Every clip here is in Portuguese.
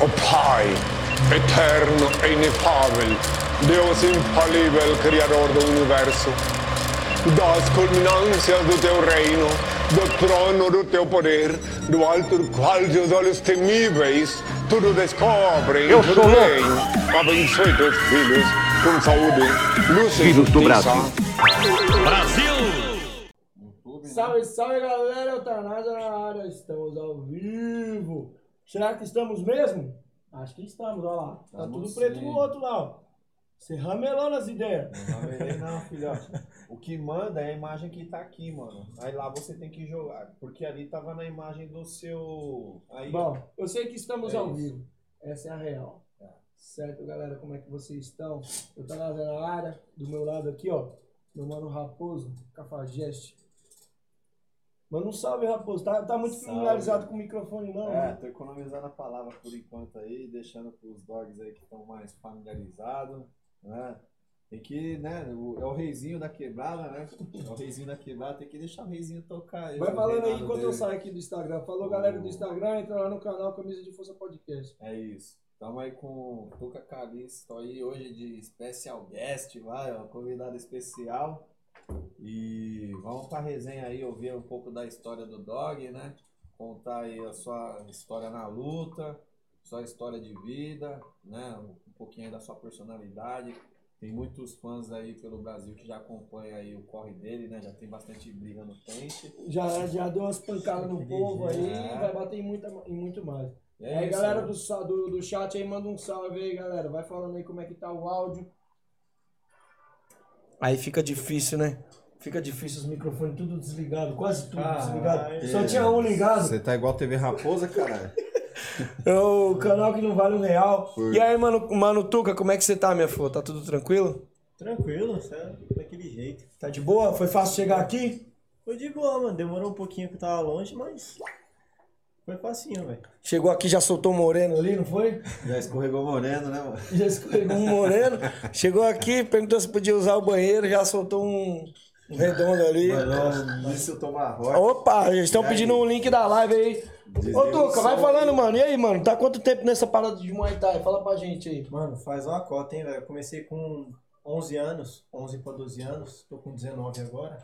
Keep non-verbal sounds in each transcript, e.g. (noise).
O Pai, eterno e inefável, Deus infalível, Criador do Universo, das culminâncias do teu reino, do trono do teu poder, do alto do qual teus olhos temíveis tudo descobrem, Eu tudo sou louco. veem. Abençoe teus filhos com saúde, luz e Filhos do justiça. Brasil. Salve, salve galera, Eutanásia na área, estamos ao vivo. Será que estamos mesmo? Acho que estamos, olha lá. Tá tudo preto no outro lá, ó. Você ramelou nas ideias. Não, verei não, filhote. O que manda é a imagem que tá aqui, mano. Aí lá você tem que jogar. Porque ali tava na imagem do seu. Aí. Bom, eu sei que estamos É ao isso. vivo. Essa é a real. Certo, galera? Como é que vocês estão? Eutanásia na área, do meu lado aqui, ó. Meu mano Raposo, Cafajeste. Manda um salve, Raposo. Tá, tá muito Salve. familiarizado com o microfone, não? É, né? tô economizando a palavra por enquanto aí, deixando pros dogs aí que estão mais familiarizados, né? Tem que, né? o- é o reizinho da quebrada, né? É o reizinho da quebrada, tem que deixar o reizinho tocar. Vai falando aí enquanto eu saio aqui do Instagram. Falou, galera do Instagram, entra lá no canal Camisa de Força Podcast. É isso. Tamo aí com o Tuca Calisto aí hoje de special guest, vai, ó, convidado especial. E vamos pra resenha aí, ouvir um pouco da história do Dog, né? Contar aí a sua história na luta, sua história de vida, né? Um pouquinho aí da sua personalidade. Tem muitos fãs aí pelo Brasil que já acompanham aí o corre dele, né? Já tem bastante briga no pente. Já, já deu umas pancadas no povo aí, É. vai bater em, muita, em muito mais. É, aí, isso, galera né? do, do, do chat aí, manda um salve aí, galera. Vai falando aí como é que tá o áudio. Aí fica difícil, né? Fica difícil os microfones tudo desligado, quase tudo Caralho. desligado. Só tinha um ligado. Você tá igual TV Raposa, caralho. (laughs) É o canal que não vale um real. Por- E aí, mano, mano Tuca, como é que você tá, minha flor? Tá tudo tranquilo? Tranquilo, sério, daquele jeito. Tá de boa? Foi fácil chegar aqui? Foi de boa, mano. Demorou um pouquinho que eu tava longe, mas foi facinho, velho. Chegou aqui, já soltou um moreno ali, não foi? Já escorregou moreno, né, mano? Já escorregou um moreno. Chegou aqui, perguntou se podia usar o banheiro, já soltou um, um redondo ali. Mano, eu tomar rocha. Opa, eles estão pedindo um link da live aí. Ô, o Tuca, vai falando, mano. E aí, mano? Tá quanto tempo nessa parada de Muay Thai? Fala pra gente aí. Mano, faz uma cota, hein, velho. Eu comecei com 11 anos, 11 pra 12 anos. Tô com 19 agora.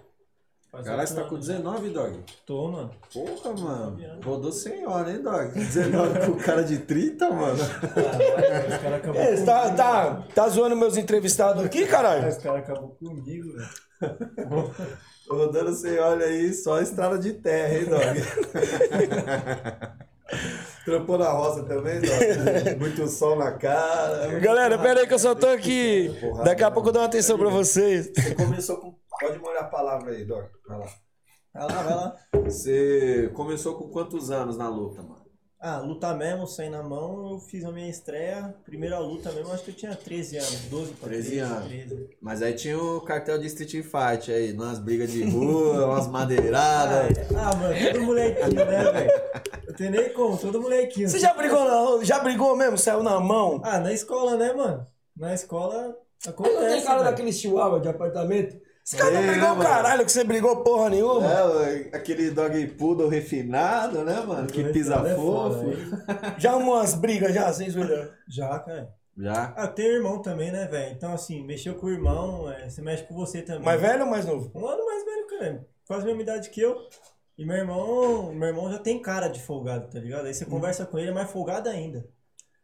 Caralho, você tá com anos. 19, Dog? Tô, mano. Porra, mano. Rodou senhora, hein, Dog? 19 com cara de 30, mano. Os caras acabou É, você tá, comigo, tá, tá zoando meus entrevistados aqui, caralho? Os caras acabou comigo, velho. (laughs) Rodando senhora aí, só estrada de terra, hein, Dog? (laughs) Trampou na roça também, Dog? (laughs) Muito sol na cara. Galera, pera aí que eu só tô aqui. Daqui a pouco eu dou uma atenção pra vocês. Você começou com... Pode molhar a palavra aí, Dog. Vai lá. Vai lá, vai lá. Você começou com quantos anos na luta, mano? Ah, luta mesmo, sair na mão, eu fiz a minha estreia. Primeira luta mesmo, acho que eu tinha 13 anos. 12 pra 13 13 anos. 13. Mas aí tinha o cartel de Street Fight aí, umas brigas de rua, (laughs) umas madeiradas. Ah, mano, todo molequinho, né, velho? Eu tenho nem como, todo molequinho. Você já brigou, na, já brigou mesmo? Saiu na mão? Ah, na escola, né, mano? Na escola acontece. Não tem cara velho. daquele chihuahua de apartamento? Esse cara não É, brigou né, mano? caralho que você brigou porra nenhuma. É, aquele dog poodle refinado, né, mano? Que pisa É foda, fofo. hein? (laughs) Já arrumou umas brigas já, sem zoeira? Já, cara. Já. Ah, tenho irmão também, né, velho? Então, assim, mexeu com o irmão, é, você mexe com você também. Mais velho ou mais novo? Um ano mais velho, cara. Quase a mesma idade que eu. E meu irmão, meu irmão já tem cara de folgado, tá ligado? Aí você conversa com ele, é mais folgado ainda.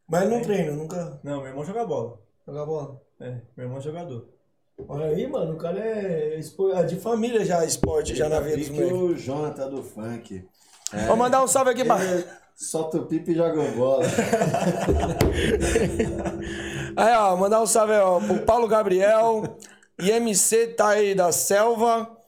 Mas não treino, nunca Não, meu irmão joga bola. joga bola. É, meu irmão é jogador. Olha aí, mano, o cara é é de família já, esporte, já na vida dos moleques. o Jonathan do funk. É. Vou mandar um salve aqui pra... Solta o pipe e joga bola. (laughs) Aí, ó, mandar um salve aí, ó, pro Paulo Gabriel, IMC Tai da Selva.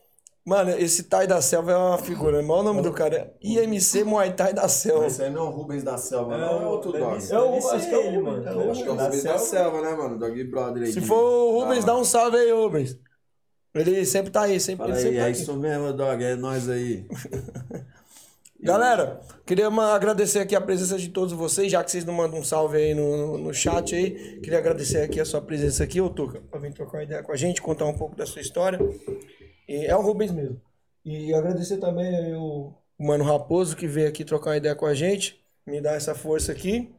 Mano, esse Tai da Selva é uma figura, irmão. O nome do cara é IMC Muay Thai da Selva. Esse aí não é o Rubens da Selva, não, é outro deve dog. É o- acho que é o ele, Rubens, mano. é o Eu acho que é o Rubens da Selva. Né, mano? Dog brother aí. Se for o Rubens, Da dá um salve aí, Rubens. Ele sempre tá aí, sempre, Fala ele sempre aí, tá é aqui. isso mesmo, dog. É nós aí. (laughs) Galera, queria agradecer aqui a presença de todos vocês, já que vocês não mandam um salve aí no, no chat aí. Queria agradecer aqui a sua presença aqui, ô Tuca, pra vir trocar uma ideia com a gente, contar um pouco da sua história. E é o Rubens mesmo. E agradecer também o, Mano Raposo, que veio aqui trocar uma ideia com a gente, me dar essa força aqui.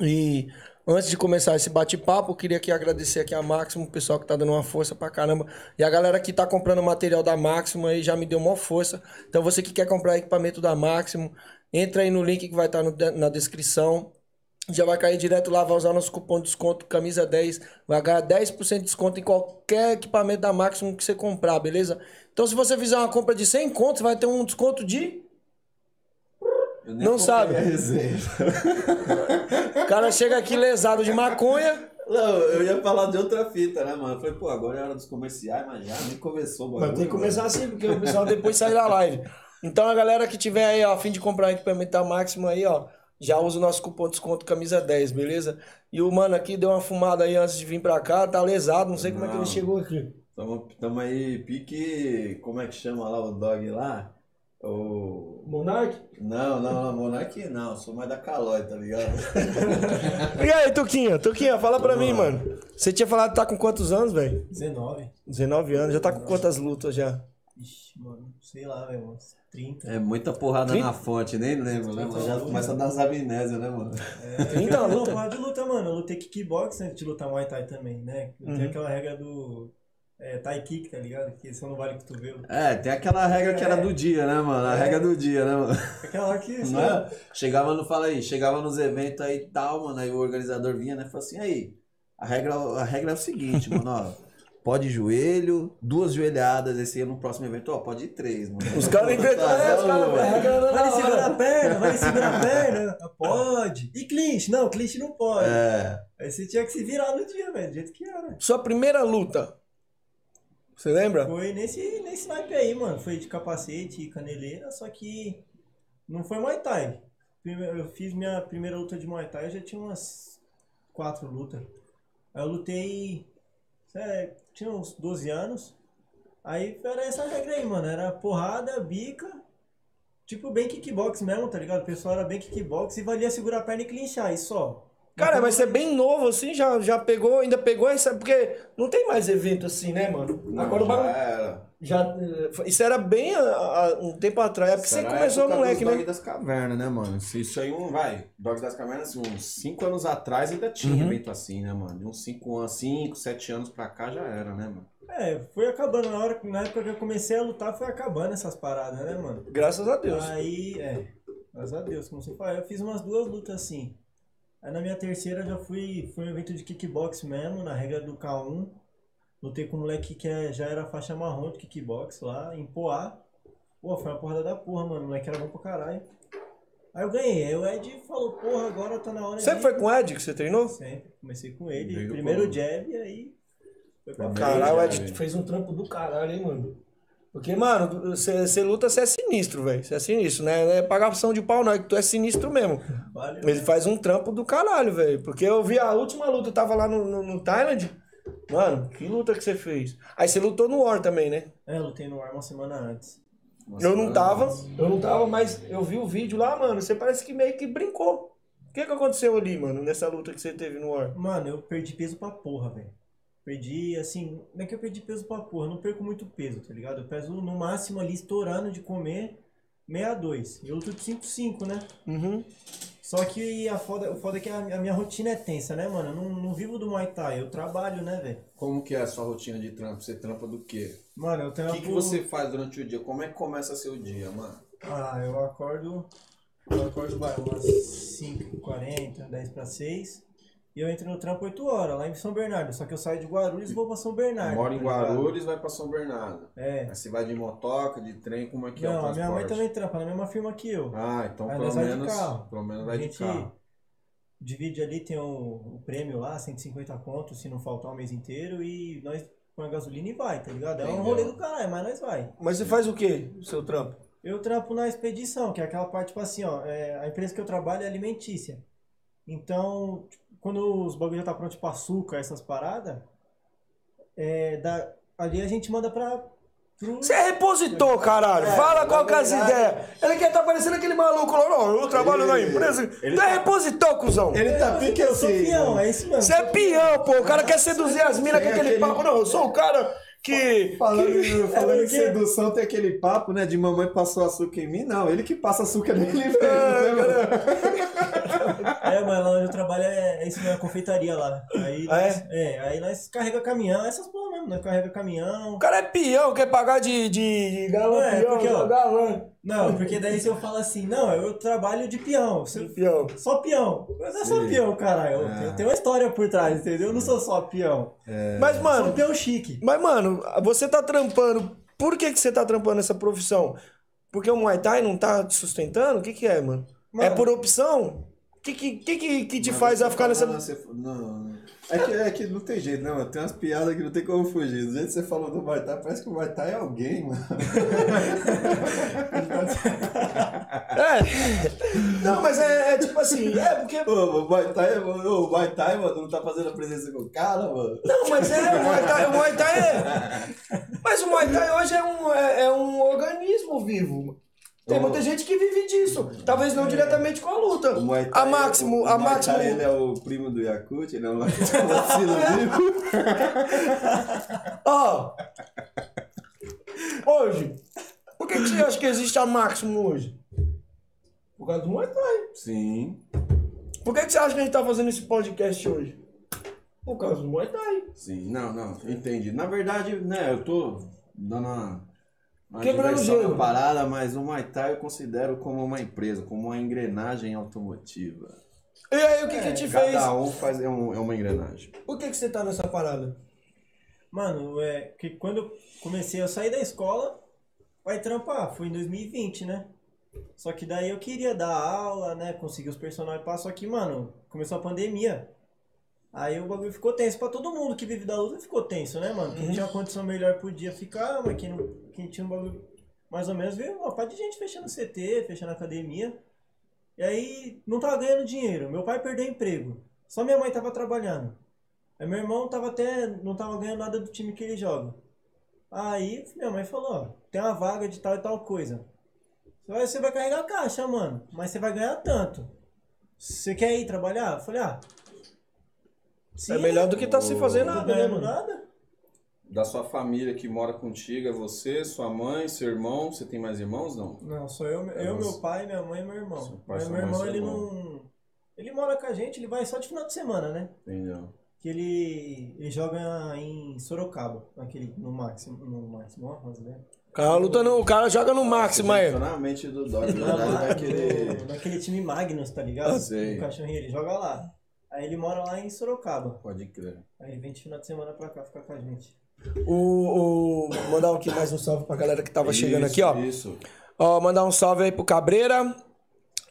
E antes de começar esse bate-papo, queria aqui agradecer aqui a Máximo, o pessoal que tá dando uma força pra caramba. E a galera que tá comprando material da Máximo aí já me deu uma força. Então você que quer comprar equipamento da Máximo, entra aí no link que vai estar na descrição. Já vai cair direto lá, vai usar nosso cupom de desconto, camisa 10. Vai ganhar 10% de desconto em qualquer equipamento da Máximo que você comprar, beleza? Então se você fizer uma compra de 100 contos, vai ter um desconto de Não sabe. O cara chega aqui lesado de maconha. Não, eu ia falar de outra fita, né, mano? Eu falei, pô, agora é hora dos comerciais, mas já nem começou o Mas tem que começar mano. assim, porque o pessoal depois sai da live. Então a galera que tiver aí, ó, a fim de comprar um equipamento da Máximo aí, ó, já usa o nosso cupom de desconto camisa 10, beleza? E o mano aqui deu uma fumada aí antes de vir pra cá, tá lesado, não sei como é que ele Não. chegou aqui. Tamo, tamo aí, pique. Como é que chama lá o dog lá? O. Monark? Não, não, não, Monark não, sou mais da Calói, tá ligado? (laughs) E aí, Tuquinha? Tuquinha, fala pra Vamos mim, lá. mano. Você tinha falado que tá com quantos anos, velho? 19. 19 anos, já tá com quantas lutas já? Ixi, mano, sei lá, velho, 30. É muita porrada Trinta? na fonte, nem lembro, né, mano? Já começa a dar as amnésias, né, mano? É, 30 eu não luta? falar de luta, mano. Eu lutei kickbox antes de lutar Muay Thai também, né? Tenho Uhum. aquela regra do é, Thai Kick, tá ligado? Que só não vale cotovelo. É, tem aquela regra que era do dia, né, mano? A regra do dia, né, mano? Aquela que. (laughs) Não é? Chegava no, fala aí, chegava nos eventos aí e tal, mano, aí o organizador vinha, né, falou assim, aí, a regra, a regra é o seguinte, mano, ó, pode joelho, duas joelhadas, esse aí no próximo evento, ó, pode ir três, mano. Os caras inventam. É, os caras. na Vale segurar a perna, vale segurar a perna. Ah, Pode. E clinch? Não, clinch não pode. É, Aí você tinha que se virar no dia, velho, do jeito que era. Sua primeira luta. Você lembra? Foi nesse, nesse naipe aí, mano. Foi de capacete e caneleira, só que não foi Muay Thai. Eu fiz minha primeira luta de Muay Thai, eu já tinha umas quatro lutas. Aí eu lutei, é, tinha uns 12 anos. Aí era essa regra aí, mano. Era porrada, bica, tipo bem kickbox mesmo, tá ligado? O pessoal era bem kickbox e valia segurar a perna e clinchar, e só. Cara, mas você é bem novo assim, já, já pegou, ainda pegou essa. Porque não tem mais evento assim, né, mano? Agora o bagulho. Já, eh, isso era bem há um tempo atrás. É porque você começou moleque, Dog né? das cavernas, né, mano? Isso aí, um, vai, Dog das cavernas, assim, uns 5 anos atrás ainda tinha Uhum. evento assim, né, mano? De uns 5 anos, 5, 7 anos pra cá já era, né, mano? É, foi acabando. Na, hora, na época que eu comecei a lutar, foi acabando essas paradas, né, mano? Graças a Deus. Aí, é, graças a Deus, como você fala, eu fiz umas duas lutas assim. Aí na minha terceira já fui, foi um evento de kickbox mesmo, na regra do K1. Lutei com um moleque que é- já era faixa marrom de kickbox lá, em Poá. Pô, foi uma porrada da porra, mano. O moleque era bom pra caralho. Aí eu ganhei. Aí o Ed falou, porra, agora tá na hora Sempre de... foi com o Ed que você treinou? Sempre. Comecei com ele. Desde o Primeiro começo. jab e aí... Foi pra frente. Caralho, o. Ed fez um trampo do caralho, hein, mano? Porque, mano, você você luta, você é sinistro, velho. Você é sinistro, né? Não é pagação de pau, não. É que tu é sinistro mesmo. Valeu. Ele faz um trampo do caralho, velho. Porque eu vi a última luta, eu tava lá no, no, no Thailand. Mano, que luta que você fez? Aí você lutou no War também, né? É, eu lutei no ar uma semana antes. Nossa, eu não mano, tava, nossa. eu não tava, mas eu vi o vídeo lá, mano. Você parece que meio que brincou. O que que aconteceu ali, mano, nessa luta que você teve no War? Mano, eu perdi peso pra porra, velho. Perdi, assim, não é que eu perdi peso pra porra, eu não perco muito peso, tá ligado? Eu peso no máximo ali, estourando de comer, 62. E eu luto de 5,5, né? Uhum. Só que a foda, o foda é que a, a minha rotina é tensa, né, mano? Eu não, não vivo do Muay Thai, eu trabalho, né, velho? Como que é a sua rotina de trampo? Você trampa do quê? Mano, eu O tenho que, que você faz durante o dia? Como é que começa seu dia, mano? Ah, eu acordo. Eu acordo vai, umas 5h40, 10 para 6. E eu entro no trampo 8 horas, lá em São Bernardo. Só que eu saio de Guarulhos e vou pra São Bernardo. Mora em tá? Guarulhos, vai pra São Bernardo. É. Aí você vai de motoca, de trem, como é que é o Não, minha mãe também trampa na mesma firma que eu. Ah, então Aí pelo de menos, carro. pelo menos a vai de gente carro. divide ali, tem o, o prêmio lá, 150 contos, se não faltar o mês inteiro. E nós põe a gasolina e vai, tá ligado? É um rolê do caralho, mas nós vai. Mas você faz o quê, o seu trampo? Eu trampo na expedição, que é aquela parte, tipo assim, ó, é, a empresa que eu trabalho é alimentícia. Então, tipo, quando os bagulho já tá pronto, tipo açúcar, essas paradas, é, da, ali a gente manda pra... Pro... Você é repositor, caralho. Fala qual que é as ideias. Ele quer tá parecendo aquele maluco lá, não. Eu trabalho na empresa. Tu é repositor, cuzão. Ele tá pique Eu sou assim, peão, mano. é isso mesmo. Você é peão, pô. O cara quer seduzir as minas com aquele aquele- papo. Não, eu sou o cara que. Falando, falando em porque- sedução, tem aquele papo, né? De mamãe passou açúcar em mim. Não, ele que passa açúcar nele né, mano? (laughs) É, mas lá onde eu trabalho é, é isso mesmo, é confeitaria lá. Aí Ah, é? nós, é? aí nós carrega caminhão, essas porra mesmo, nós carrega caminhão. O cara é peão, quer pagar de, de, de galã, É, peão, porque, ó, galã. Não, porque daí se eu falo assim, não, eu trabalho de peão. De Você- peão. Só peão. Mas não é só peão, caralho. Eu, Ah. eu tenho uma história por trás, entendeu? Eu não sou só peão. Mas, Sou mano, peão chique. mas, mano, você tá trampando. Por que, que você tá trampando essa profissão? Porque o Muay Thai não tá te sustentando? O que, que é, mano? É Mano. por opção? Que, que, que, que, te Mas faz a ficar nessa. você- Não, é que, é que não tem jeito, não. Tem umas piadas que não tem como fugir. Do jeito que você falou do Muay Thai, parece que o Muay Thai é alguém, mano. (laughs) É. Não, mas é, é tipo assim, é porque. O ô, o Muay Thai, mano, não tá fazendo a presença com o cara, mano. Não, mas é, o Muay Thai, o Muay Thai é. (laughs) Mas o Muay Thai hoje é um, é, é um organismo vivo. Tem muita gente que vive disso. Talvez não diretamente com a luta. O Thai, A Máximo, o, a o Máximo. Thai, ele é o primo do Yakut, ele é um vacilo (laughs) vivo. (laughs) Ó. Hoje. Por que, você acha que existe a Máximo hoje? Por causa do Muay Thai. Sim, Por que, que você acha que a gente tá fazendo esse podcast hoje? Por causa do Muay Thai. sim. Não, não, entendi. Na verdade, né, eu tô dando uma... uma Quebrando diversão gelo. parada, mas o Muay Thai eu considero como uma empresa, como uma engrenagem automotiva. E aí, o que que te fez? Cada um faz, é, um- é uma engrenagem. Por que, que você tá nessa parada? Mano, é que quando eu comecei a sair da escola, vai trampar, foi em 2020, né? Só que daí eu queria dar aula, né? Conseguir os personagens para só que, mano, começou a pandemia. Aí o bagulho ficou tenso pra todo mundo que vive da luta, ficou tenso, né, mano? Quem tinha uma condição melhor podia ficar, mas quem, não, quem tinha um bagulho mais ou menos veio uma parte de gente fechando CT, fechando academia. E aí não tava ganhando dinheiro. Meu pai perdeu emprego. Só minha mãe tava trabalhando. Aí meu irmão tava até. não tava ganhando nada do time que ele joga. Aí minha mãe falou, ó, tem uma vaga de tal e tal coisa. Você vai, você vai carregar a caixa, mano. Mas você vai ganhar tanto. Você quer ir trabalhar? Eu falei, ah. Sim, É melhor do que tá sem fazer nada, né, mano? nada. Da sua família que mora contigo, é você, sua mãe, seu irmão. Você tem mais irmãos, não? Não, sou eu, eu Nossa. meu pai, minha mãe e meu irmão. Pai, meu mãe, irmão, ele irmão. não. Ele mora com a gente, ele vai só de final de semana, né? Entendeu? Que ele, ele joga em Sorocaba, naquele, no máximo, no máximo, ó. O cara, luta no, o cara joga no máximo aí. Mente do Dog, na verdade, vai querer. No- Naquele time Magnus, tá ligado? Ah, sei. O cachorrinho, ele joga lá. Aí ele mora lá em Sorocaba. Pode crer. Aí ele vem de final de semana pra cá ficar com a gente. O, o, mandar aqui mais um salve pra galera que tava chegando Isso, aqui, ó. Isso. Ó, mandar um salve aí pro Cabreira,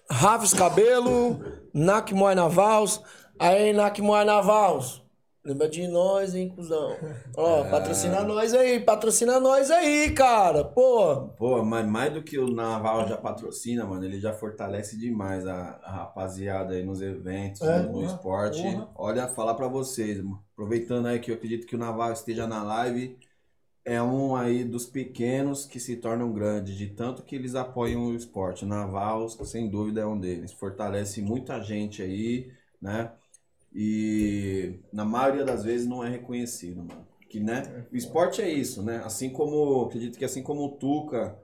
Rafis Cabelo, Nak Moy Navals. Aí, Nak Moy Navals. Lembra de nós, hein, cuzão? (laughs) Ó, patrocina nós aí, patrocina nós aí, cara. Pô, Pô, mas mais do que o Naval já patrocina, mano, ele já fortalece demais a, a rapaziada aí nos eventos, É? no, Porra, esporte. porra. Olha, falar pra vocês, aproveitando aí que eu acredito que o Naval esteja na live, é um aí dos pequenos que se tornam grandes, de tanto que eles apoiam o esporte. O Naval, sem dúvida, é um deles. Fortalece muita gente aí, né? E na maioria das vezes não é reconhecido, mano. Que, né? O esporte é isso, né? Assim como, acredito que assim como o Tuca,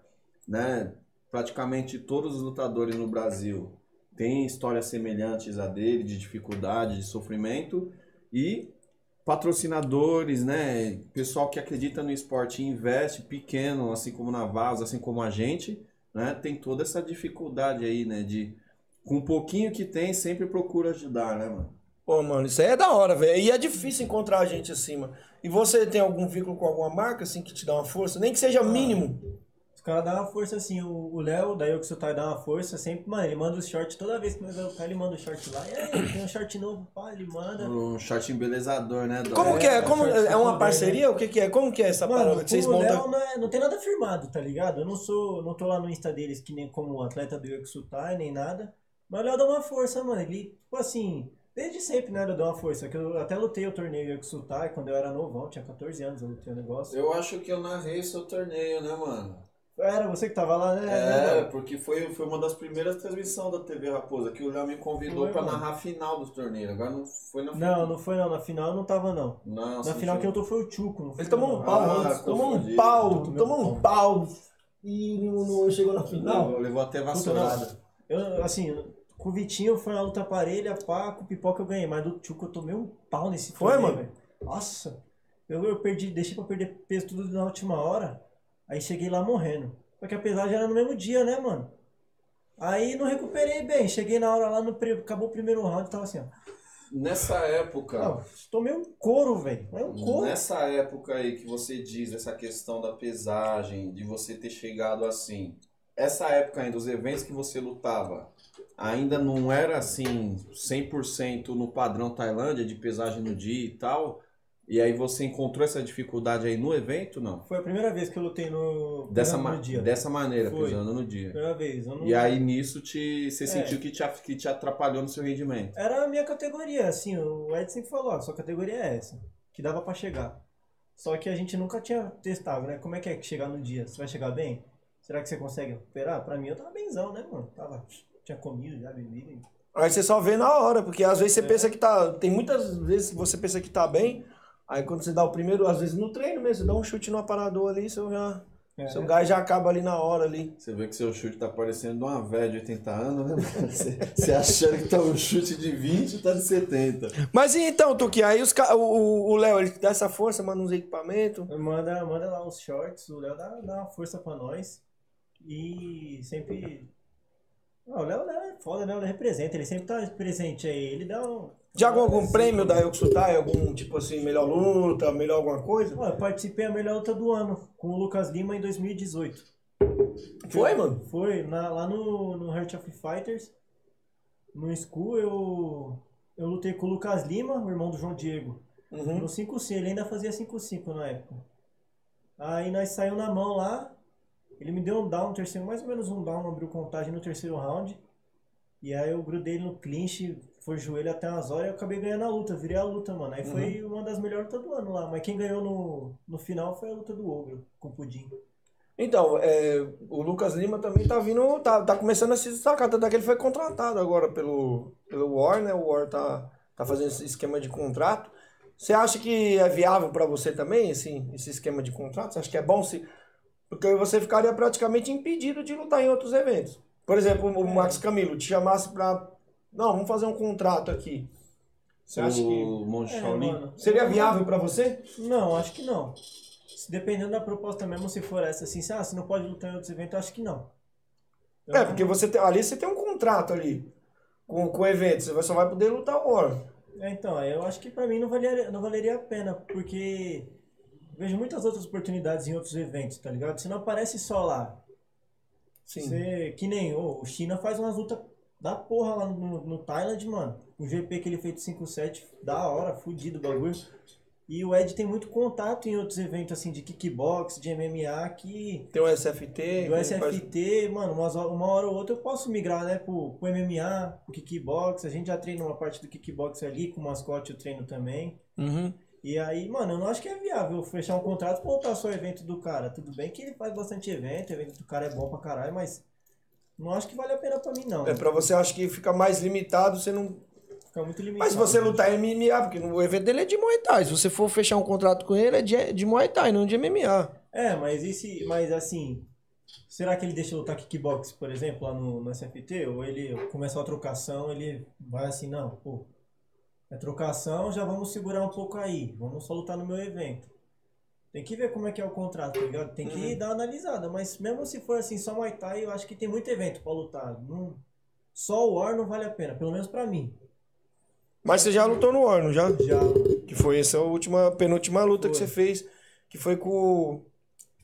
né? Praticamente todos os lutadores no Brasil têm histórias semelhantes a dele, de dificuldade, de sofrimento. E patrocinadores, né? Pessoal que acredita no esporte e investe pequeno, assim como na Vaz, assim como a gente, né? Tem toda essa dificuldade aí, né? De com um pouquinho que tem, sempre procura ajudar, né, mano? Pô, mano, isso aí é da hora, velho. E é difícil encontrar gente assim, mano. E você tem algum vínculo com alguma marca, assim, que te dá uma força? Nem que seja mínimo. Os caras dão uma força assim, o o Léo, daí o que Sutai dá uma força sempre, mano, ele manda os shorts toda vez que nós vamos ele manda o short lá. E aí, tem um short novo, pá, ele manda. Um short embelezador, né, Dó? Como que é? Como, short é uma super parceria? O que que é? Como que é essa Mano, parada que vocês o Léo montam? não, é- não tem nada firmado, tá ligado? Eu não sou, não tô lá no Insta deles que nem como atleta do Yokusutai, nem nada. Mas o Léo dá uma força, mano. Ele, tipo assim, desde sempre, né, ele dá uma força. Que eu até lutei o torneio Yokusutai quando eu era novão, tinha 14 anos, eu lutei o negócio. Eu acho que eu narrei seu torneio, né, mano? Era você que tava lá, né? É, porque foi, foi uma das primeiras transmissões da TV Raposa, que o Léo me convidou Foi, pra mano. narrar a final dos torneios. Agora não foi na Não, não foi não. Na final eu não tava, não. Não, Na final que eu tô foi o Chuco. Ele tomou eu, um pau Ah, antes, tomou um pau, Tomou tomou um pau e não, não chegou na final. Levou, levou até vassourada. Eu, assim, Com o Vitinho foi uma luta parelha, pá, com o Pipoca eu ganhei. Mas do Tchuco eu tomei um pau nesse Foi, torneio, mano? velho. Nossa. Eu, eu perdi, deixei pra perder peso tudo na última hora. Aí cheguei lá morrendo. Só que a pesagem era no mesmo dia, né, mano? Aí não recuperei bem. Cheguei na hora lá, no, pri- acabou o primeiro round, tava assim, ó. Nessa época, Ah, tomei um couro, velho. É um couro. nessa época aí que você diz essa questão da pesagem, de você ter chegado assim, essa época ainda, os eventos que você lutava, ainda não era assim 100% no padrão Tailândia, de pesagem no dia e tal, e aí você encontrou essa dificuldade aí no evento, não? Foi a primeira vez que eu lutei no, Dessa, no dia. dessa maneira, Foi. pesando no dia. Primeira vez. Eu não... E aí nisso te, você É. sentiu que te, que te atrapalhou no seu rendimento. Era a minha categoria, assim, o Ed sempre falou, ó, sua categoria é essa, que dava pra chegar. Só que a gente nunca tinha testado, né? Como é que é que chegar no dia? Você vai chegar bem? Será que você consegue recuperar? Pra mim eu tava benzão, né, mano? Tava, tinha comido já, bebido. Aí você só vê na hora, porque às É. vezes você pensa que tá. Tem muitas vezes que você pensa que tá bem, aí quando você dá o primeiro, às vezes no treino mesmo, você dá um chute no aparador ali, seu, já, É. seu gás já acaba ali na hora ali. Você vê que seu chute tá parecendo de uma velha de 80 anos, né? mano? (laughs) Você, você achando que tá um chute de 20 e tá de 70. Mas e então, Tuque, aí os, o o Léo, ele dá essa força, manda uns equipamentos. Manda, manda lá os shorts, o Léo dá, dá uma força pra nós. E sempre. Ah, o Léo Léo é foda, né? O Léo representa, ele sempre tá presente aí. Ele dá um. Já algum, algum Sim. prêmio da Yokusutai? Algum tipo assim, melhor luta, melhor alguma coisa? Eu participei da melhor luta do ano com o Lucas Lima em 2018. Foi, mano? Foi, na- lá no, no Heart of Fighters, no School, eu, eu lutei com o Lucas Lima, o irmão do João Diego. Uhum. No 5-5, ele ainda fazia 5-5 na época. Aí nós saímos na mão lá, ele me deu um down no terceiro, mais ou menos um down, abriu contagem no terceiro round. E aí eu grudei ele no clinch, foi joelho até umas horas e eu acabei ganhando a luta, virei a luta, mano. Aí foi uma das melhores lutas do ano lá, mas quem ganhou no, no final foi a luta do Ogro, com o Pudim. Então, é, o Lucas Lima também tá vindo, tá, tá começando a se destacar, tanto é que ele foi contratado agora pelo, pelo War, né? O War tá, tá fazendo esse esquema de contrato. Você acha que é viável pra você também, esse, esse esquema de contrato? Você acha que é bom se... Porque você ficaria praticamente impedido de lutar em outros eventos. Por exemplo, o Max Camilo te chamasse pra... Não, vamos fazer um contrato aqui. Você acha que Monte É, mano. seria viável pra você? Não, acho que não. Dependendo da proposta mesmo, se for essa assim, se, ah, você não pode lutar em outros eventos, eu acho que não. Eu É, não- porque você tem, ali você tem um contrato ali com, com o evento. Você só vai poder lutar o War. É, então, eu acho que pra mim não valeria, não valeria a pena, porque vejo muitas outras oportunidades em outros eventos, tá ligado? Você não aparece só lá. Sim. Você, que nem ô, o China faz umas lutas da porra lá no, no Thailand, mano. O GP que ele fez de 5-7, da hora, fudido o bagulho. E o Ed tem muito contato em outros eventos assim de kickbox, de MMA, que Tem o SFT. Do ele faz- SFT, mano, umas uma hora ou outra eu posso migrar, né, pro, pro MMA, pro kickbox. A gente já treina uma parte do kickbox ali, com o mascote eu treino também. Uhum. E aí, mano, eu não acho que é viável fechar um contrato pra lutar só o evento do cara. Tudo bem que ele faz bastante evento, o evento do cara é bom pra caralho, mas não acho que vale a pena pra mim, não. É, pra você acho que fica mais limitado, você não. Fica muito limitado. Mas se você lutar em MMA, porque o evento dele é de Muay Thai. Se você for fechar um contrato com ele, é de, de Muay Thai, não de MMA. É, mas e se, mas assim, será que ele deixa lutar kickbox, por exemplo, lá no, no SFT? Ou ele começa a trocação, ele vai assim, não, pô, é trocação, já vamos segurar um pouco aí, vamos só lutar no meu evento. Tem que ver como é que é o contrato, tá ligado? Tem que dar uma analisada, mas mesmo se for assim, só Muay Thai, eu acho que tem muito evento pra lutar. Não, só o War não vale a pena, pelo menos pra mim. Mas você já lutou no War, não já? Já, Que foi essa última, penúltima luta que Foi. você fez. Que foi com o.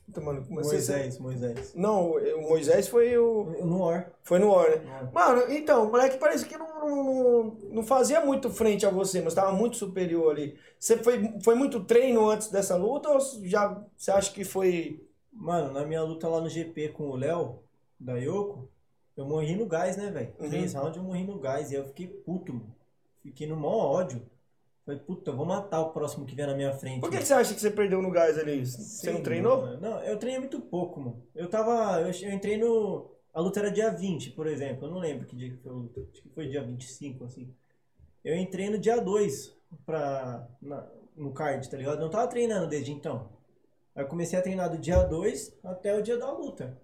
Puta, mano, é que você- Moisés, Moisés. Não, o Moisés foi o. No War. Foi no War, né? War. Mano, então, o moleque parece que não, não, não, fazia muito frente a você, mas tava muito superior ali. Você foi, foi muito treino antes dessa luta ou já você acha que foi. Mano, na minha luta lá no GP com o Léo, da Yoko, eu morri no gás, né, velho? Uhum. Três rounds eu morri no gás e eu fiquei puto, mano. Fiquei no maior ódio. Falei, puta, eu vou matar o próximo que vier na minha frente. Por que, mano. você acha que você perdeu no gás ali? Você Sei, não treinou? mano. Não, eu treinei muito pouco, mano. Eu tava. Eu, eu entrei no. A luta era dia 20, por exemplo. Eu não lembro que dia que foi a luta. Acho que foi dia 25, assim. Eu entrei no dia 2 pra, na- no card, tá ligado? Eu não tava treinando desde então. Aí eu comecei a treinar do dia 2 até o dia da luta.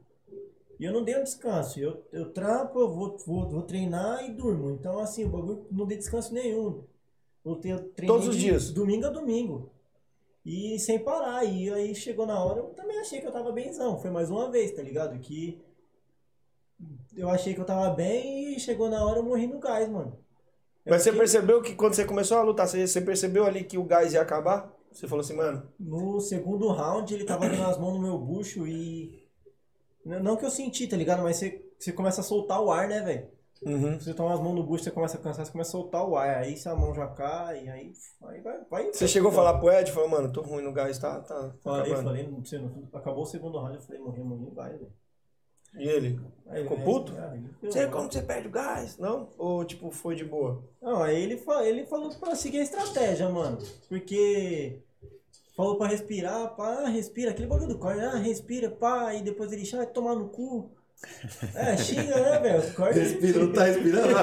E eu não dei um descanso. Eu, eu trampo, eu vou, vou, vou treinar e durmo. Então, assim, o bagulho não dei descanso nenhum. Todos os de dias? Domingo a domingo. E sem parar. E aí chegou na hora, eu também achei que eu tava benzão. Foi mais uma vez, tá ligado? Que eu achei que eu tava bem e chegou na hora eu morri no gás, mano. É Mas você porque percebeu que quando você começou a lutar, você, você percebeu ali que o gás ia acabar? Você falou assim, mano, No segundo round ele tava dando as mãos no meu bucho e. Não que eu senti, tá ligado? Mas você, você começa a soltar o ar, né, velho? Uhum. Você toma as mãos no bucho, você começa a cansar, você começa a soltar o ar. Aí se a mão já cai, aí, aí vai, vai. você chegou a falar pro Ed, falou, mano, tô ruim no gás, tá, tá, tá Falei, acabando. falei, não sei, acabou o segundo round, eu falei, morri, morri, vai, velho. E ele? Aí, Ficou aí- puto? Você, ferrou. como você perde o gás? Não? Ou, tipo, foi de boa? Não, aí ele, fa- ele falou pra seguir a estratégia, mano. Porque falou pra respirar, pá, ah, respira, aquele bagulho do corte, ah, respira, pá, e depois ele chama, tomar no cu. É, xinga, né, velho? Os cortes- Respira, não tá respirando? (laughs)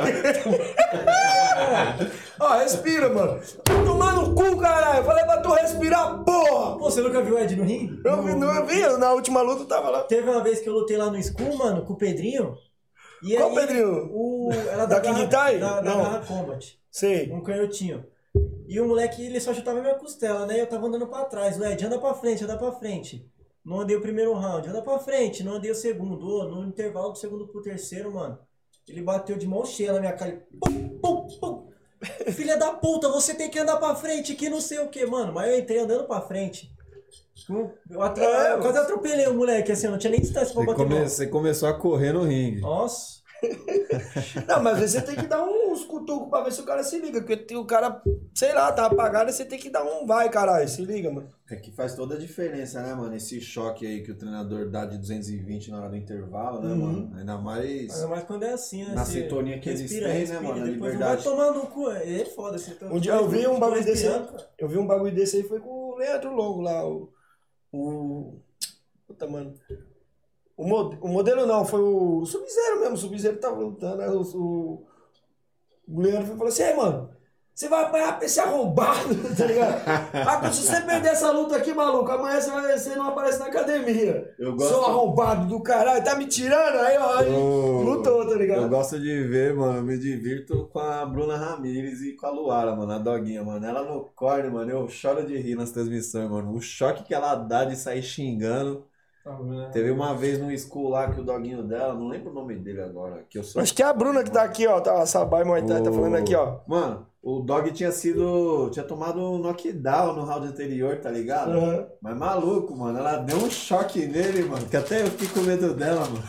Ó, respira, mano. Tô tomando no cu, caralho. Eu falei pra tu respirar, porra. Pô, você nunca viu o Ed no ringue? Eu vi, não, eu vi, na última luta eu tava lá. Teve uma vez que eu lutei lá no School, mano, com o Pedrinho. E Qual aí, Pedrinho? O, era Da da, King Garra- Tai? Da, da Não. Garra Combat. Sei. Um canhotinho. E o moleque, ele só chutava minha costela, né? E eu tava andando pra trás. O Ed, anda pra frente, anda pra frente. Não andei o primeiro round, anda pra frente, não andei o segundo. Ô, No intervalo do segundo pro terceiro, mano, ele bateu de mão cheia na minha cara. e Pum, pum, pum. (laughs) Filha da puta, você tem que andar pra frente, que não sei o que, mano. Mas eu entrei andando pra frente. Eu, atra- É, eu quase atropelei o moleque, assim, eu não tinha nem distância pra Você, bater come- você começou a correr no ringue. Nossa. (laughs) Não, mas às vezes você tem que dar uns cutucos pra ver se o cara se liga. Porque o cara, sei lá, tá apagado e você tem que dar um vai, caralho. Se liga, mano. É que faz toda a diferença, né, mano? Esse choque aí que o treinador dá de 220 na hora do intervalo, né, Uhum. mano? Ainda mais. Ainda mais quando é assim, né? Na sintonia que eles respira, têm, né, respira, mano? A Depois não vai liberdade. tomar no cu. É foda. Você tá Um dia eu vi um bagulho desse aí. Eu vi um bagulho desse aí, foi com o Leandro Longo lá. O. o puta, mano. O, mo- o modelo não, foi o Sub-Zero mesmo. O Sub-Zero tava lutando. Aí o, o, o Leandro falou assim: Ei, mano, você vai apanhar pra esse arrombado, (laughs) tá ligado? Ah, se você perder essa luta aqui, maluco, amanhã você, vai, você não aparece na academia. Eu Seu gosto, arrombado do caralho, tá me tirando? Aí, ó, Eu- lutou, tá ligado? eu gosto de ver, mano. Eu me divirto com a Bruna Ramires e com a Luara, mano, a doguinha, mano. Ela no corne, mano, eu choro de rir nas transmissões, mano. O choque que ela dá de sair xingando. Teve uma vez no school lá que o doguinho dela, não lembro o nome dele agora, que eu sou. Acho que é a Bruna que tá aqui, ó. Tá, a Sabai Muay Thai tá falando aqui, ó. Mano, o dog tinha sido. Tinha tomado um knockdown no round anterior, tá ligado? Aham. Mas maluco, mano. Ela deu um choque nele, mano. Que até eu fiquei com medo dela, mano.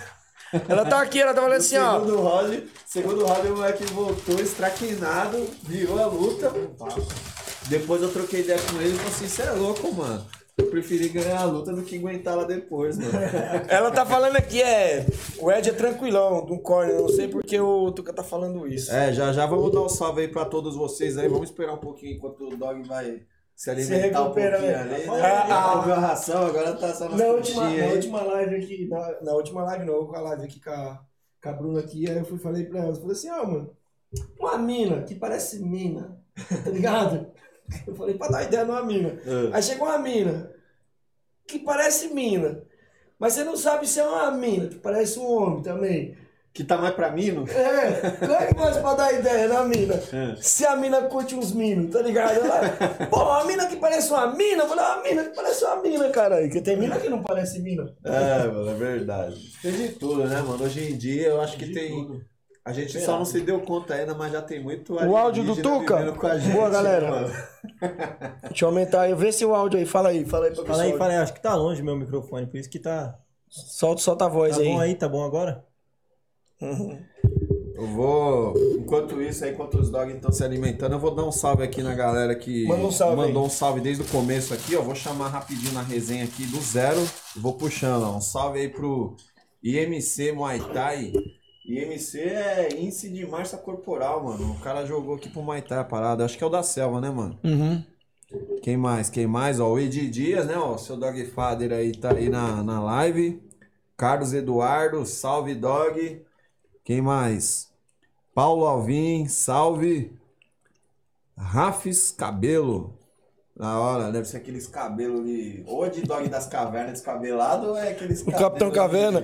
Ela tá aqui, ela tá (laughs) falando assim, ó. segundo round, segundo round, o moleque voltou estraquinado, virou a luta. Depois eu troquei ideia com ele e falei assim: você é louco, mano. Eu preferi ganhar a luta do que aguentar ela depois, mano. (laughs) Ela tá falando aqui, é. O Ed é tranquilão, do corner. Não sei porque o Tuca tá falando isso. É, já já vamos dar um salve aí pra todos vocês aí. Vamos esperar um pouquinho enquanto o dog vai se alimentar um recupera, pouquinho né? ali. Ah, Né? ah. Comeu a ração, agora tá só Na última, na última live aqui, na, na última live não, com a live aqui com a, com a Bruna aqui, aí eu fui falei pra ela, eu falei assim, ó, mano, uma mina que parece mina, tá ligado? (laughs) Eu falei pra dar ideia numa mina. Ah. Aí chegou uma mina que parece mina, mas você não sabe se é uma mina, que parece um homem também. Que tá mais pra mim, não? É, como é que faz pra dar ideia na mina? É. Se a mina curte uns minos, tá ligado? Ela, Pô, uma mina que parece uma mina, eu falei, uma mina que parece uma mina, caralho. Porque tem mina que não parece mina. É, mano, é verdade. Tem de tudo, né, mano? Hoje em dia eu acho que De tem. tudo. A gente só não se deu conta ainda, mas já tem muito O áudio do Tuca? com a gente, Boa, galera. mano? Deixa eu aumentar aí, vê se o áudio aí, fala aí, fala aí pra Fala aí, fala aí. Acho que tá longe meu microfone, por isso que tá. Solta, solta a voz Tá aí. bom aí? Tá bom agora? Uhum. Eu vou. Enquanto isso, aí, enquanto os dogs estão se alimentando, eu vou dar um salve aqui na galera que Manda um salve mandou aí. um salve desde o começo aqui, ó. Vou chamar rapidinho na resenha aqui do zero. Vou puxando, ó. Um salve aí pro IMC Muay Thai. IMC é índice de massa corporal, mano. O cara jogou aqui pro Thai a parada. Acho que é o da selva, né, mano? Uhum. Quem mais? Quem mais? Ó, o Edi Dias, né? Ó, seu Dog Father aí tá aí na, na live. Carlos Eduardo, salve dog. Quem mais? Paulo Alvim, salve. Rafis Cabelo. Na hora, deve ser aqueles cabelos ali. Ou é de dog das cavernas descabelado, ou é aqueles cabelos. Capitão Caverna.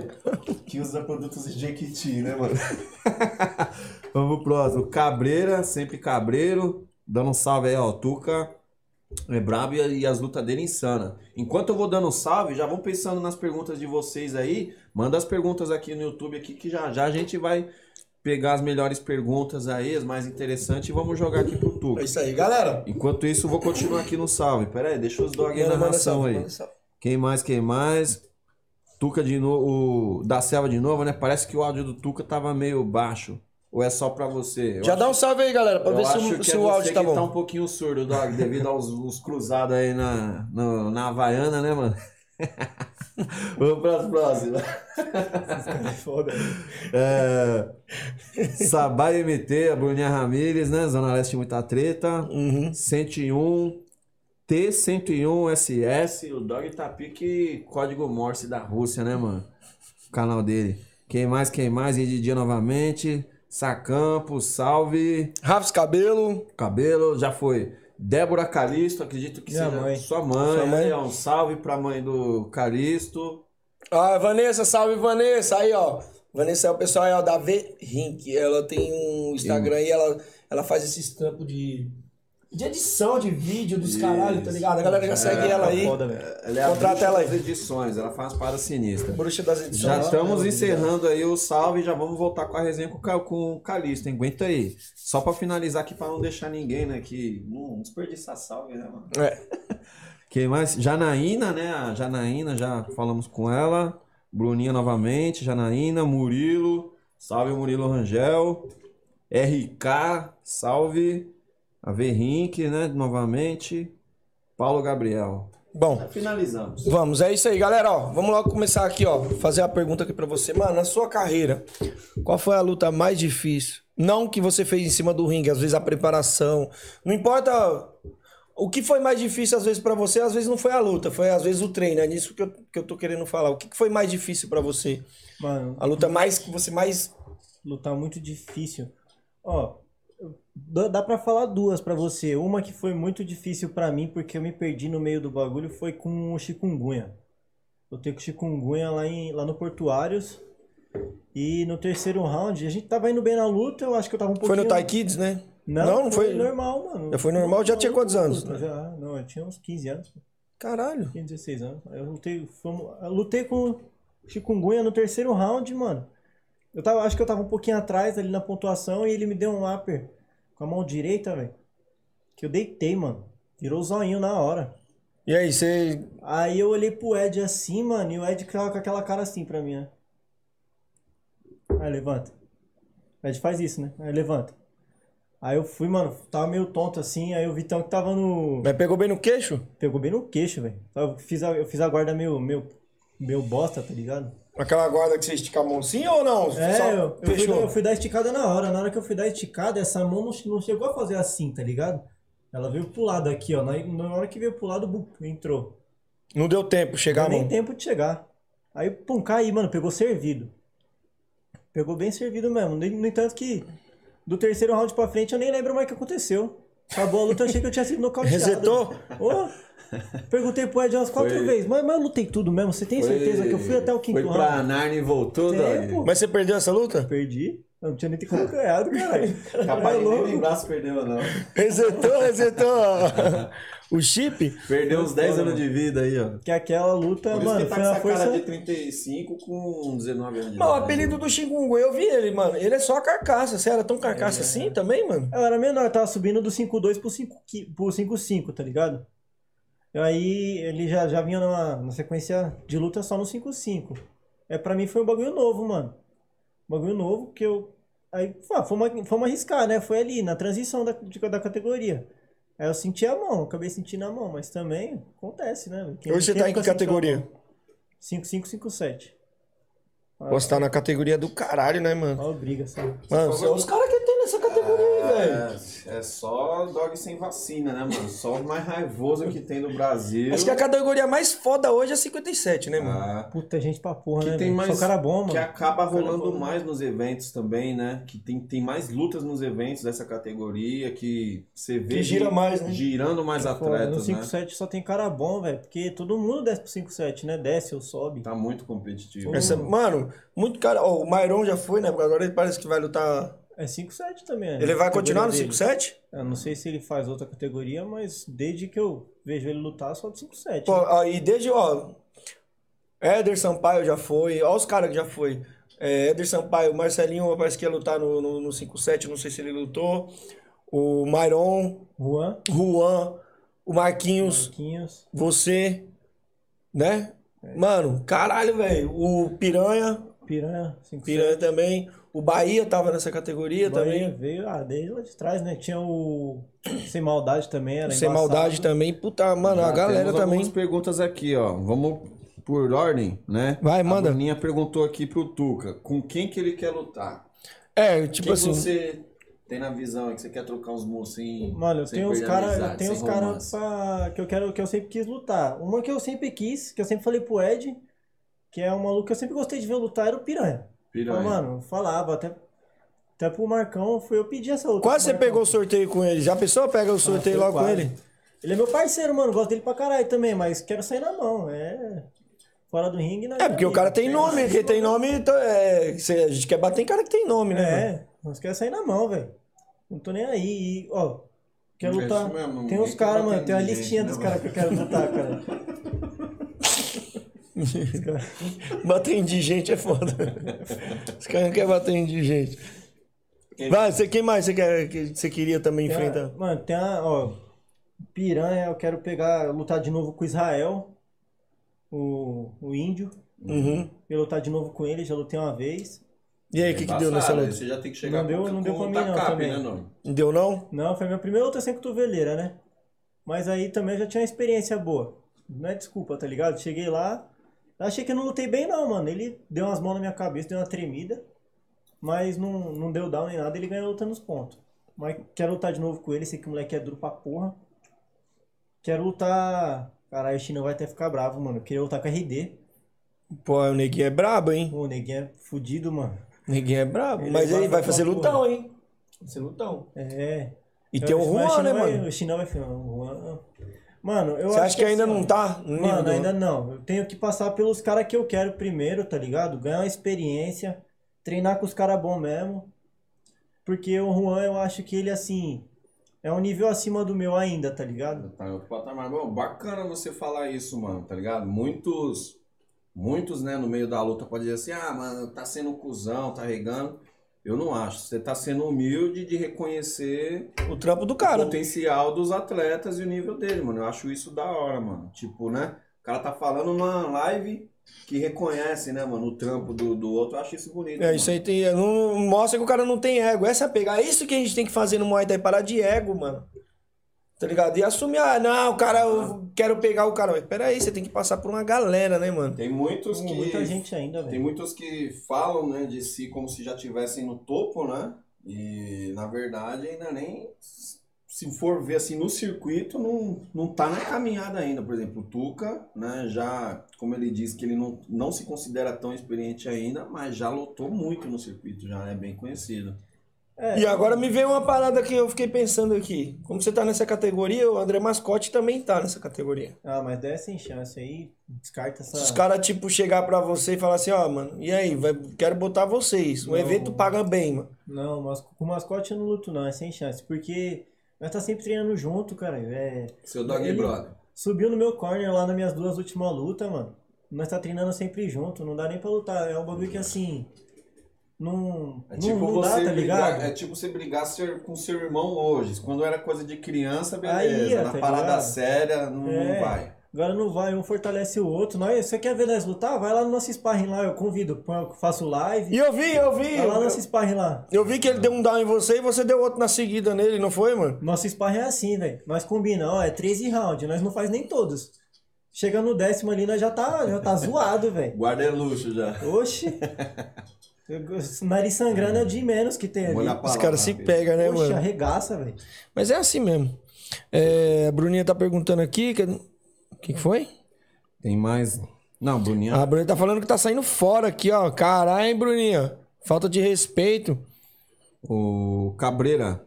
Que usa produtos de Jequiti, né, mano? (laughs) Vamos pro próximo. Cabreira, sempre cabreiro. Dando um salve aí, ó. Tuca é brabo e, as lutas dele insana. Enquanto eu vou dando um salve, já vão pensando nas perguntas de vocês aí. Manda as perguntas aqui no YouTube aqui que já já a gente vai pegar as melhores perguntas aí, as mais interessantes e vamos jogar aqui pro É Tuca. isso aí, galera. Enquanto isso, eu vou continuar aqui no salve. Pera aí, deixa os dog aí na narração aí. Quem mais, quem mais? Tuca de novo, o da Selva de novo, né? Parece que o áudio do Tuca tava meio baixo. Ou é só pra você? Eu Já acho- dá um salve aí, galera, pra eu ver se, o- se é o áudio tá que bom. tá um pouquinho surdo, Dog, devido aos os cruzados aí na, no- na Havaiana, né, mano? (laughs) Vamos para próxima. Foda. É, Sabá MT, a Bruninha Ramírez, né? Zona Leste muita treta. Uhum. 101 T101 SS. O Dog tá pique código Morse da Rússia, né, mano? O canal dele. Quem mais, quem mais? E de dia novamente. Sacampo, salve. Rafa Cabelo. Cabelo, já foi. Débora Calisto, acredito que Minha seja mãe. sua mãe. Sua mãe. Ó, um salve pra mãe do Calisto. Ah, Vanessa, salve Vanessa. Aí, ó. Vanessa é o pessoal aí, ó, da V Rink. Ela tem um Instagram e ela, ela faz esses trampos de, de edição de vídeo dos caralho, tá ligado? A galera já segue ela aí. Foda, velho. Ela é a Contrata bruxa ela aí. das edições, ela faz paradas sinistras. Bruxa das edições. Já estamos Ela- encerrando aí o salve, já vamos voltar com a resenha com, o Ca- com o Calixto, hein? Aguenta aí. Só pra finalizar aqui, pra não deixar ninguém, né, que não desperdiçar salve, né, mano? É. (laughs) Quem mais? Janaína, né? A Janaína, já falamos com ela. Bruninha novamente, Janaína, Murilo. Salve Murilo Rangel. RK, salve. A Verrink, né? Novamente. Paulo Gabriel. Bom, Finalizamos. vamos. É isso aí, galera. Ó, vamos logo começar aqui, ó. Fazer a pergunta aqui pra você. Mano, na sua carreira, qual foi a luta mais difícil? Não que você fez em cima do ringue, às vezes a preparação. Não importa o que foi mais difícil às vezes pra você, às vezes não foi a luta, foi às vezes o treino. É nisso que eu, que eu tô querendo falar. O que que foi mais difícil pra você? Mano, A luta mais que você mais. lutar muito difícil. Ó, dá, pra falar duas pra você. Uma que foi muito difícil pra mim porque eu me perdi no meio do bagulho foi com o chikungunya. Lutei com o chikungunya lá, em, lá no Portuários. E no terceiro round, a gente tava indo bem na luta, eu acho que eu tava um pouquinho... Foi no Thai Kids, né? Não, Não, não foi- normal, mano. Foi normal? Já tinha quantos anos, né? Já, não, eu tinha uns 15 anos. Caralho. Tinha 16 anos. Eu lutei, fomos- eu lutei com o Chikungunya no terceiro round, mano. Eu tava, acho que eu tava um pouquinho atrás ali na pontuação e ele me deu um upper com a mão direita, velho. Que eu deitei, mano. Virou o zoinho na hora. E aí, você. Aí eu olhei pro Ed assim, mano, e o Ed tava com aquela cara assim pra mim, né? Aí levanta. O Ed faz isso, né? Aí levanta. Aí eu fui, mano, tava meio tonto assim, aí o Vitão que tava no. Mas pegou bem no queixo? Pegou bem no queixo, velho. Eu fiz a, eu fiz a guarda meio, meio, meio bosta, tá ligado? Aquela guarda que você estica a mão sim ou não? É, Só eu, eu, fui, dar- eu fui dar esticada na hora. Na hora que eu fui dar esticada, essa mão não, não chegou a fazer assim, tá ligado? Ela veio pro lado aqui, ó. Na, na hora que veio pro lado, bum, entrou. Não deu tempo chegar a Não deu mão. nem tempo de chegar. Aí, pum, caí, mano. Pegou servido. Pegou bem servido mesmo. No entanto que do terceiro round pra frente eu nem lembro mais o que aconteceu. Acabou a luta, eu achei que eu tinha sido nocauteado. Resetou? Ô, perguntei pro Ed umas quatro Foi- vezes. Mas, mas eu lutei tudo mesmo. Você tem certeza que eu fui até o quinto Foi pra round? Narnia e voltou, pô. Mas você perdeu essa luta? Perdi. Eu não tinha nem como ganhado, caralho. Capaz de nem lembrar se perdeu ou não. Resetou, resetou (laughs) o chip? Perdeu uns 10 anos de vida aí, ó. Que aquela luta, Por isso mano, que tá foi com uma essa cara força. de 35 com 19 anos de Mas o apelido do Chikungunya, eu vi ele, mano. Ele é só carcaça. Você era tão carcaça assim também, mano? Eu era menor, eu tava subindo do 5.2 pro 5 qui- pro 5.5, tá ligado? E aí ele já, já vinha numa, numa sequência de luta só no 5.5. É, pra mim foi um bagulho novo, mano. Um bagulho novo que eu. Aí, fomos, fomos arriscar, né? Foi ali, na transição da, de- da categoria. Aí eu senti a mão, acabei sentindo a mão, mas também acontece, né? Quem- Hoje você quem tá em que nunca sentiu a categoria? mão? 5.557. Você tá na categoria do caralho, né, mano? Ó, briga, sabe? Mano, você é os caras nessa categoria aí, velho. É, é só dog sem vacina, né, mano? Só o mais raivoso que tem no Brasil. Acho que a categoria mais foda hoje é 57, né, mano? Ah, Puta gente pra porra, que né? tem mais Só cara bom, mano. que acaba rolando bom. mais nos eventos também, né? Que tem, tem mais lutas nos eventos dessa categoria, que você vê Que gira mais, né? girando mais Foda, No atletas, né? 5-7 só tem cara bom, velho. Porque todo mundo desce pro 5-7, né? Desce ou sobe. Tá muito competitivo. Essa- mano, muito cara. Ó, o Myron já foi, né? Agora ele parece que vai lutar. É 5-7 também, né? Ele vai continuar no categoria 5-7? dele. Eu não sei se ele faz outra categoria, mas desde que eu vejo ele lutar, só do 5-7. Pô, ó, e desde, ó. Éder Sampaio já foi. Ó, os caras que já foi. É, Éder Sampaio, Marcelinho parece que ia lutar no, no, no 5-7, não sei se ele lutou. O Myron, Juan, Juan, o Marquinhos, Marquinhos. você, né? Mano, caralho, velho. O Piranha, Piranha, 5 Piranha também. O Bahia tava nessa categoria Bahia também. veio ah, desde lá de trás, né? Tinha o Sem Maldade também, era Sem embaçado. maldade também. Puta, mano, a Já galera temos também. algumas perguntas aqui, ó. Vamos por ordem, né? Vai, manda. A Bruninha perguntou aqui pro Tuca, com quem que ele quer lutar? É, tipo quem assim. você tem na visão aí que você quer trocar uns mocinhos? Mano, eu sem tenho uns perder caras, amizade, eu tenho uns caras pra- que eu quero, que eu sempre quis lutar. Uma que eu sempre quis, que eu sempre falei pro Ed, que é um maluco que eu sempre gostei de ver lutar, era o Piranha. Piranha. Então, mano, falava até até pro Marcão, foi eu pedir essa luta. Quase você Marcão. pegou o sorteio com ele. Já pensou? Pega o sorteio foi logo com quase. ele? Ele é meu parceiro, mano, gosto dele pra caralho também, mas quero sair na mão, é fora do ringue, né? É, porque o cara tem nome, quem tem nome, então, é, a gente quer bater em cara que tem nome, né? mano? É, nós queremos sair na mão, velho. Não tô nem aí. E, ó, quero É lutar. mesmo, tem quer caras, mano, tem uma listinha dos mano? caras que eu quero lutar, cara. (laughs) (laughs) Bater em indigente é foda. Os caras não querem bater em indigente. Vai, você, quem mais você, quer, que você queria também Tem a- enfrentar? mano, tem a, ó, piranha, eu quero pegar, lutar de novo com o Israel, o, o índio. Uhum. Eu lutar de novo com ele, já lutei uma vez. E aí, o que, que deu nessa luta? Você já tem que chegar Não deu- com, não deu com pra mim não tacape, também. né, não? Não deu, não? Não, foi minha primeira luta sem cotoveleira, né? Mas aí também eu já tinha uma experiência boa. Não é desculpa, tá ligado? Cheguei lá, achei que eu não lutei bem não, mano. Ele deu umas mãos na minha cabeça, deu uma tremida. Mas não, não deu down nem nada, ele ganhou a luta nos pontos. Mas quero lutar de novo com ele, sei que o moleque é duro pra porra. Quero lutar... Caralho, o China vai até ficar bravo, mano. Eu queria lutar com a RD. Pô, o neguinho é brabo, hein? Pô, o neguinho é fudido, mano. O neguinho é brabo. Ele Mas ele vai fazer porra. lutão, hein? Vai ser lutão. É. E tem o Juan, né, vai- mano? O China vai... Não, o Juan... Mano, eu Você acho acha que ainda assim, não tá no nível Mano, do- ainda não. Eu tenho que passar pelos caras que eu quero primeiro, tá ligado? Ganhar uma experiência, treinar com os caras bons mesmo. Porque o Juan, eu acho que ele, assim, é um nível acima do meu ainda, tá ligado? Tá em outro patamar. Bom, bacana você falar isso, mano, tá ligado? Muitos, muitos, né, no meio da luta podem dizer assim, ah, mano, tá sendo cuzão, tá regando. Eu não acho. Você tá sendo humilde de reconhecer O trampo do o cara. potencial dos atletas e o nível dele, mano. Eu acho isso da hora, mano. Tipo, né? O cara tá falando numa live que reconhece, né, mano, o trampo do, do outro. Eu acho isso bonito. É, mano. isso aí tem, não, mostra que o cara não tem ego. Essa é pegar. É isso que a gente tem que fazer no Muay Thai, parar de ego, mano. Tá ligado? E assumir, ah, não, o cara, eu quero pegar o cara. Mas peraí, você tem que passar por uma galera, né, mano? Tem muitos Tem que. muita gente ainda, Tem velho. muitos que falam, né, de si como se já estivessem no topo, né? E na verdade ainda nem se for ver assim no circuito não, não tá na caminhada ainda. Por exemplo, o Tuca, né, já, como ele disse que ele não, não se considera tão experiente ainda, mas já lutou muito no circuito, já é bem conhecido. É, E agora me veio uma parada que eu fiquei pensando aqui. Como você tá nessa categoria, o André Mascote também tá nessa categoria. Ah, mas dá sem chance aí. Descarta essa. Se os caras, tipo, chegar pra você e falar assim, ó, mano, e aí, vai, quero botar vocês. O Não. evento paga bem, mano. Não, mas com o mascote eu não luto, não. É sem chance. Porque nós tá sempre treinando junto, cara. É. Seu Dog Ele- Brother. Subiu no meu corner lá nas minhas duas últimas lutas, mano. Nós tá treinando sempre junto, não dá nem pra lutar. É um bagulho que assim. Não, É não, tipo, não dá, tá brigar, ligado? é tipo você brigar ser- com seu irmão hoje. Quando era coisa de criança, beleza. Na tá parada ligado? séria, não, não É. vai. Agora não vai, um fortalece o outro. Nós, você quer ver nós lutar? Vai lá no nosso sparring lá, eu convido. faço live. E eu vi, eu vi. Vai lá no Eu, nosso sparring lá. eu vi que ele deu um down em você e você deu outro na seguida nele, não foi, mano? Nosso sparring é assim, velho. Nós combinamos, ó, é 13 rounds, nós não faz nem todos. Chega no décimo ali, nós já tá, já tá (laughs) zoado, velho. Guarda é luxo já. Oxi. (laughs) Nariz sangrando é o de menos que tem ali. Os caras se pegam, né, Poxa, mano? arregaça, velho. Mas é assim mesmo. É, a Bruninha tá perguntando aqui. que- O que, que foi? Tem mais. Não, Bruninha. A Bruninha tá falando que tá saindo fora aqui, ó. Caralho, hein, Bruninha? Falta de respeito. O Cabreira.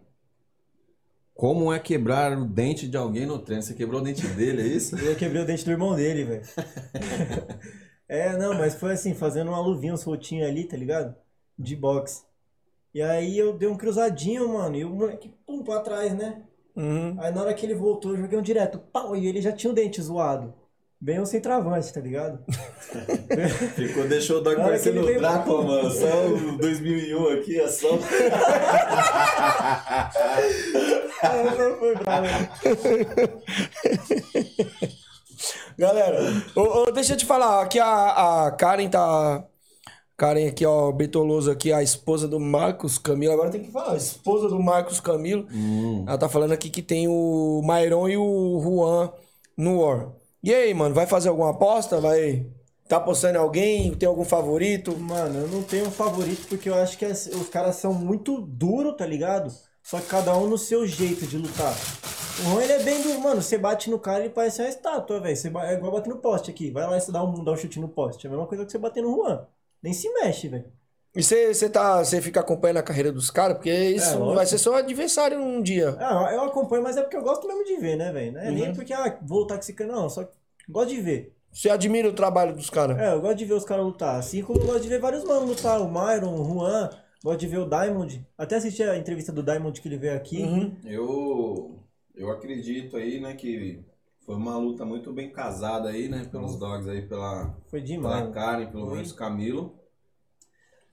Como é quebrar o dente de alguém no treino? Você quebrou o dente dele, é isso? Eu quebrei o dente do irmão dele, velho. (laughs) é, não, mas foi assim, fazendo uma luvinha, um soltinho ali, tá ligado? De boxe. E aí eu dei um cruzadinho, mano, e o moleque, pum, pra trás, né? Uhum. Aí na hora que ele voltou, eu joguei um direto, pau, e ele já tinha o dente zoado. Bem um centroavante, tá ligado? (laughs) Ficou, deixou o ele parecendo o veio- Drácula, mano. Só o 2001 aqui, é só. (laughs) (laughs) Galera, ô, deixa eu te falar, aqui a, a Karen tá. Karen aqui, ó, Betoloso aqui, a esposa do Marcos Camilo. Agora tem que falar, a esposa do Marcos Camilo. Ela tá falando aqui que tem o Mairon e o Juan no War. E aí, mano, vai fazer alguma aposta? Vai. Tá apostando em alguém? Tem algum favorito? Mano, eu não tenho um favorito porque eu acho que as- os caras são muito duros, tá ligado? Só que cada um no seu jeito de lutar. O Juan, ele é bem do. Mano, você bate no cara, ele parece uma estátua, velho. É igual bater no poste aqui. Vai lá e você dá um, dá um chute no poste. É a mesma coisa que você bater no Juan. Nem se mexe, velho. E você você tá, você fica acompanhando a carreira dos caras? Porque isso É, vai ser seu adversário um dia. Ah, eu acompanho, mas é porque eu gosto mesmo de ver, né, velho? Não é nem porque, ah, vou lutar com esse cara, não. Só que gosto de ver. Você admira o trabalho dos caras? É, eu gosto de ver os caras lutar. Assim como eu gosto de ver vários manos lutar. O Myron, o Juan. Gosto de ver o Diamond. Até assisti a entrevista do Diamond que ele veio aqui. Eu, eu acredito aí, né, que foi uma luta muito bem casada aí, né, pelos dogs aí, pela, Foi pela. Karen, pelo menos Camilo.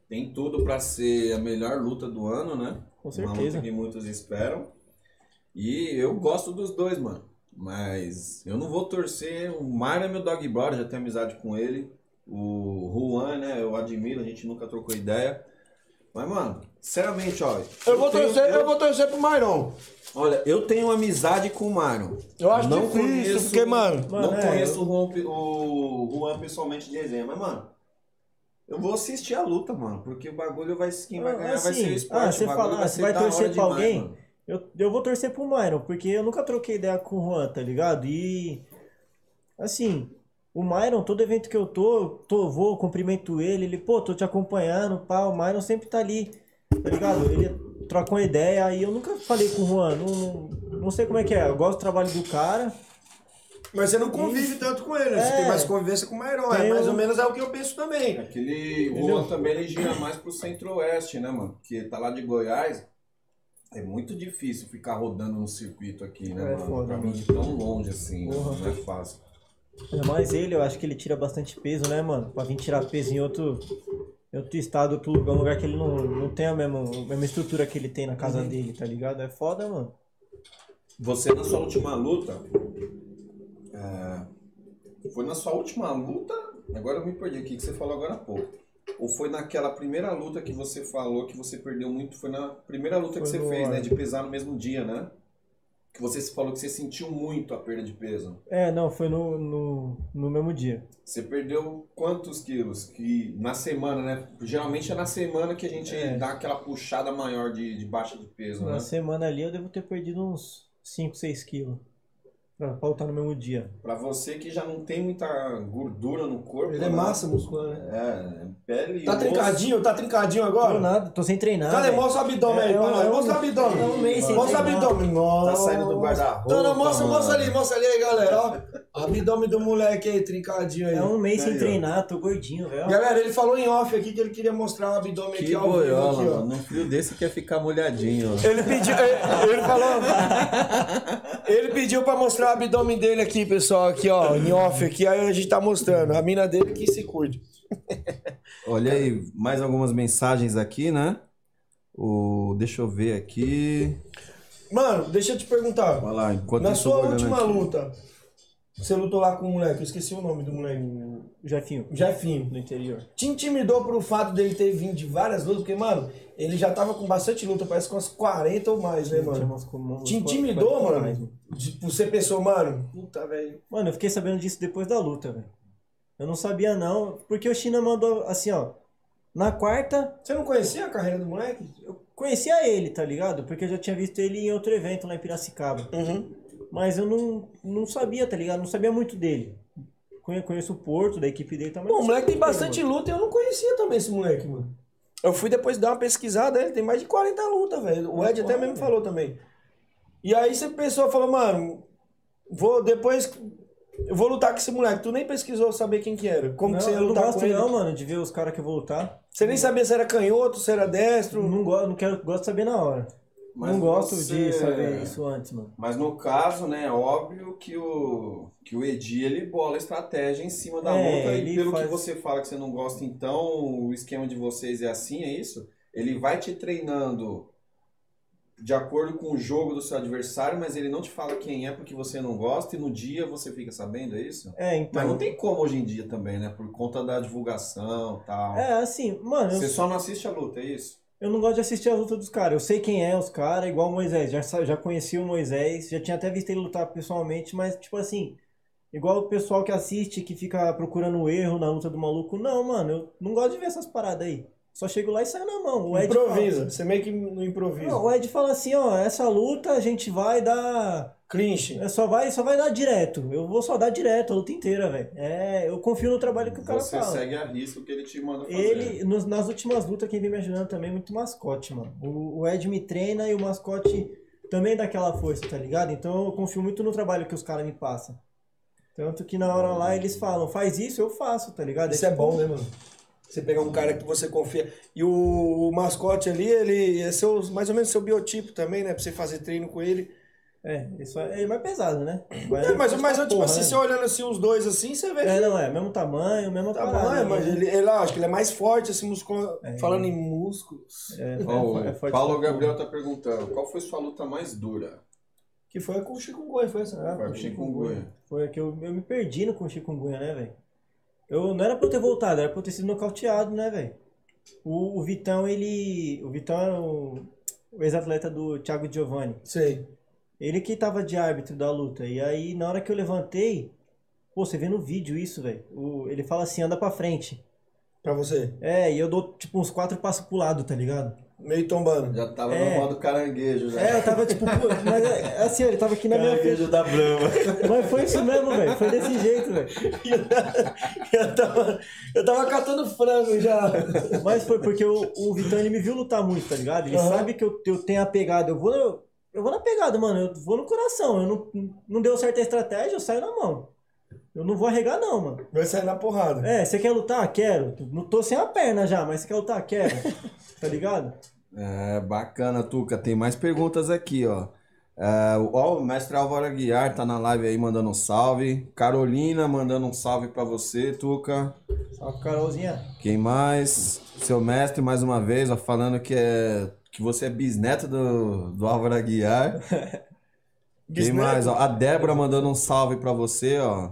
Tem tudo pra ser a melhor luta do ano, né? Com Uma luta certeza. que muitos esperam. E eu gosto dos dois, mano. Mas eu não vou torcer. O Mário é meu dog brother, já tenho amizade com ele. O Juan, né? Eu admiro, a gente nunca trocou ideia. Mas, mano, sinceramente, ó. Eu vou tenho- torcer, eu vou torcer pro Mairon. Olha, eu tenho amizade com o Mário. Eu acho não difícil, conheço, porque, mano, Não Mano, é, conheço o, Juan, pe- o Juan pessoalmente de resenha, mas, mano. Eu vou assistir a luta, mano, porque o bagulho vai. Quem vai Ah, ganhar vai assim, ser o esporte. ah, você o bagulho falar, você vai torcer pra demais, alguém? mano. Eu, eu vou torcer pro Myron, porque eu nunca troquei ideia com o Juan, tá ligado? E. Assim, o Myron, todo evento que eu tô, eu tô vou, cumprimento ele, ele, pô, tô te acompanhando, pá, o Myron sempre tá ali, tá ligado? Ele troca uma ideia, e eu nunca falei com o Juan, não, não, não sei como é que é, eu gosto do trabalho do cara. Mas você não convive tanto com ele, né? Você É. tem mais convivência com o Mairon. É mais um- ou menos é o que eu penso também. Aquele Juan também ele gira mais pro centro-oeste, né, mano? Porque tá lá de Goiás. É muito difícil ficar rodando no circuito aqui, né, É mano? foda, pra vir de tão longe assim, Porra. não é fácil. Ainda mais ele, eu acho que ele tira bastante peso, né, mano? Pra vir tirar peso em outro, em outro estado, outro lugar, um lugar que ele não, não tem a mesma, a mesma estrutura que ele tem na casa dele, tá ligado? É foda, mano. Você na sua última luta. é, Foi na sua última luta. Agora eu me perdi aqui que você falou agora há pouco. Ou foi naquela primeira luta que você falou que você perdeu muito? Foi na primeira luta que Foi você no fez, ar. né? De pesar no mesmo dia, né? Que você falou que você sentiu muito a perda de peso. É, não, foi no, no, no mesmo dia. Você perdeu quantos quilos? Que na semana, né? Geralmente é na semana que a gente É. dá aquela puxada maior de, de baixa de peso, Na né? semana ali eu devo ter perdido uns 5, 6 quilos. Pra pautar no mesmo dia. Pra você que já não tem muita gordura no corpo. Ele é né? massa muscular, né? É, pele. Tá osso. trincadinho? Tá trincadinho Tô agora? nada, tô sem treinar. Cadê? Mostra o abdômen aí É, pra é nós. Mostra o abdômen. é um mês sem Mostra o abdômen. Nossa. Tá saindo do guarda-roupa. Não, não, mostra, mano. mostra ali, mostra ali aí, galera. Ó. Abdômen do moleque aí, trincadinho aí. É um mês sem Aí, ó. treinar, tô gordinho, velho. Galera, ele falou em off aqui que ele queria mostrar o abdômen Que aqui ao vivo. boiola, Aqui, ó. mano. Num frio desse quer ficar molhadinho, ó. Ele pediu, ele, ele falou. Ele pediu pra mostrar o abdômen dele aqui, pessoal, aqui, ó, em off aqui, aí a gente tá mostrando. A mina dele que se cuide. (laughs) Olha aí, mais algumas mensagens aqui, né? O... Deixa eu ver aqui. Mano, deixa eu te perguntar. Olha lá, enquanto Na eu sua última aqui. luta, você lutou lá com o moleque, eu esqueci o nome do moleque. Jefinho, Jefinho. no interior. Te intimidou pro fato dele ter vindo de várias lutas? Porque, mano, ele já tava com bastante luta, parece com umas 40 ou mais, né, mano? umas com- umas Te intimidou, mais, mano? Tipo, você pensou, mano, puta, velho. Mano, eu fiquei sabendo disso depois da luta, velho. Eu não sabia não, porque o China mandou assim, ó. Na quarta, Você não conhecia a carreira do moleque? eu conhecia ele, tá ligado? Porque eu já tinha visto ele em outro evento lá em Piracicaba. Uhum. Mas eu não, não sabia, tá ligado? Não sabia muito dele. Conhe- Conheço o Porto, da equipe dele também. Pô, o moleque tem bastante luta e eu não conhecia também esse moleque, mano. Eu fui depois dar uma pesquisada, ele tem mais de 40 lutas, velho. O Ed até mesmo falou também. E aí você pensou, falou, mano, vou depois. Eu vou lutar com esse moleque. Tu nem pesquisou saber quem que era. Como Não, que você ia eu não lutar gosto com ele? não, mano, de ver os caras que eu vou lutar. Você nem sabia se era canhoto, se era destro. Não, go não quero, gosto de saber na hora. Mas não gosto você- de saber isso antes, mano. Mas no caso, né, é óbvio que o, que o Edi, ele bola estratégia em cima da É, luta. E pelo faz- que você fala que você não gosta, então o esquema de vocês é assim, é isso? Ele vai te treinando de acordo com o jogo do seu adversário, mas ele não te fala quem é porque você não gosta e no dia você fica sabendo, é isso? É, então. Mas não tem como hoje em dia também, né? Por conta da divulgação e tal. É, assim, mano, eu, Você só não assiste a luta, é isso? Eu não gosto de assistir a luta dos caras. Eu sei quem é os caras, igual o Moisés. Já, já conheci o Moisés, já tinha até visto ele lutar pessoalmente, mas, tipo assim, igual o pessoal que assiste, que fica procurando o erro na luta do maluco. Não, mano, eu não gosto de ver essas paradas aí. Só chego lá e saio na mão. O Ed Improvisa. fala- Você meio que no improviso. Não, o Ed fala assim, ó, essa luta a gente vai dar. Clinch. é, Só vai, só vai dar direto. Eu vou só dar direto a luta inteira, velho. É, eu confio no trabalho que o cara Você fala. segue a risca o que ele te manda fazer. Ele, nos- nas últimas lutas, quem vem me ajudando também é muito mascote, mano. O, o Ed me treina e o mascote também dá aquela força, tá ligado? Então eu confio muito no trabalho que os caras me passam. Tanto que na hora lá eles falam, faz isso, eu faço, tá ligado? Isso é tipo- bom, né, mano? Você pegar um cara que você confia. E o, o mascote ali, ele é seu, mais ou menos seu biotipo também, né? Pra você fazer treino com ele. É, isso é, é mais pesado, né? Vai- É, mas, mas porra, tipo assim, né? você olhando assim os dois assim, você vê É, não é, mesmo tamanho, mesmo tá bom, parada, é, mas né? ele, ele, acho que ele é mais forte, assim, musculo... falando em músculos. É, Ó, é o forte Paulo Gabriel tá perguntando, qual foi sua luta mais dura? Que foi com o chikungunya, foi essa, né? Ah, Foi com com chikungunya. chikungunya. Foi que eu, eu me perdi no com chikungunya, né, velho? Eu não era pra eu ter voltado, era pra eu ter sido nocauteado, né, velho? O, o Vitão, ele. O Vitão era o, o ex-atleta do Thiago Giovanni. Sei. Ele que tava de árbitro da luta. E aí, na hora que eu levantei, pô, você vê no vídeo isso, velho. Ele fala assim, anda pra frente. Pra você. É, e eu dou tipo uns quatro passos pro lado, tá ligado? Meio tombando. Já tava É. no modo caranguejo, já. É, eu tava tipo, (laughs) mas é, assim, ele tava aqui na minha frente. da Brahma. Mas foi isso mesmo, velho. Foi desse jeito, velho. (laughs) eu, tava, eu tava catando frango já. Mas foi porque o, o Vitão ele me viu lutar muito, tá ligado? Ele Aham. sabe que eu, eu tenho a pegada. Eu vou, eu, vou na pegada, mano. Eu vou no coração. Eu não, não deu certa estratégia, eu saio na mão. Eu não vou arregar, não, mano. Vai sair na porrada. É, você quer lutar? Quero. Não tô sem a perna já, mas você quer lutar? Quero. (laughs) Tá ligado? É, bacana, Tuca. Tem mais perguntas aqui, ó. É, o- ó, o mestre Álvaro Aguiar tá na live aí mandando um salve. Carolina mandando um salve pra você, Tuca. Salve, Carolzinha. Quem mais? Seu mestre, mais uma vez, ó, falando que, é, que você é bisneto do, do Álvaro Aguiar. (laughs) Quem mais? Ó, a Débora mandando um salve pra você, ó.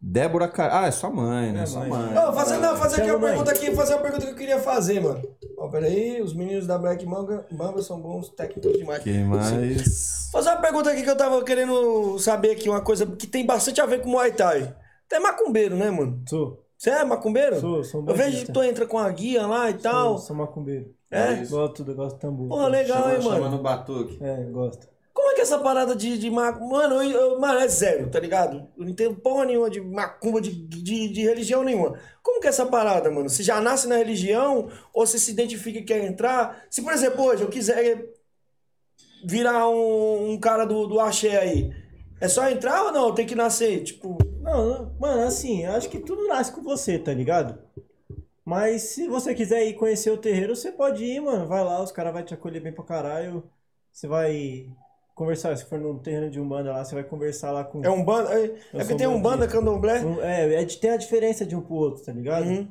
Débora Car... Ah, é sua mãe, né? É, sua mãe. mãe. Não, fazer, não, fazer aqui uma mãe. pergunta aqui, fazer uma pergunta que eu queria fazer, mano. Ó, peraí, os meninos da Black Manga, Mamba são bons técnicos demais. Quem mais? Fazer uma pergunta aqui que eu tava querendo saber aqui, uma coisa que tem bastante a ver com Muay Thai. Tu é macumbeiro, né, mano? Sou. Você é macumbeiro? Sou, sou um Eu vejo que tu entra com a guia lá e tal. Sou, sou macumbeiro. É? Gosto, do- gosto do tambor. Porra, legal, Chama, hein, chama mano? no batuque. É, gosto. Como é que é essa parada de, de macumba? Mano, eu, eu- mano, é zero, tá ligado? Eu não entendo porra nenhuma de macumba, de, de, de religião nenhuma. Como que é essa parada, mano? Você já nasce na religião ou você se identifica e quer entrar? Se, por exemplo, hoje eu quiser virar um, um cara do, do axé aí, é só entrar ou não? Tem que nascer, tipo... Não, não, mano, assim, eu acho que tudo nasce com você, tá ligado? Mas se você quiser ir conhecer o terreiro, você pode ir, mano. Vai lá, os caras vão te acolher bem pra caralho. Você vai conversar, se for no terreno de Umbanda lá, você vai conversar lá com. É um banda... É, é sou tem um banda bandista. candomblé. Um- É, é tem a diferença de um pro outro, tá ligado? Uhum.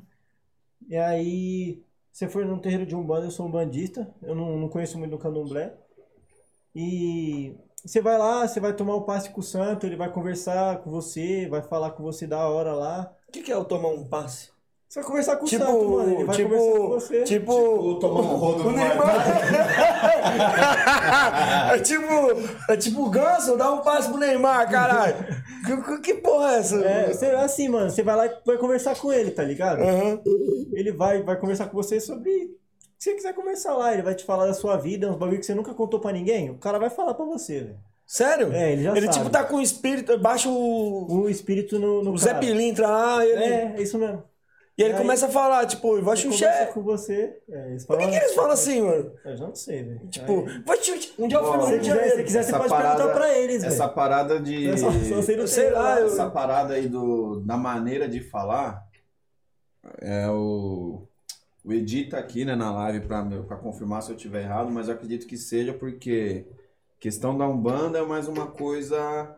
E aí, se for num terreiro de Umbanda, eu sou um bandista. Eu não, não conheço muito do candomblé. E você vai lá, você vai tomar o passe com o santo, ele vai conversar com você, vai falar com você da hora lá. O que, que é o tomar um passe? Você vai conversar com Tipo, o Santo, mano. Ele vai tipo, conversar com você. tipo, Ou tomar um rodo o no Neymar. (laughs) é tipo, é tipo o Ganso, dá um passe pro Neymar, caralho. Que, que- porra é essa? É, você, assim, mano, você vai lá e vai conversar com ele, tá ligado? Aham. Ele vai, vai conversar com você sobre o que você quiser conversar lá. Ele vai te falar da sua vida, uns bagulho que você nunca contou pra ninguém. O cara vai falar pra você, velho. Sério? É, ele já Ele sabe. tipo tá com o espírito, baixa o, O espírito no, no o Zé cara. Pilintra lá, ele, É, é isso mesmo. E ele aí- começa a falar, tipo, vai conversa com você. É, eles Por que, que eles falam assim, mano? Eu já não sei, velho. Tipo, Aí, vai chuché. Um dia eu fui no Rio se de quiser, se Janeiro. quiser você Essa pode parada- perguntar pra eles, Essa velho. parada de. Só- só Sei tem lá, eu- Essa parada aí do, da maneira de falar. É o. O Edi tá aqui né, na live pra, pra confirmar se eu estiver errado, mas eu acredito que seja porque questão da Umbanda é mais uma coisa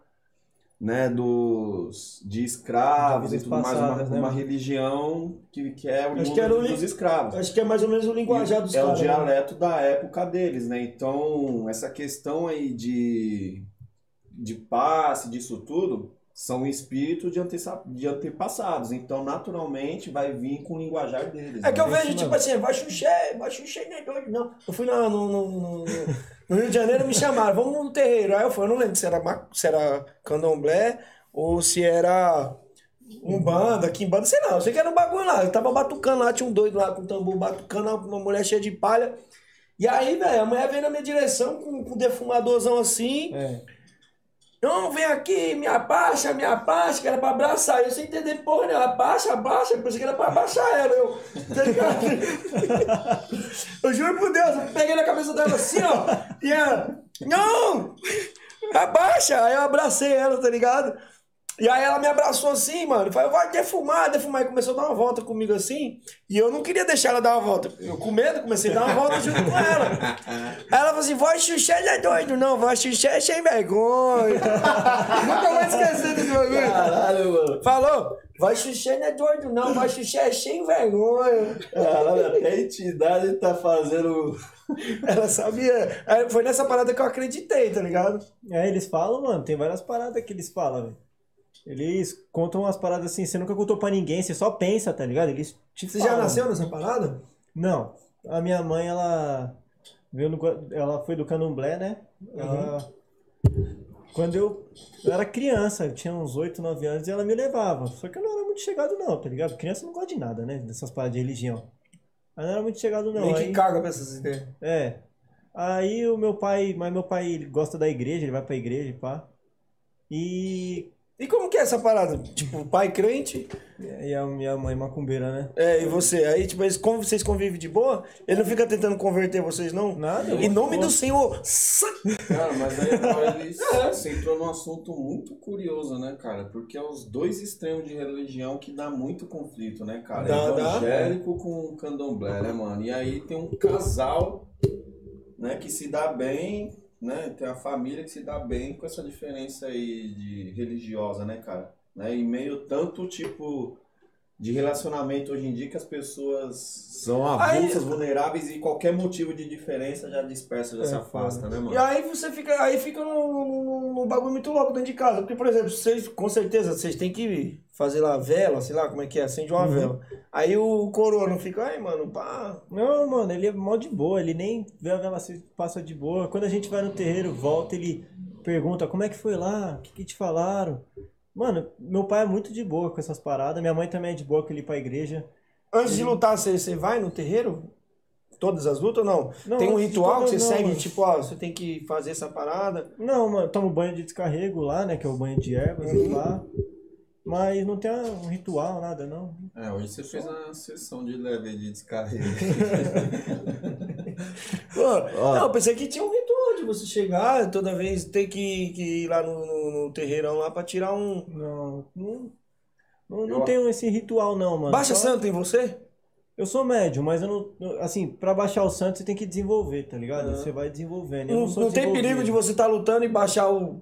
né, dos, de escravos e tudo mais, uma, passadas, né, uma religião que, que é o Acho mundo que era o dos escravos. Acho que é mais ou menos o linguajar dos é o né? dialeto da época deles, né? Então, essa questão aí de, de passe, disso tudo, são espíritos de, antessa- de antepassados. Então, naturalmente, vai vir com o linguajar deles. É que eu né? vejo, tipo assim, vai xuxé, vai xuxé, não é doido, não. Eu fui na- no, no, no, (laughs) no Rio de Janeiro me chamaram, vamos no terreiro. Aí eu fui, eu não lembro se era, se era candomblé ou se era umbanda, quimbanda, sei lá. Eu sei que era um bagulho lá. Eu tava batucando lá, tinha um doido lá com tambor batucando, uma mulher cheia de palha. E aí, velho, a mulher veio na minha direção com, com um defumadorzão assim. É. Não, vem aqui, me abaixa, me abaixa, que era pra abraçar. Eu sem entender porra nenhuma. Abaixa, abaixa. Pensei que era pra abaixar ela. Eu, tá ligado? (laughs) eu juro por Deus, eu peguei na cabeça dela assim, ó. E ela, não, abaixa. Aí eu abracei ela, tá ligado? E aí ela me abraçou assim, mano. Falei, vai defumar, defumar. E começou a dar uma volta comigo assim. E eu não queria deixar ela dar uma volta. Eu com medo, comecei a dar uma volta junto com ela. Aí ela falou assim, voz xuxé não é doido, não. Voz xuxé é sem vergonha. (laughs) Nunca vou esquecer desse bagulho. Caralho, mano. Falou, voz xuxé não é doido, não. Voz xuxé é sem vergonha. Caralho, até a entidade tá fazendo. (laughs) Ela sabia. Foi nessa parada que eu acreditei, tá ligado? É, eles falam, mano, tem várias paradas que eles falam, velho. Eles contam umas paradas assim, você nunca contou pra ninguém, você só pensa, tá ligado? Eles te Você já falam. nasceu nessa parada? Não. A minha mãe, ela veio no, ela foi do Candomblé, né? Ela, quando eu, eu era criança, eu tinha uns 8, 9 anos, e ela me levava. Só que eu não era muito chegado não, tá ligado? Criança não gosta de nada, né? Dessas paradas de religião. Eu não era muito chegado não. Meio Aí, que caga pra essas ideias. é. Aí o meu pai, mas meu pai ele gosta da igreja, ele vai pra igreja, pá. E, E como que é essa parada? Tipo, pai crente, e a minha mãe macumbeira, né? é, e você? Aí, tipo, eles, con- vocês convivem de boa? Ele não fica tentando converter vocês, não? Nada, eu Em nome do Senhor. Cara, mas aí agora (laughs) ele você entrou num assunto muito curioso, né, cara? Porque é os dois extremos de religião que dá muito conflito, né, cara? Dá, dá. Evangélico com candomblé, né, mano? E aí tem um casal, né, que se dá bem, né? Tem uma família que se dá bem com essa diferença aí de religiosa, né, cara? Né? Em meio tanto tipo de relacionamento hoje em dia que as pessoas são Aí- avulsas, vulneráveis e qualquer motivo de diferença já dispersa, já É, se afasta, né, mano? E aí você fica, aí fica num, num bagulho muito louco dentro de casa. Porque, por exemplo, vocês, com certeza, vocês têm que fazer lá vela, sei lá como é que é, acende uma vela. Aí o coroa não fica, ai, mano, pá. Não, mano, ele é mó de boa, ele nem vê a vela se passa de boa. Quando a gente vai no terreiro, volta, ele pergunta como é que foi lá, o que, que te falaram. Mano, meu pai é muito de boa com essas paradas, minha mãe também é de boa com ele ir pra igreja. Antes de lutar, você, você vai no terreiro? Todas as lutas ou não? Não, tem um ritual que você não, segue, mano. tipo, ó, você tem que fazer essa parada. Não, mano, tomo banho de descarrego lá, né, que é o banho de ervas e lá. Mas não tem um ritual, nada, não. É, hoje você fez uma sessão de leve de descarrego. (laughs) Pô, não, eu pensei que tinha um ritual de você chegar toda vez ter que, que ir lá no, no, no terreirão lá pra tirar um. Não, não, não, não Eu- tenho esse ritual não, mano. Baixa Só- santo em você? Eu sou médio, mas eu não. Assim, pra baixar o santo você tem que desenvolver, tá ligado? Ah. Você vai desenvolvendo. Eu Não, não, sou não tem perigo de você estar lutando e baixar o.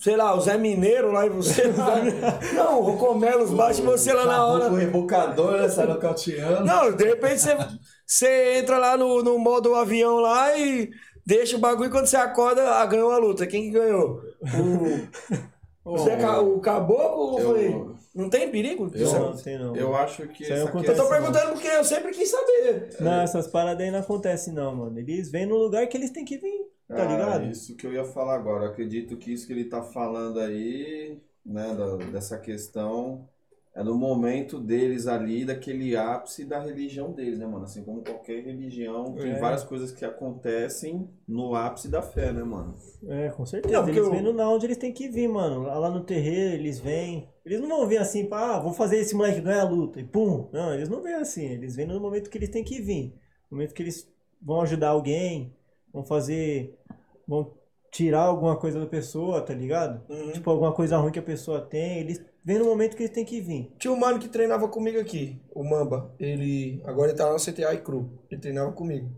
Sei lá, o Zé Mineiro lá e você. (laughs) não, o Rocomelos baixa e você lá na hora. O rebocador, né? Sai nocauteando. Não, de repente você, você entra lá no, no modo avião lá e deixa o bagulho e quando você acorda, ah, ganhou a luta. Quem que ganhou? O, Você é ca- o caboclo Eu- foi. Não tem perigo? Eu- Não, não tem não. Eu acho que Isso aí essa acontece Eu tô perguntando porque eu sempre quis saber. Não, essas paradas aí não acontecem não, mano. Eles vêm no lugar que eles têm que vir, tá Ah, ligado? Isso que eu ia falar agora. Eu acredito que isso que ele tá falando aí, né, da- dessa questão, é no momento deles ali, daquele ápice da religião deles, né, mano? Assim como qualquer religião, tem É. várias coisas que acontecem no ápice da fé, né, mano? É, com certeza. Não, porque eles eu- vêm no- na onde eles têm que vir, mano. Lá lá no terreiro, eles vêm. Eles não vão vir assim, pá, ah, vou fazer esse moleque ganhar a luta e pum. Não, eles não vêm assim. Eles vêm no momento que eles têm que vir. No momento que eles vão ajudar alguém, vão fazer. vão tirar alguma coisa da pessoa, tá ligado? Uhum. Tipo, alguma coisa ruim que a pessoa tem. Eles vêm no momento que eles têm que vir. Tinha um mano que treinava comigo aqui, o Mamba. Ele. Agora ele tá lá no CTA e Cru. Ele treinava comigo.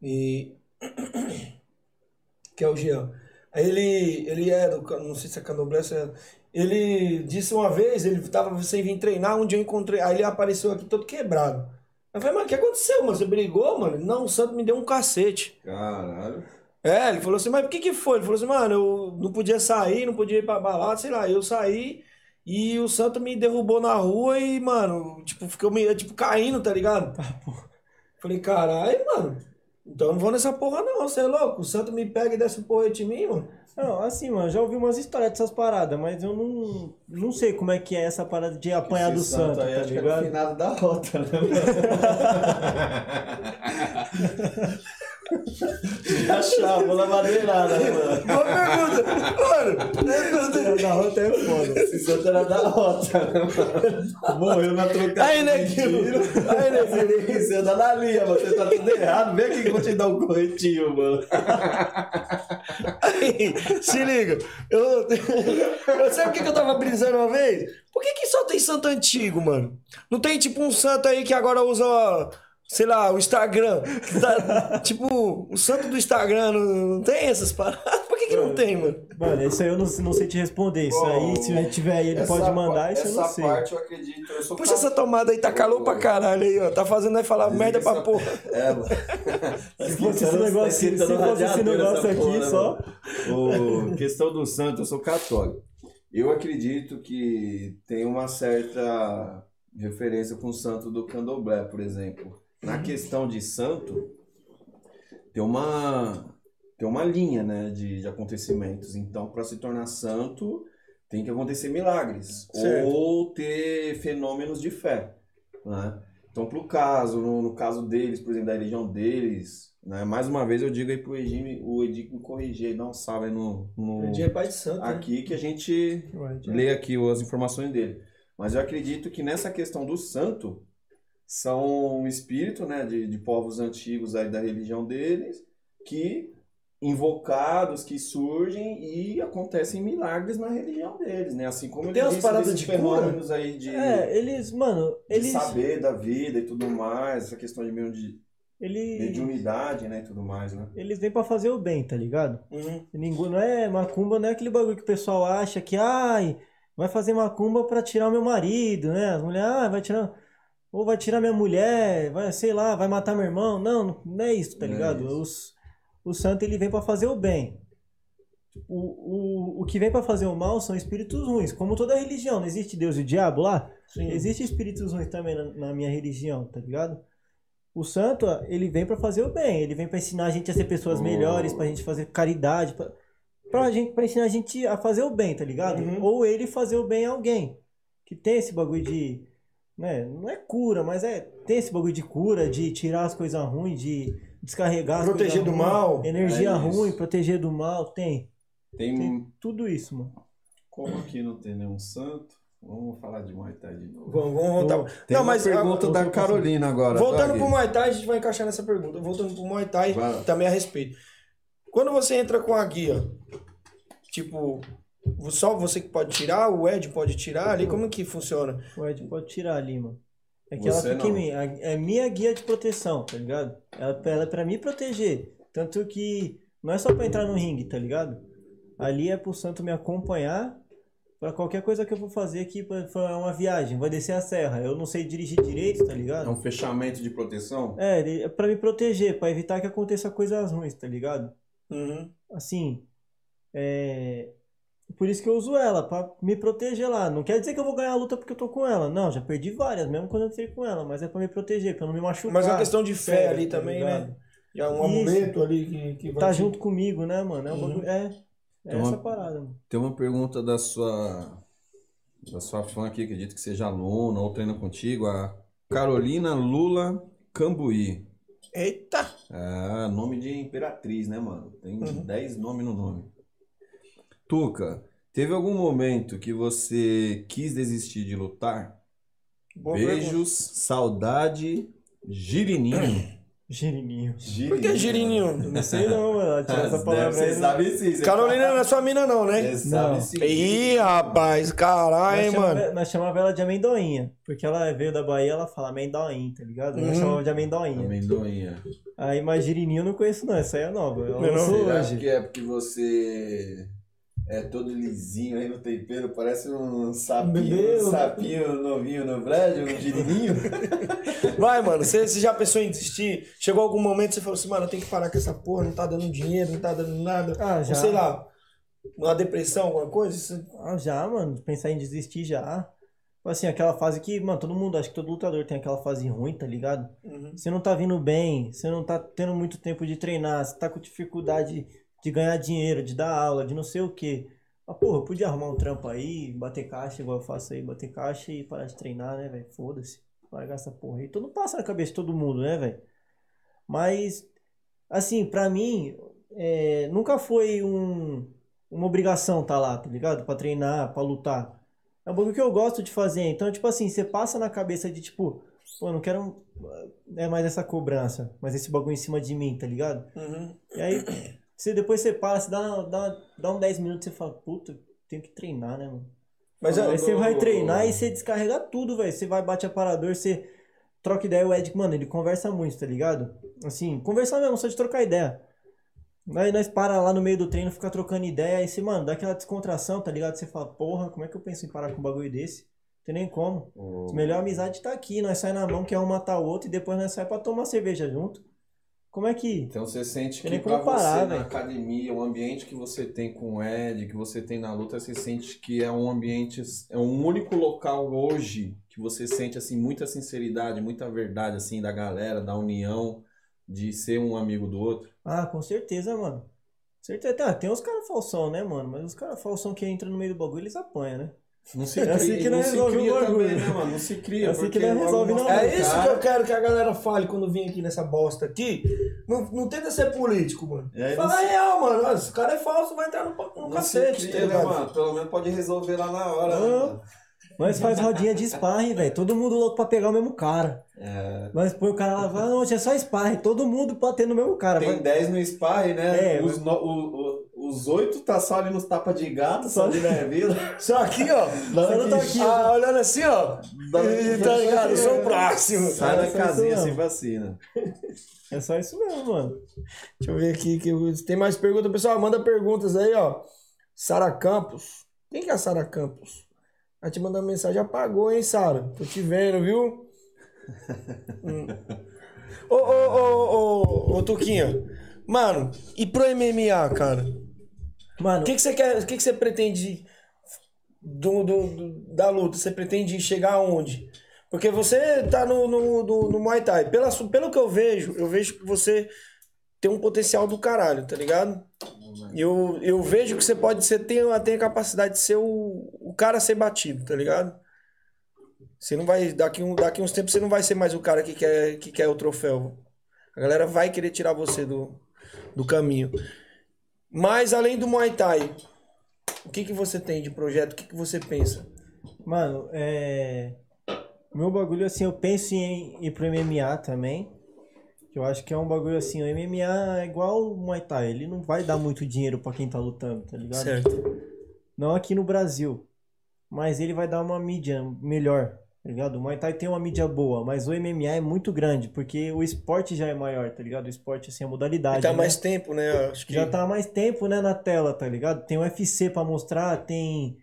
E. (coughs) que é o Jean. Aí ele. Ele é do. Não sei se é candomblé, se é. Ele disse uma vez, ele tava sem vir treinar, um dia eu encontrei. Aí ele apareceu aqui todo quebrado. Eu falei, mano, o que aconteceu, mano? Você brigou, mano? Não, o santo me deu um cacete. Caralho. É, ele falou assim, mas por que que foi? Ele falou assim, mano, eu não podia sair, não podia ir pra balada, sei lá, eu saí e o santo me derrubou na rua e, mano, tipo, ficou meio, tipo, caindo, tá ligado? Falei, caralho, mano, então eu não vou nessa porra não, você é louco? O santo me pega e desce porrete em mim, mano. Não, assim, mano, já ouvi umas histórias dessas paradas, mas eu não, não sei como é que é essa parada de apanhar do Esse santo, aí tá acho que o ligado? finado da rota, né, mano? (laughs) (laughs) Achava na madeirada, né, mano? Boa pergunta, mano, pergunta. Da rota é foda. Esse santo era da rota, né, mano? Morreu na trocada. Aí, neguinho, tiro. aí, neguinho. Você anda na linha, você tá tudo errado. Vem aqui que eu vou te dar um corretinho, mano. Aí, se liga, eu, eu sabe o que, que eu tava brisando uma vez? Por que, que só tem santo antigo, mano? Não tem tipo um santo aí que agora usa, sei lá, o Instagram. tá- (laughs) tipo, o santo do Instagram não, não tem essas paradas? Por que, que não tem, mano? Mano, isso aí eu não, não sei te responder. Isso aí, se ele tiver aí, ele pode mandar, isso eu não essa sei. parte eu acredito. Eu sou Puxa essa tomada aí, tá calor pra caralho aí, ó. Tá fazendo nós falar merda pra porra. É, mano. (laughs) Se fosse esse negócio, se Tá fosse esse negócio essa aqui porra, né, só. mano? O questão do santo, eu sou católico. Eu acredito que tem uma certa referência com o santo do candomblé, por exemplo. Na questão de santo, tem uma, tem uma linha né, de, de acontecimentos. Então, para se tornar santo, tem que acontecer milagres. Certo. Ou ter fenômenos de fé. Né? Então, pro caso, no, no caso deles, por exemplo, da religião deles, né? Mais uma vez eu digo aí pro Edi, o Edi me corrigir, dar um salve aí no, no- Dia é pai de santo, né? aqui que a gente lê aqui as informações dele. Mas eu acredito que nessa questão do santo, são espíritos né, de, de povos antigos aí da religião deles, que invocados, que surgem e acontecem milagres na religião deles, né? Assim como Tem ele umas disse paradas de cura? fenômenos aí de, É, eles, mano, de eles. saber da vida e tudo mais, essa questão de, meio de Eles, mediunidade, né, e tudo mais, né? eles vêm pra fazer o bem, tá ligado? Uhum. Ninguém, não é macumba, não é aquele bagulho que o pessoal acha que, ai, vai fazer macumba pra tirar o meu marido, né? As mulheres, ah, vai tirar. Ou vai tirar minha mulher, vai, sei lá, vai matar meu irmão. Não, não- é isso, tá Não é ligado? isso. Os, o santo ele vem pra fazer o bem. O, o, o que vem pra fazer o mal são espíritos ruins. Como toda religião, não existe Deus e o diabo lá? Sim. Existem espíritos ruins também na, na minha religião, tá ligado? O santo, ele vem pra fazer o bem, ele vem pra ensinar a gente a ser pessoas melhores, pra gente fazer caridade, pra, pra, gente, pra ensinar a gente a fazer o bem, tá ligado? Uhum. Ou ele fazer o bem a alguém. Que tem esse bagulho de. Né, não é cura, mas é. Tem esse bagulho de cura, de tirar as coisas ruins, de descarregar as Proteger do ruins, mal. Energia É ruim, proteger do mal, tem. Tem, Tem tudo isso, mano. como aqui não tem nenhum santo, vamos falar de Muay Thai de novo. Vamos, vamos voltar. Tem não, uma mas pergunta ah, da Carolina agora. Voltando Doug. pro Muay Thai, a gente vai encaixar nessa pergunta. Voltando pro Muay Thai, Vai também a respeito. Quando você entra com a guia, tipo, só você que pode tirar, o Ed pode tirar ali, como que funciona? O Ed pode tirar ali, mano. É que Você ela fica não. em mim. É minha guia de proteção, tá ligado? Ela, ela é pra me proteger. Tanto que não é só pra entrar no ringue, tá ligado? Ali é pro santo me acompanhar pra qualquer coisa que eu vou fazer aqui. pra uma viagem, vai descer a serra. Eu não sei dirigir direito, tá É ligado? um fechamento de proteção? É, é pra me proteger, pra evitar que aconteça coisas ruins, tá ligado? Uhum. assim, é, Por isso que eu uso ela, pra me proteger lá. Não quer dizer que eu vou ganhar a luta porque eu tô com ela. Não, já perdi várias, mesmo quando eu entrei com ela. Mas é pra me proteger, pra não me machucar. Mas é uma questão de fé ali tá também, ligado? né? Já um Isso. amuleto ali que, que vai Tá te- junto comigo, né, mano? É, um Uhum. bagulho- é, é essa parada, mano. Tem uma pergunta da sua da sua fã aqui, acredito que seja aluna ou treina contigo, a Carolina Lula Cambuí. Eita! É, nome de imperatriz, né, mano? Tem Uhum. 10 nomes no nome. Tuca, teve algum momento que você quis desistir de lutar? Boa Beijos, saudade, (coughs) girininho. Girininho. Por que girininho? Não sei não, mano. Tira essa (laughs) palavra aí. Você sabe sim. você Carolina não é sua mina não, né? Você sabe Não. sim. Ih, rapaz, caralho, hein, Nós chamava, mano. nós chamava ela de amendoinha. Porque ela veio da Bahia, ela fala amendoim, tá ligado? Nós Uhum. chamava de amendoinha. Amendoinha. Aí, mas girininho eu não conheço não, essa aí é nova. Eu Não é Você acha hoje. que é porque você é todo lisinho aí no tempero, parece um sapinho, Meu. um sapinho novinho no prédio, um girininho? (laughs) Vai, mano, você, você já pensou em desistir? Chegou algum momento que você falou assim, mano, eu tenho que parar com essa porra, não tá dando dinheiro, não tá dando nada. Ah, já. Ou sei lá, uma depressão, alguma coisa? Você- Ah, já, mano. Pensar em desistir já. Tipo Assim, aquela fase que, mano, todo mundo, acho que todo lutador tem aquela fase ruim, tá ligado? Uhum. Você não tá vindo bem, você não tá tendo muito tempo de treinar, você tá com dificuldade de ganhar dinheiro, de dar aula, de não sei o quê. Mas, porra, eu podia arrumar um trampo aí, bater caixa, igual eu faço aí, bater caixa e parar de treinar, né, velho? Foda-se. Largar essa porra aí. Tudo passa na cabeça de todo mundo, né, velho? Mas, assim, pra mim, é, nunca foi um, uma obrigação tá lá, tá ligado? Pra treinar, pra lutar. É um bagulho que eu gosto de fazer. Então, tipo assim, você passa na cabeça de, tipo, pô, eu não quero é mais essa cobrança, mas esse bagulho em cima de mim, tá ligado? Uhum. E aí, você, depois você para, você dá, dá, dá uns 10 minutos e você fala, puta, tenho que treinar, né, mano? Mas Aí eu, você vai treinar e você descarrega tudo, velho. Você vai, bate aparador, você troca ideia. O Ed, mano, ele conversa muito, tá ligado? Assim, conversar mesmo, só de trocar ideia. Aí nós para lá no meio do treino, fica trocando ideia. Aí você, mano, dá aquela descontração, tá ligado? Você fala, porra, como é que eu penso em parar com um bagulho desse? Não tem nem como. Melhor amizade tá aqui. Nós sai na mão, que é um matar o outro, e depois nós sai pra tomar cerveja junto. Como é que. Então você sente que pra parar, você na velho. academia, o ambiente que você tem com o Ed, que você tem na luta, você sente que é um ambiente, é um único local hoje que você sente assim muita sinceridade, muita verdade assim da galera, da união, de ser um amigo do outro. Ah, com certeza, mano. Certeza. Tá, tem uns caras falsão, né, mano? Mas os caras falsão que entram no meio do bagulho, eles apanham, né? Não se É cria, assim que não se resolve o cria bagulho. também, né, mano? Não se cria, É assim que logo resolve na É isso cara- que eu quero que a galera fale quando vir aqui nessa bosta aqui. Não, não tenta ser político, mano. Aí Fala não a real, mano. Esse cara é falso, vai entrar no, no Não cacete, se tá cria, né, ligado? mano? Pelo menos pode resolver lá na hora. né, Não. mano? Nós faz rodinha de sparring, velho. Todo mundo louco pra pegar o mesmo cara. É, Nós põe o cara lá e fala, não, hoje é só sparring. Todo mundo batendo no mesmo cara. Tem vai- 10 no sparring, né? É, os, no, o- o- os 8 tá só ali nos tapas de gato, só Só- ali na vila. (laughs) Só aqui, ó. Só não tá aqui, ah, olhando assim, ó. E, tá ligado? Eu sou o próximo. Sai da só casinha sem vacina. É só isso mesmo, mano. Deixa eu ver aqui. Que eu- tem mais perguntas. Pessoal, manda perguntas aí, ó. Sara Campos. Quem que é a Sara Campos? Vai te mandar mensagem. Apagou, hein, Sara? Tô te vendo, viu? Hum. Ô, ô, ô, ô, ô, Tuquinha. Mano, e pro MMA, cara? Mano, O que, que você quer? O que, que você pretende do, do, do- da luta? Você pretende chegar aonde? Porque você tá no, no, no, no Muay Thai. Pela, pelo que eu vejo, eu vejo que você tem um potencial do caralho, tá ligado? Eu, eu vejo que você pode ser, tem, tem a capacidade de ser o, o cara a ser batido, tá ligado? Você não vai. Daqui, um, daqui uns tempos você não vai ser mais o cara que quer, que quer o troféu. A galera vai querer tirar você do, do caminho. Mas além do Muay Thai, o que, que você tem de projeto? O que, que você pensa? Mano, é. Meu bagulho, assim, eu penso em ir pro MMA também. Que eu acho que é um bagulho assim, o MMA é igual o Muay Thai, ele não vai dar muito dinheiro pra quem tá lutando, tá ligado? Certo. Não aqui no Brasil. Mas ele vai dar uma mídia melhor, tá ligado? O Muay Thai tem uma mídia boa, mas o MMA é muito grande, porque o esporte já é maior, tá ligado? O esporte, assim, a modalidade. tá né? mais tempo, né? Acho que Já tá mais tempo, né, na tela, tá ligado? Tem o UFC pra mostrar, tem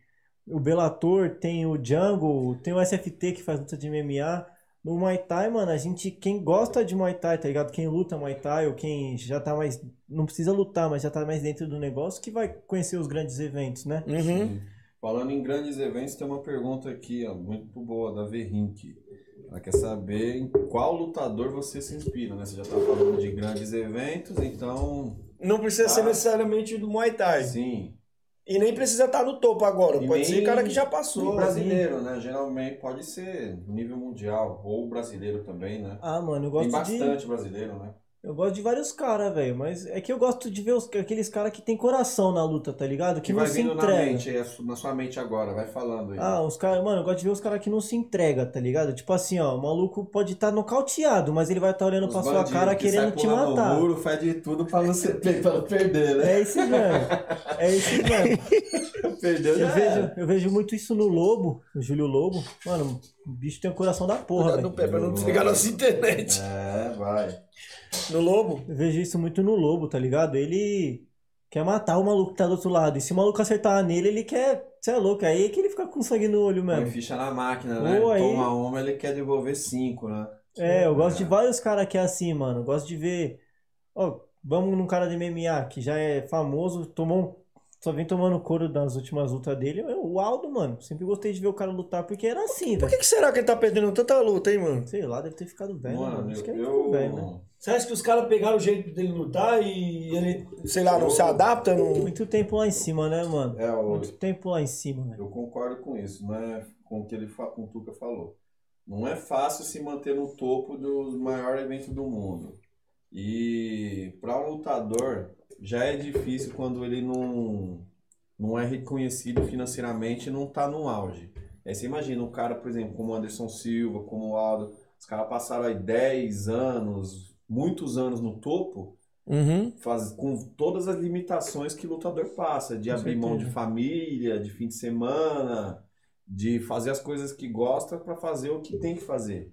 o Bellator, tem o Jungle, tem o SFT que faz luta de MMA. No Muay Thai, mano, a gente, quem gosta de Muay Thai, tá ligado? Quem luta Muay Thai ou quem já tá mais, não precisa lutar, mas já tá mais dentro do negócio, que vai conhecer os grandes eventos, né? Uhum. Falando em grandes eventos, tem uma pergunta aqui, ó, muito boa, da Verrink. Ela quer saber em qual lutador você se inspira, né? Você já tá falando de grandes eventos, então, Não precisa ser Ah. necessariamente do Muay Thai. sim. E nem precisa estar no topo agora. E Pode ser cara que já passou. brasileiro, né? Geralmente pode ser nível mundial, ou brasileiro também, né? Ah, mano, eu Tem gosto de bastante brasileiro, né? Eu gosto de vários caras, velho, mas é que eu gosto de ver os- aqueles caras que tem coração na luta, tá ligado? Que Que não vai se vindo na entrega. mente, na sua mente agora, vai falando aí. Ah, os caras, mano, eu gosto de ver os caras que não se entrega, tá ligado? Tipo assim, ó, o maluco pode estar nocauteado, mas ele vai estar olhando Os pra sua cara que querendo sai te matar. No muro, faz de tudo pra não, ser, (laughs) pra não perder, né? É isso mesmo. É isso mesmo. (laughs) Perdeu Eu já vejo, eu vejo muito isso no Lobo, no Júlio Lobo. Mano, o bicho tem um coração da porra, Cuidado no velho. pé pra não desligar nossa internet. É, vai. No lobo. Eu vejo isso muito no Lobo, tá ligado? Ele quer matar o maluco que tá do outro lado. E se o maluco acertar nele, ele quer. Você é louco, aí é que ele fica com sangue no olho Põe mesmo. ficha na máquina, né? Pô, aí- Toma uma, ele quer devolver cinco, né? É, eu gosto de vários caras que é assim, mano. Eu gosto de ver. Ó, vamos num cara de MMA que já é famoso, tomou um- Só vem tomando couro nas últimas lutas dele. Eu- O Aldo, mano. Sempre gostei de ver o cara lutar porque era assim, Por velho. que, que será que ele tá perdendo tanta luta, hein, mano? Sei lá, deve ter ficado velho, mano. Mano, Acho eu, que ele eu, ficou velho, né? Você acha que os caras pegaram o jeito dele lutar e ele, sei lá, não se adapta? Não... Muito tempo lá em cima, né, mano? é, o- Muito tempo lá em cima, velho. eu concordo com isso, né? Com o que ele com o Tuca falou. Não é fácil se manter no topo do maior evento do mundo. E para um lutador já é difícil quando ele não, não é reconhecido financeiramente e não tá no auge. Aí você imagina um cara, por exemplo, como o Anderson Silva, como o Aldo, os caras passaram aí 10 anos, muitos anos no topo, Uhum. faz, com todas as limitações que o lutador passa, de Com abrir mão de certeza. família, de fim de semana, de fazer as coisas que gosta para fazer o que tem que fazer.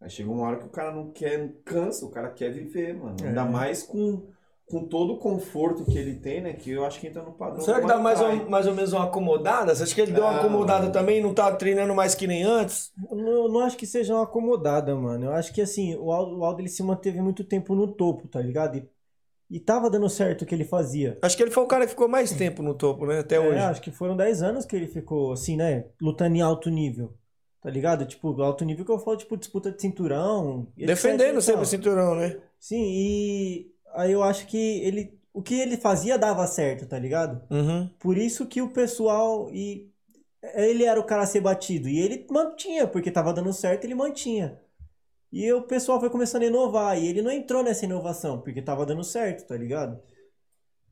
Aí chega uma hora que o cara não quer, cansa, o cara quer viver, mano. É. Ainda mais com, com todo o conforto que ele tem, né? Que eu acho que entra no padrão. Será que dá mais ou, mais ou menos uma acomodada? Você acha que ele deu uma acomodada mano. também e não tá treinando mais que nem antes? Eu não, eu não acho que seja uma acomodada, mano. Eu acho que assim, o Aldo, o Aldo ele se manteve muito tempo no topo, tá ligado? E, e tava dando certo o que ele fazia. Acho que ele foi o cara que ficou mais tempo no topo, né? Até hoje. É, acho que foram 10 anos que ele ficou, assim, né? Lutando em alto nível. Tá ligado? Tipo, alto nível que eu falo, tipo, disputa de cinturão. etc Defendendo e sempre o cinturão, né? Sim, e aí eu acho que ele. O que ele fazia dava certo, tá ligado? Uhum. Por isso que o pessoal. E ele era o cara a ser batido. E ele mantinha, porque tava dando certo, ele mantinha. E o pessoal foi começando a inovar. E ele não entrou nessa inovação, porque tava dando certo, tá ligado?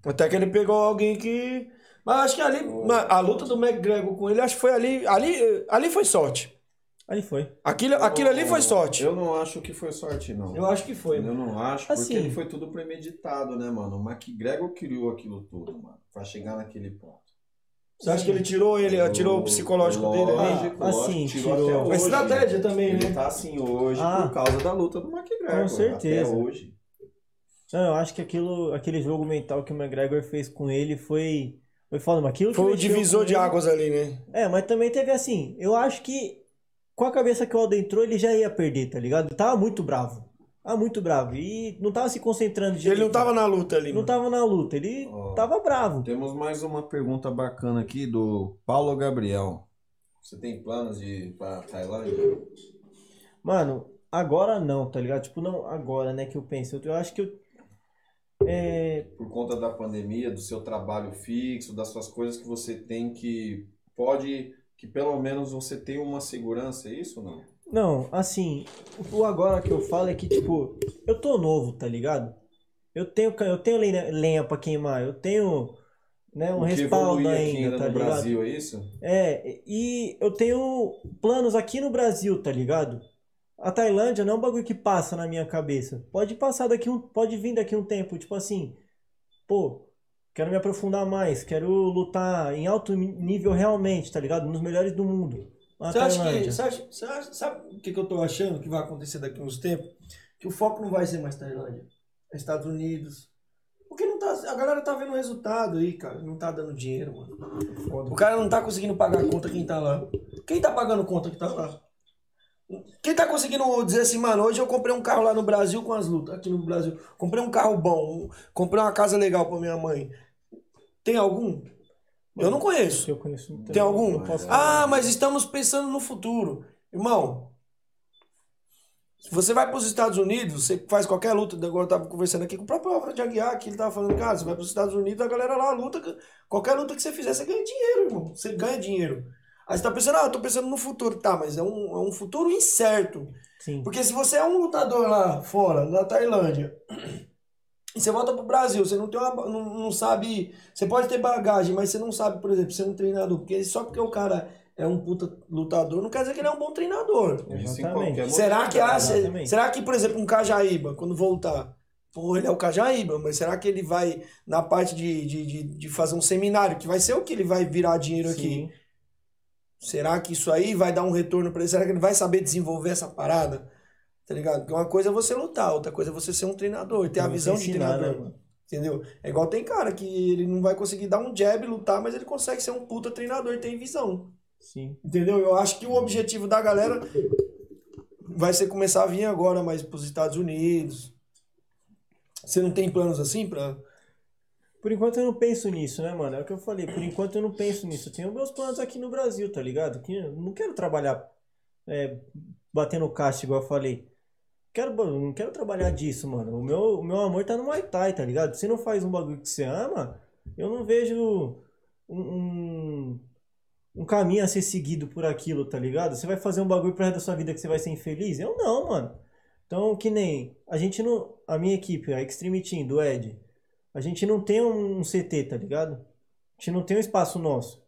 Até que ele pegou alguém que. Mas acho que ali. A luta do McGregor com ele, acho que foi ali. Ali, ali foi sorte. Ali foi. Aquilo, aquilo ali foi sorte. Eu não acho que foi sorte, não. Eu acho que foi. Eu não acho, porque Assim. ele foi tudo premeditado, né, mano? O McGregor criou aquilo tudo, mano, pra chegar naquele ponto. Você acha que ele tirou ele, tirou o psicológico dele ali? Lógico, Ah, lógico, assim, tirou tirou. hoje. estratégia também, Ele né? tá assim hoje Ah. por causa da luta do McGregor. Com certeza. Até hoje. Não, eu acho que aquilo, aquele jogo mental que o McGregor fez com ele foi. Foi foda, mas aquilo que Foi o divisor de ele- águas ali, né? É, mas também teve assim. Eu acho que com a cabeça que o Aldo entrou, ele já ia perder, tá ligado? Ele tava muito bravo. Tava muito bravo. E não tava se concentrando Ele não tava na luta ali. Não mano. tava na luta, ele Ó. tava bravo. Temos mais uma pergunta bacana aqui do Paulo Gabriel. Você tem planos de ir pra Tailândia? Mano, agora não, tá ligado? Tipo, não agora, né, que eu penso. Eu, eu acho que eu. É, Por conta da pandemia, do seu trabalho fixo, das suas coisas que você tem que pode que pelo menos você tem uma segurança, é isso ou não? Não, assim, o agora que eu falo é que, tipo, eu tô novo, tá ligado? Eu tenho, eu tenho lenha, lenha pra queimar, eu tenho, né, um respaldo ainda, tá no ligado? Brasil, é isso? É, e eu tenho planos aqui no Brasil, tá ligado? A Tailândia não é um bagulho que passa na minha cabeça. Pode passar daqui um, pode vir daqui um tempo, tipo assim, pô, quero me aprofundar mais, quero lutar em alto nível realmente, tá ligado? Nos melhores do mundo. Você acha que. Você acha, você acha- sabe o que, que eu tô achando que vai acontecer daqui a uns tempos? Que o foco não vai ser mais Tailândia. É Estados Unidos. Porque não tá, a galera tá vendo o resultado aí, cara. Não tá dando dinheiro, mano. O cara não tá conseguindo pagar a conta quem tá lá. Quem tá pagando conta que tá lá? Quem tá conseguindo dizer assim, mano, hoje eu comprei um carro lá no Brasil com as lutas, aqui no Brasil. Comprei um carro bom, comprei uma casa legal pra minha mãe. Tem algum? Eu não conheço. Eu conheço muito. Tem algum? Ah, mas estamos pensando no futuro. Irmão, você vai para os Estados Unidos, você faz qualquer luta. Agora eu tava conversando aqui com o próprio Alfred Aguiar, que ele tava falando, cara, você vai para os Estados Unidos, a galera lá luta. Qualquer luta que você fizer, você ganha dinheiro, irmão. Você ganha dinheiro. Aí você tá pensando, ah, eu tô pensando no futuro. Tá, mas é um, é um futuro incerto. Sim. Porque se você é um lutador lá fora, na Tailândia, e você volta pro Brasil, você não tem uma, não, não sabe, você pode ter bagagem, mas você não sabe, por exemplo, ser um treinador, porque só porque o cara é um puta lutador, não quer dizer que ele é um bom treinador. Exatamente. Será que há, Exatamente. será que, por exemplo, um Cajaíba, quando voltar, pô, ele é o Cajaíba, mas será que ele vai na parte de, de, de, de fazer um seminário, que vai ser o que ele vai virar dinheiro aqui? Será que isso aí vai dar um retorno pra ele? Será que ele vai saber desenvolver essa parada? Tá ligado? Porque uma coisa é você lutar, outra coisa é você ser um treinador, ter a visão de ensinar, treinador. né? Entendeu? É igual tem cara que ele não vai conseguir dar um jab e lutar, mas ele consegue ser um puta treinador e tem visão. Sim. Entendeu? Eu acho que o objetivo da galera vai ser começar a vir agora mais pros Estados Unidos. Você não tem planos assim pra. Por enquanto eu não penso nisso, né, mano? É o que eu falei. Por enquanto eu não penso nisso. Eu tenho meus planos aqui no Brasil, tá ligado? Que eu não quero trabalhar é, batendo caixa, igual eu falei. Quero, não quero trabalhar disso, mano. O meu, o meu amor tá no Muay Thai, tá ligado? Se não faz um bagulho que você ama, eu não vejo um, um, um caminho a ser seguido por aquilo, tá ligado? Você vai fazer um bagulho pro resto da sua vida que você vai ser infeliz? Eu não, mano. Então, que nem a gente não. A minha equipe, a Extreme Team do Ed, a gente não tem um, CT, tá ligado? A gente não tem um espaço nosso.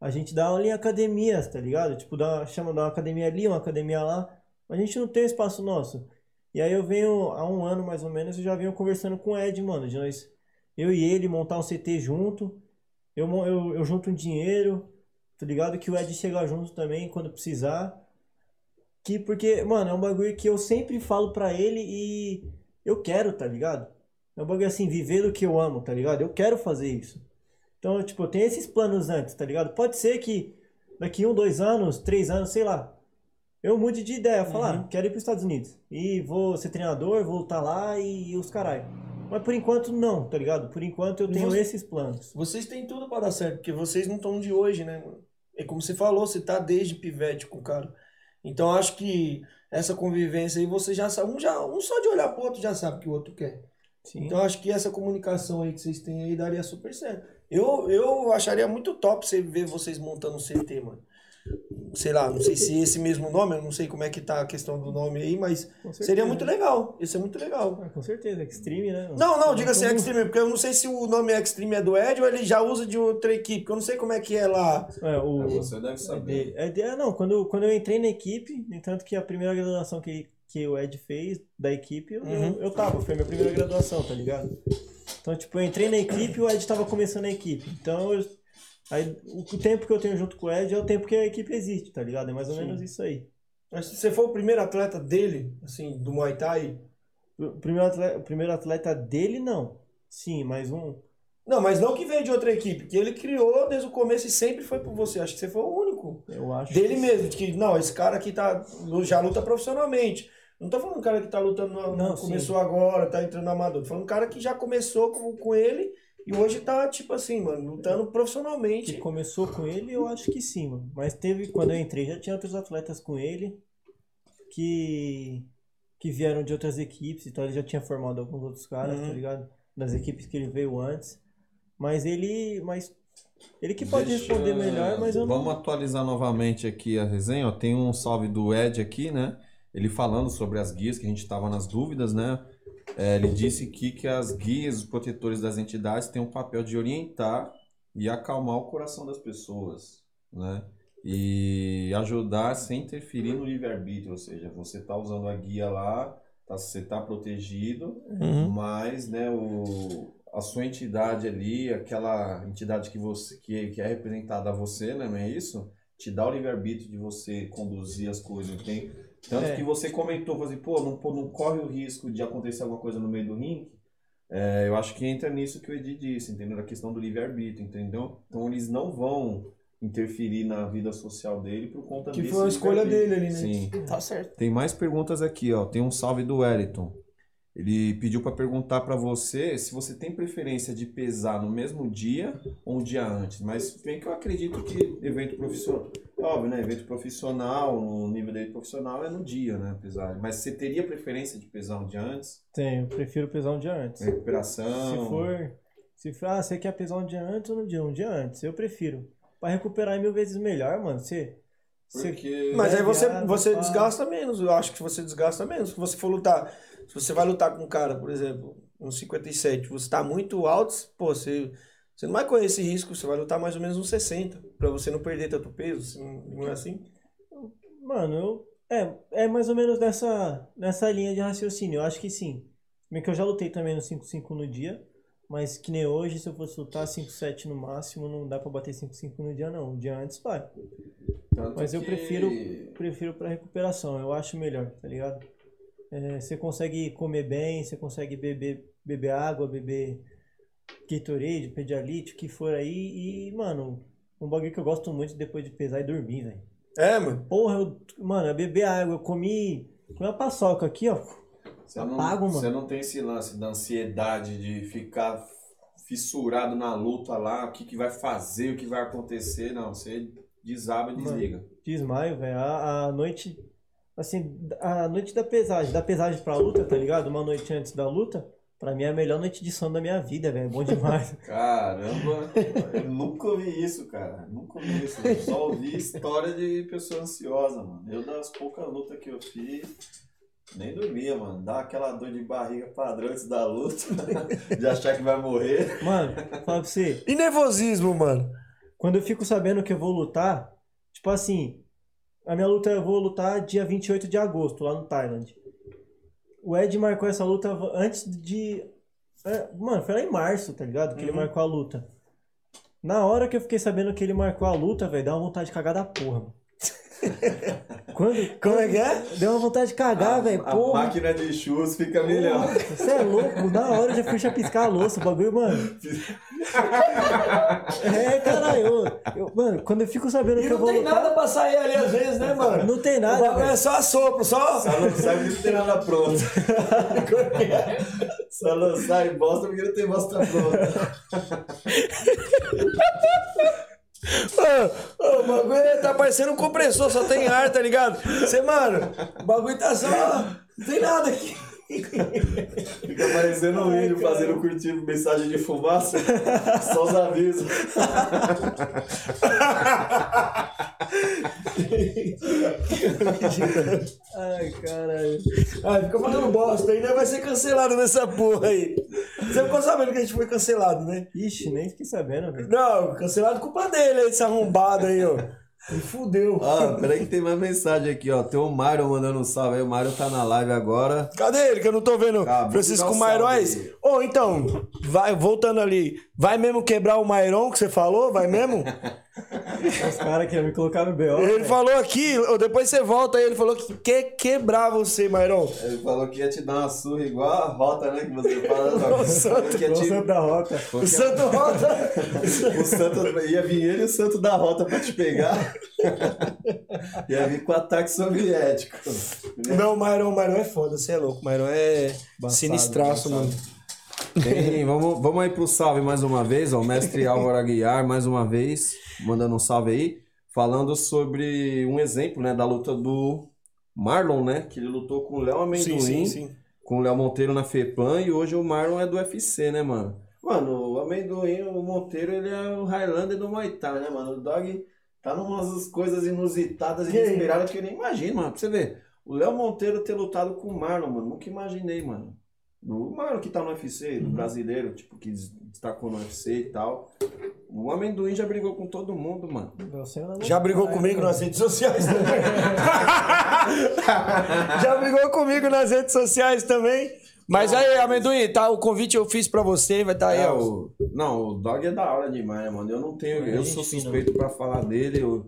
A gente dá aula em academias, tá ligado? Tipo, dá, chama uma academia ali, uma academia lá. A gente não tem um espaço nosso. E aí eu venho, há um ano mais ou menos, eu já venho conversando com o Ed, mano. De nós, eu e ele montar um CT junto. Eu, eu, eu junto um dinheiro, tá ligado? Que o Ed chega junto também quando precisar. Que, porque, mano, é um bagulho que eu sempre falo pra ele e eu quero, tá ligado? É um bagulho assim, viver do que eu amo, tá ligado? Eu quero fazer isso. Então, tipo, eu tenho esses planos antes, tá ligado? Pode ser que daqui um, dois anos, três anos, sei lá, eu mude de ideia, falar, ah, quero ir pros Estados Unidos. E vou ser treinador, vou lutar lá e, e os caralho. Mas por enquanto não, tá ligado? Por enquanto eu tenho você- esses planos. Vocês têm tudo pra dar certo, porque vocês não estão de hoje, né, mano? É como você falou, você tá desde pivete com o cara. Então acho que essa convivência aí, você já sabe, um, já, um só de olhar pro outro já sabe o que o outro quer. Sim. Então acho que essa comunicação aí que vocês têm aí daria super certo. Eu, eu acharia muito top você ver vocês montando um CT, mano. Sei lá, não sei se esse mesmo nome, eu não sei como é que tá a questão do nome aí, mas seria muito legal. Isso é muito legal. Ah, com certeza, Extreme, né? Não, não, diga assim Então, Extreme, porque eu não sei se o nome Extreme é do Ed ou ele já usa de outra equipe, porque eu não sei como é que é lá. É, o, É, você deve É saber. É de- é, não, quando, quando eu entrei na equipe, no entanto que a primeira graduação que, que o Ed fez da equipe, eu, Uhum. eu, eu tava, foi a minha primeira graduação, tá ligado? Então, tipo, eu entrei na equipe e o Ed tava começando a equipe. Então, eu- aí, o, o tempo que eu tenho junto com o Ed é o tempo que a equipe existe, tá ligado? É mais ou Sim. menos isso aí. Mas se você for o primeiro atleta dele, assim, do Muay Thai. O primeiro atleta, o primeiro atleta dele, não. Sim, mas um. Não, mas não que veio de outra equipe, que ele criou desde o começo e sempre foi por você. Acho que você foi o único. Eu acho. Dele que- mesmo, de que não, esse cara aqui tá, já luta profissionalmente. Não tô falando um cara que tá lutando, no- Não, começou agora, tá entrando amador. Tô falando um cara que já começou com, com ele e hoje tá, tipo assim, mano, lutando Que profissionalmente. começou com ele, eu acho que sim, mano. Mas teve, quando eu entrei, já tinha outros atletas com ele que, que vieram de outras equipes, então ele já tinha formado alguns outros caras, Uhum. tá ligado? Das equipes que ele veio antes. Mas ele. Mas. Ele que pode Deixa- responder melhor, mas eu não. Vamos atualizar novamente aqui a resenha. Ó. Tem um salve do Ed aqui, né? Ele falando sobre as guias, que a gente estava nas dúvidas, né? É, ele disse aqui que as guias, os protetores das entidades, têm o papel de orientar e acalmar o coração das pessoas, né? E ajudar sem interferir no livre-arbítrio, ou seja, você está usando a guia lá, tá, você está protegido, Uhum. mas né, o, a sua entidade ali, aquela entidade que você que, que é representada a você, né, não é isso? Te dá o livre-arbítrio de você conduzir as coisas. Tem, tanto É. que você comentou, falou assim, pô, não, pô, não corre o risco de acontecer alguma coisa no meio do ringue. É, eu acho que entra nisso que o Edi disse, entendeu? A questão do livre-arbítrio, entendeu? Então eles não vão interferir na vida social dele por conta Que desse foi a escolha dele ali, né? Sim. Tá certo. Tem mais perguntas aqui, ó. Tem um salve do Wellington. Ele pediu para perguntar para você se você tem preferência de pesar no mesmo dia ou um dia antes. Mas bem que eu acredito que evento profissional, é óbvio, né? Evento profissional, no nível dele profissional é no dia, né? Pesar. Mas você teria preferência de pesar um dia antes? Tenho, eu prefiro pesar um dia antes. Recuperação. Se for. Se for, ah, você quer pesar um dia antes ou no dia? Um dia antes, eu prefiro. Pra recuperar é mil vezes melhor, mano. Você. Porque Mas aí você, você desgasta menos. Eu acho que você desgasta menos. Se você for lutar. Se você vai lutar com um cara, por exemplo, uns 57, você tá muito alto, pô, você, você não vai correr esse risco. Você vai lutar mais ou menos uns 60. Pra você não perder tanto peso. se Não é assim? Mano, eu. É, é mais ou menos nessa, nessa linha de raciocínio. Eu acho que sim. Bem que eu já lutei também no 5-5 no dia. Mas que nem hoje, se eu fosse lutar 5-7 no máximo, não dá pra bater 5-5 no dia, não. Um dia antes vai. Tanto Mas eu que- prefiro, prefiro pra recuperação, eu acho melhor, tá ligado? É, você consegue comer bem, você consegue beber, beber água, beber Gatorade, Pedialyte, o que for aí. E, mano, um bagulho que eu gosto muito depois de pesar é dormir, velho. É, mano. Porra, eu, mano, é beber água, eu comi, comi uma paçoca aqui, ó. Você não, Apago, mano. você não tem esse lance da ansiedade de ficar fissurado na luta lá, o que, que vai fazer, o que vai acontecer. Não, você desaba e Mano. desliga. Desmaio, velho. A, a noite, assim, a noite da pesagem, da pesagem pra luta, tá ligado? Uma noite antes da luta, pra mim é a melhor noite de sono da minha vida, velho. É bom demais. (laughs) Caramba, eu nunca ouvi isso, cara. Nunca ouvi isso. Eu só ouvi história de pessoa ansiosa, mano. Eu, das poucas lutas que eu fiz, nem dormia, mano. Dá aquela dor de barriga padrão antes da luta, (laughs) de achar que vai morrer. Mano, fala pra você, E nervosismo, mano? quando eu fico sabendo que eu vou lutar, tipo assim, a minha luta eu vou lutar dia 28 de agosto, lá no Thailand. O Ed marcou essa luta antes de. é, Mano, foi lá em março, tá ligado? Que ele marcou a luta. Na hora que eu fiquei sabendo que ele marcou a luta, velho, deu uma vontade de cagar da porra, mano. Quando, Como é que é? Deu uma vontade de cagar, velho. a Porra. máquina de churros fica milhão. Você é louco, na hora eu já fui chapiscar a louça, o bagulho, mano. (laughs) É, caralho. Eu, eu- mano, quando eu fico sabendo que eu vou lutar. pra sair ali às vezes, né, mano? Não tem O nada, bagulho velho. é só sopro, só. Só não sabe que não tem nada pronto. (laughs) Só não sai bosta porque não tem bosta pronta. (laughs) Ô, ô, o bagulho tá parecendo um compressor, só tem ar, tá ligado? Você, mano, o bagulho tá só. Não tem nada aqui. Fica aparecendo um vídeo fazendo curtir mensagem de fumaça. Só os avisos. Ai, caralho. Ai, fica falando bosta aí, né? Vai ser cancelado nessa porra aí. Você ficou sabendo que a gente foi cancelado, né? Ixi, nem fiquei sabendo, velho. Não, cancelado culpa dele aí, esse arrombado aí, ó. Me fudeu. Ah, peraí que tem mais mensagem aqui, ó. Tem o Mário mandando um salve aí. O Mário tá na live agora. Cadê ele? Que eu não tô vendo. Vou Francisco um Mairóis. Ô, então, vai, voltando ali. Vai mesmo quebrar o Mairon que você falou? Vai mesmo? (laughs) Os caras querem me colocar no BO. Ele falou aqui, depois você volta aí, ele falou que quer quebrar você, Mairon. Ele falou que ia te dar uma surra igual a rota, né? Que você fala. (laughs) O santo- que ia O te... santo da rota. O Santo Rota. (laughs) O santo ia vir ele e o santo da rota pra te pegar. ia vir com ataque soviético. Não, Mairon, o Mairon é foda, você é louco. O Mairon é sinistraço, mano. Tem, vamos, vamos aí pro salve mais uma vez, ó. O mestre Álvaro Aguiar, mais uma vez, mandando um salve aí, falando sobre um exemplo, né, da luta do Marlon, né? Que ele lutou com o Léo Amendoim, Sim, sim, sim. com o Léo Monteiro na FEPAM e hoje o Marlon é do UFC, né, mano? Mano, o Amendoim, o Monteiro, ele é o Highlander do Muay Thai, né, mano? O Dog tá numas coisas inusitadas e inesperadas que eu nem imagino, mano. Pra você ver, o Léo Monteiro ter lutado com o Marlon, mano, nunca imaginei, mano. O Marlon que tá no UFC, do brasileiro, tipo, que destacou no UFC e tal. O Amendoim já brigou com todo mundo, mano. Não- Já brigou comigo nas redes sociais também. (laughs) Já brigou comigo nas redes sociais também. Mas aí, amendoim, tá? O convite eu fiz pra você, vai estar tá aí, É, o... Não, o Dog é da hora demais, mano. Eu não tenho. Eu sou suspeito pra falar dele. Eu,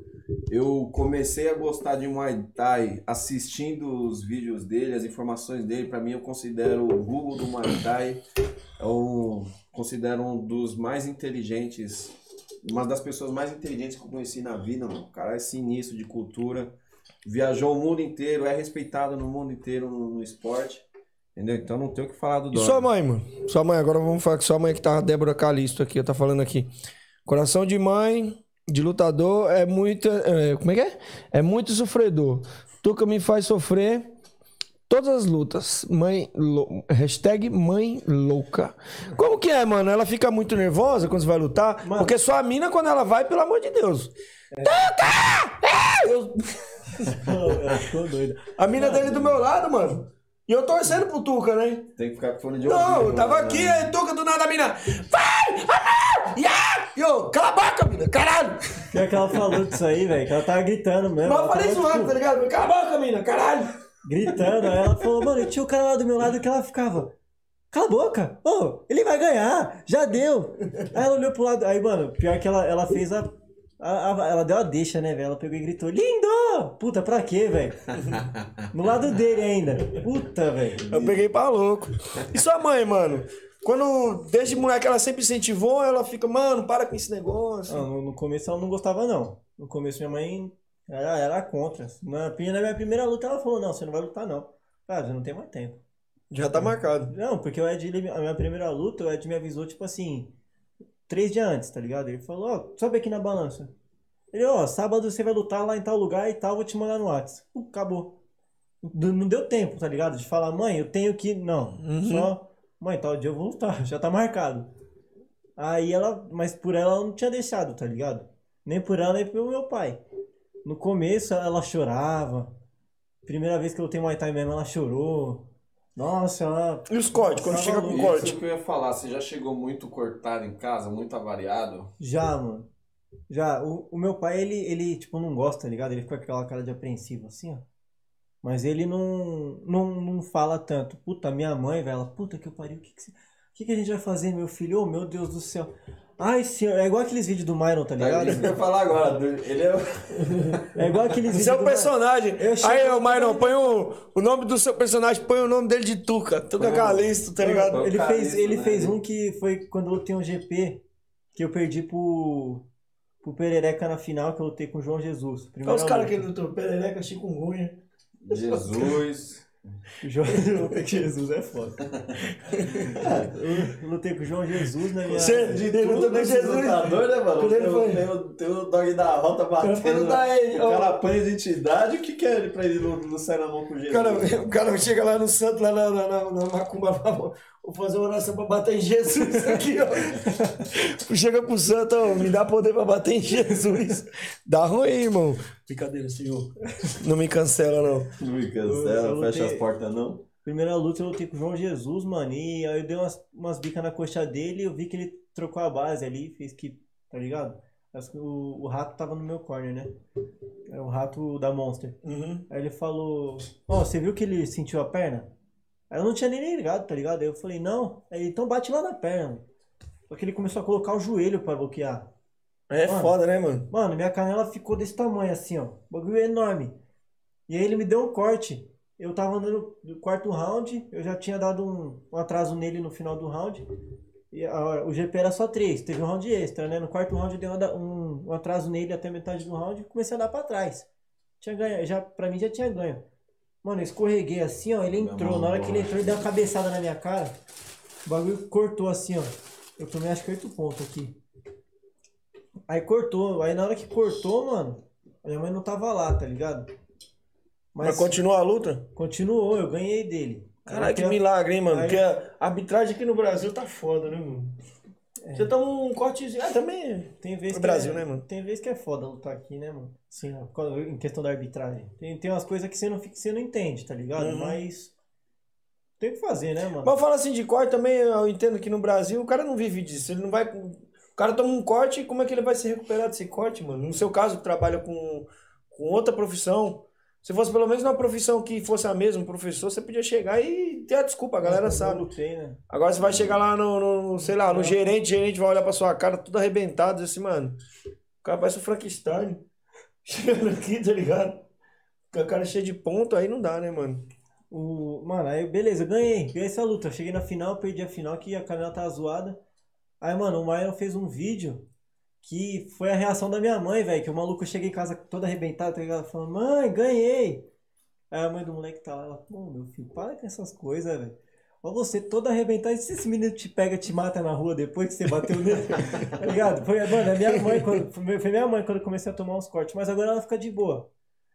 eu comecei a gostar de Muay Thai assistindo os vídeos dele, as informações dele. Pra mim, eu considero o Google do Muay Thai. É um, considero um dos mais inteligentes uma das pessoas mais inteligentes que eu conheci na vida, mano. O cara é sinistro de cultura. Viajou o mundo inteiro, é respeitado no mundo inteiro no, no esporte. Entendeu? Então não tem o que falar do E Dog. sua mãe, mano? Sua mãe, agora vamos falar com sua mãe que tá a Débora Calisto aqui, tá falando aqui. Coração de mãe, de lutador, é muito. é, como é que é? É muito sofredor. Tuca me faz sofrer todas as lutas. Mãe. lou- Hashtag mãe louca. Como que é, mano? Ela fica muito nervosa quando você vai lutar? Mano. Porque sua mina, quando ela vai, pelo amor de Deus. Tuca! É! (laughs) Eu- Eu tô doido. a mina dele do meu lado, mano. E eu torcendo pro Tuca, né? Tem que ficar com fone de Não, ouvido, eu tava mano. aqui, aí Tuca do nada a mina. Vai! Amor! Yeah! E eu, cala a boca, mina, caralho! Pior que ela falou disso aí, velho, que ela tava gritando mesmo. Mas eu falei tava, zoando, tipo, tá ligado? Cala a boca, mina, caralho! Gritando, aí ela falou, mano, e tinha o cara lá do meu lado que ela ficava. Cala a boca! Ô, ele vai ganhar! Já deu! Aí ela olhou pro lado. Aí, mano, pior que ela, ela fez a, a- a- Ela deu a deixa, né, velho? Ela pegou e gritou: Lindo! Puta, pra quê, velho? (laughs) No lado dele ainda. Puta, velho. Eu peguei pra louco. E sua mãe, mano? Quando, desde moleque, ela sempre incentivou, ela fica, mano, para com esse negócio. Não, no, no começo ela não gostava, não. No começo minha mãe era, era contra. Na, na minha primeira luta ela falou: Não, você não vai lutar, não. Cara, já não tem mais tempo. Já tá marcado. Não, porque o Ed, a minha primeira luta, o Ed me avisou, tipo assim, três dias antes, tá ligado? Ele falou, ó, sobe aqui na balança. Ele, ó, sábado você vai lutar lá em tal lugar e tal, vou te mandar no WhatsApp. Uh, acabou. Não deu tempo, tá ligado? De falar, mãe, eu tenho que. Não. Só, mãe, tal dia eu vou lutar, (laughs) já tá marcado. Aí ela, mas por ela ela não tinha deixado, tá ligado? Nem por ela, nem pelo meu pai. No começo ela chorava. Primeira vez que eu lutei Muay Thai mesmo, ela chorou. Nossa, ela E os cortes, quando chega com corte? Isso que eu ia falar, você já chegou muito cortado em casa, muito avariado? Já, mano. Já. O, o meu pai, ele, ele, tipo, não gosta, tá ligado? Ele fica com aquela cara de apreensivo, assim, ó. Mas ele não, não, não fala tanto. Puta, minha mãe, velho, ela, puta que pariu, o que que, você- que que a gente vai fazer, meu filho? Oh, meu Deus do céu. Ai, senhor, é igual aqueles vídeos do Myron, tá ligado? É isso que eu ia falar agora. Ele é. É igual aqueles vídeos é o do Myron. personagem. Eu chego- Aí, ô Myron, põe o, o nome do seu personagem, põe o nome dele de Tuca. Tuca Calisto, tá ligado? Ele Cara, fez, isso, ele né? fez um que foi quando eu lutei um GP, que eu perdi pro, pro Perereca na final, que eu lutei com o João Jesus. Olha os caras luta. que lutou, Perereca, chikungunya. Jesus. (laughs) João lutei com Jesus é foda. Ah, eu lutei com o João Jesus na minha. Você lutou com Jesus. lutador, né, mano? Quando ele Tem, foi- o- tem, o, tem o dog da rota batendo. perguntar a ele, o cara apanha identidade. O que, que é ele pra ele não, não sair na mão com O Jesus? cara, o cara chega lá no santo, lá na, na, na, na macumba, (laughs) vou fazer uma oração pra bater em Jesus (laughs) aqui, ó. Chega pro santo, ó, me dá poder pra bater em Jesus. Dá ruim, irmão. Brincadeira, senhor. Não me cancela, não. Não me cancela, eu fecha lutei- as portas, não. Primeira luta eu lutei com o João Jesus, mano. E aí eu dei umas, umas bicas na coxa dele e eu vi que ele trocou a base ali, fez que. Tá ligado? Acho que O, o rato tava no meu corner, né? É o rato da Monster. Uhum. Aí ele falou: Ó, você viu que ele sentiu a perna? Aí eu não tinha nem ligado, tá ligado? Aí eu falei: Não. Aí então bate lá na perna. Só que ele começou a colocar o joelho pra bloquear. É Mano. foda, né, mano? Mano, minha canela ficou desse tamanho assim, ó. O bagulho é enorme. E aí ele me deu um corte. Eu tava andando no quarto round, eu já tinha dado um, um atraso nele no final do round. E a- o GP era só três, teve um round extra, né? No quarto round eu dei uma um, um atraso nele até metade do round e comecei a dar pra trás. Tinha ganho, já, pra mim já tinha ganho. Mano, eu escorreguei assim, ó. Ele entrou. Na hora que ele entrou, ele deu uma cabeçada na minha cara. O bagulho cortou assim, ó. Eu tomei acho que oito pontos aqui. Aí cortou. Aí na hora que cortou, mano, a minha mãe não tava lá, tá ligado? Mas continua a luta? continuou, eu ganhei dele. Caralho, que milagre, hein, mano? aí- Porque a arbitragem aqui no Brasil tá foda, né, mano? É. Você toma um cortezinho. Ah, também. Tem No que Brasil, é, né, mano? Tem vezes que é foda lutar aqui, né, mano? Sim, em questão da arbitragem. Tem, tem umas coisas que você não, fica- você não entende, tá ligado? Uhum. Mas. Tem que fazer, né, mano? Mas eu falo assim de corte também, eu entendo que no Brasil o cara não vive disso. Ele não vai. O cara toma um corte, como é que ele vai se recuperar desse corte, mano? No seu caso, trabalha com, com outra profissão. Se fosse pelo menos uma profissão que fosse a mesma, um professor, você podia chegar e ter a desculpa, a galera sabe. lutei, né? Agora você vai chegar lá no, no- sei lá, no gerente, o gerente vai olhar pra sua cara tudo arrebentado, assim, mano, o cara parece o Frankenstein. (laughs) Chegando aqui, tá ligado? Com a cara cheia de ponto, aí não dá, né, mano? O, mano, aí beleza, eu ganhei. Ganhei essa luta. Cheguei na final, perdi a final, que a canela tava zoada. Aí, mano, o Myron fez um vídeo Que foi a reação da minha mãe, velho. Que o maluco chega em casa todo arrebentado, tá ligado? Falando, mãe, ganhei. Aí a mãe do moleque tá lá, ela, pô, meu filho, para com essas coisas, velho. Ó, você todo arrebentado, e se esse menino te pega, te mata na rua depois que você bateu nele? (laughs) tá ligado? Foi, mano, a minha mãe, quando, foi minha mãe quando eu comecei a tomar uns cortes, mas agora ela fica de boa.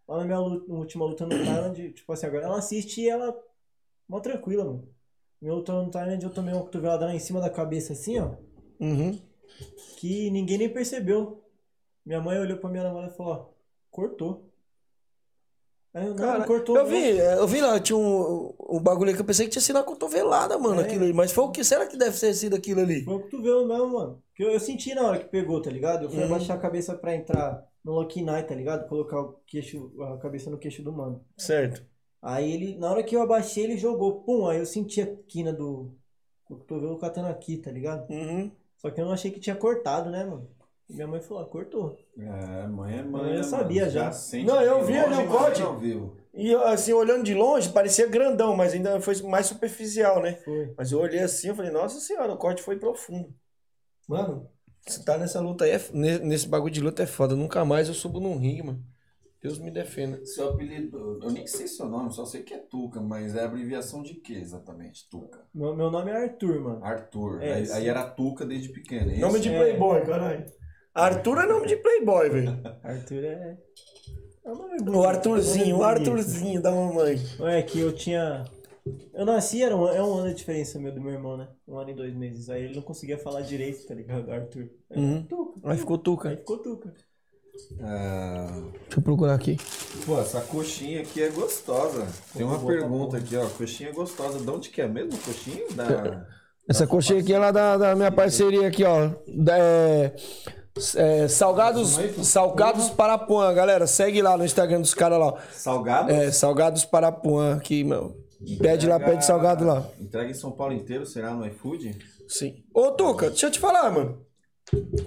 Lá na minha luta, última luta no Thailand, tipo assim, agora ela assiste e ela. Mó tranquila, mano. Minha luta no Thailand eu tomei uma cotovelada lá em cima da cabeça assim, ó. Uhum. Que ninguém nem percebeu. Minha mãe olhou pra minha namorada e falou, ó, cortou. Aí eu, não, Cara, cortou. eu não. vi, eu vi lá, tinha um, um bagulho aí que eu pensei que tinha sido uma cotovelada, mano, É. aquilo ali. Mas foi o que? Será que deve ter sido aquilo ali? Foi o cotovelo mesmo, mano. Porque eu, eu senti na hora que pegou, tá ligado? Eu fui Uhum. abaixar a cabeça pra entrar no Lucky Night, tá ligado? Colocar o queixo, a cabeça no queixo do mano. Certo. Aí ele, na hora que eu abaixei, ele jogou. Pum, aí eu senti a quina do, do cotovelo catando aqui, tá ligado? Uhum. Só que eu não achei que tinha cortado, né, mano? E minha mãe falou, ah, cortou. É, mãe é mãe. Eu né, sabia mano? já. sente Não, eu vi longe, ali o corte. E assim, olhando de longe, parecia grandão, mas ainda foi mais superficial, né? Foi. Mas eu olhei assim, eu falei, nossa senhora, o corte foi profundo. Mano, se tá nessa luta aí, é nesse bagulho de luta é foda. Nunca mais eu subo num ringue, mano. Deus me defenda. Seu apelido, eu nem sei seu nome, só sei que é Tuca, mas é abreviação de que exatamente? Tuca. Meu, meu nome é Arthur, mano. Arthur. É, aí, aí era Tuca desde pequeno. é Nome isso? de É. playboy, caralho. Arthur é nome de playboy, velho. Arthur é. é um nome O Arthurzinho, é o nome bonito. Arthurzinho da mamãe. É que eu tinha. Eu nasci, era um, é um ano de diferença meu do meu irmão, né? Um ano e dois meses. Aí ele não conseguia falar direito, tá ligado? Arthur. Aí, Uhum. Tuca. Aí ficou Aí tuca. ficou Tuca. Ah, Deixa eu procurar aqui. pô, essa coxinha aqui é gostosa. Tem uma pergunta aqui, ó. Coxinha é gostosa. De onde que é mesmo? Coxinha? Da... Essa coxinha aqui é lá da, da minha parceria aqui, ó. Da- é, é, Salgados, Salgados Parapuã, galera. Segue lá no Instagram dos caras lá. ó. Salgado? É, Salgados Parapuã aqui, meu. Pede lá, pede salgado lá. Entrega em São Paulo inteiro, será? No iFood? Sim. Ô, Tuca, deixa eu te falar, mano.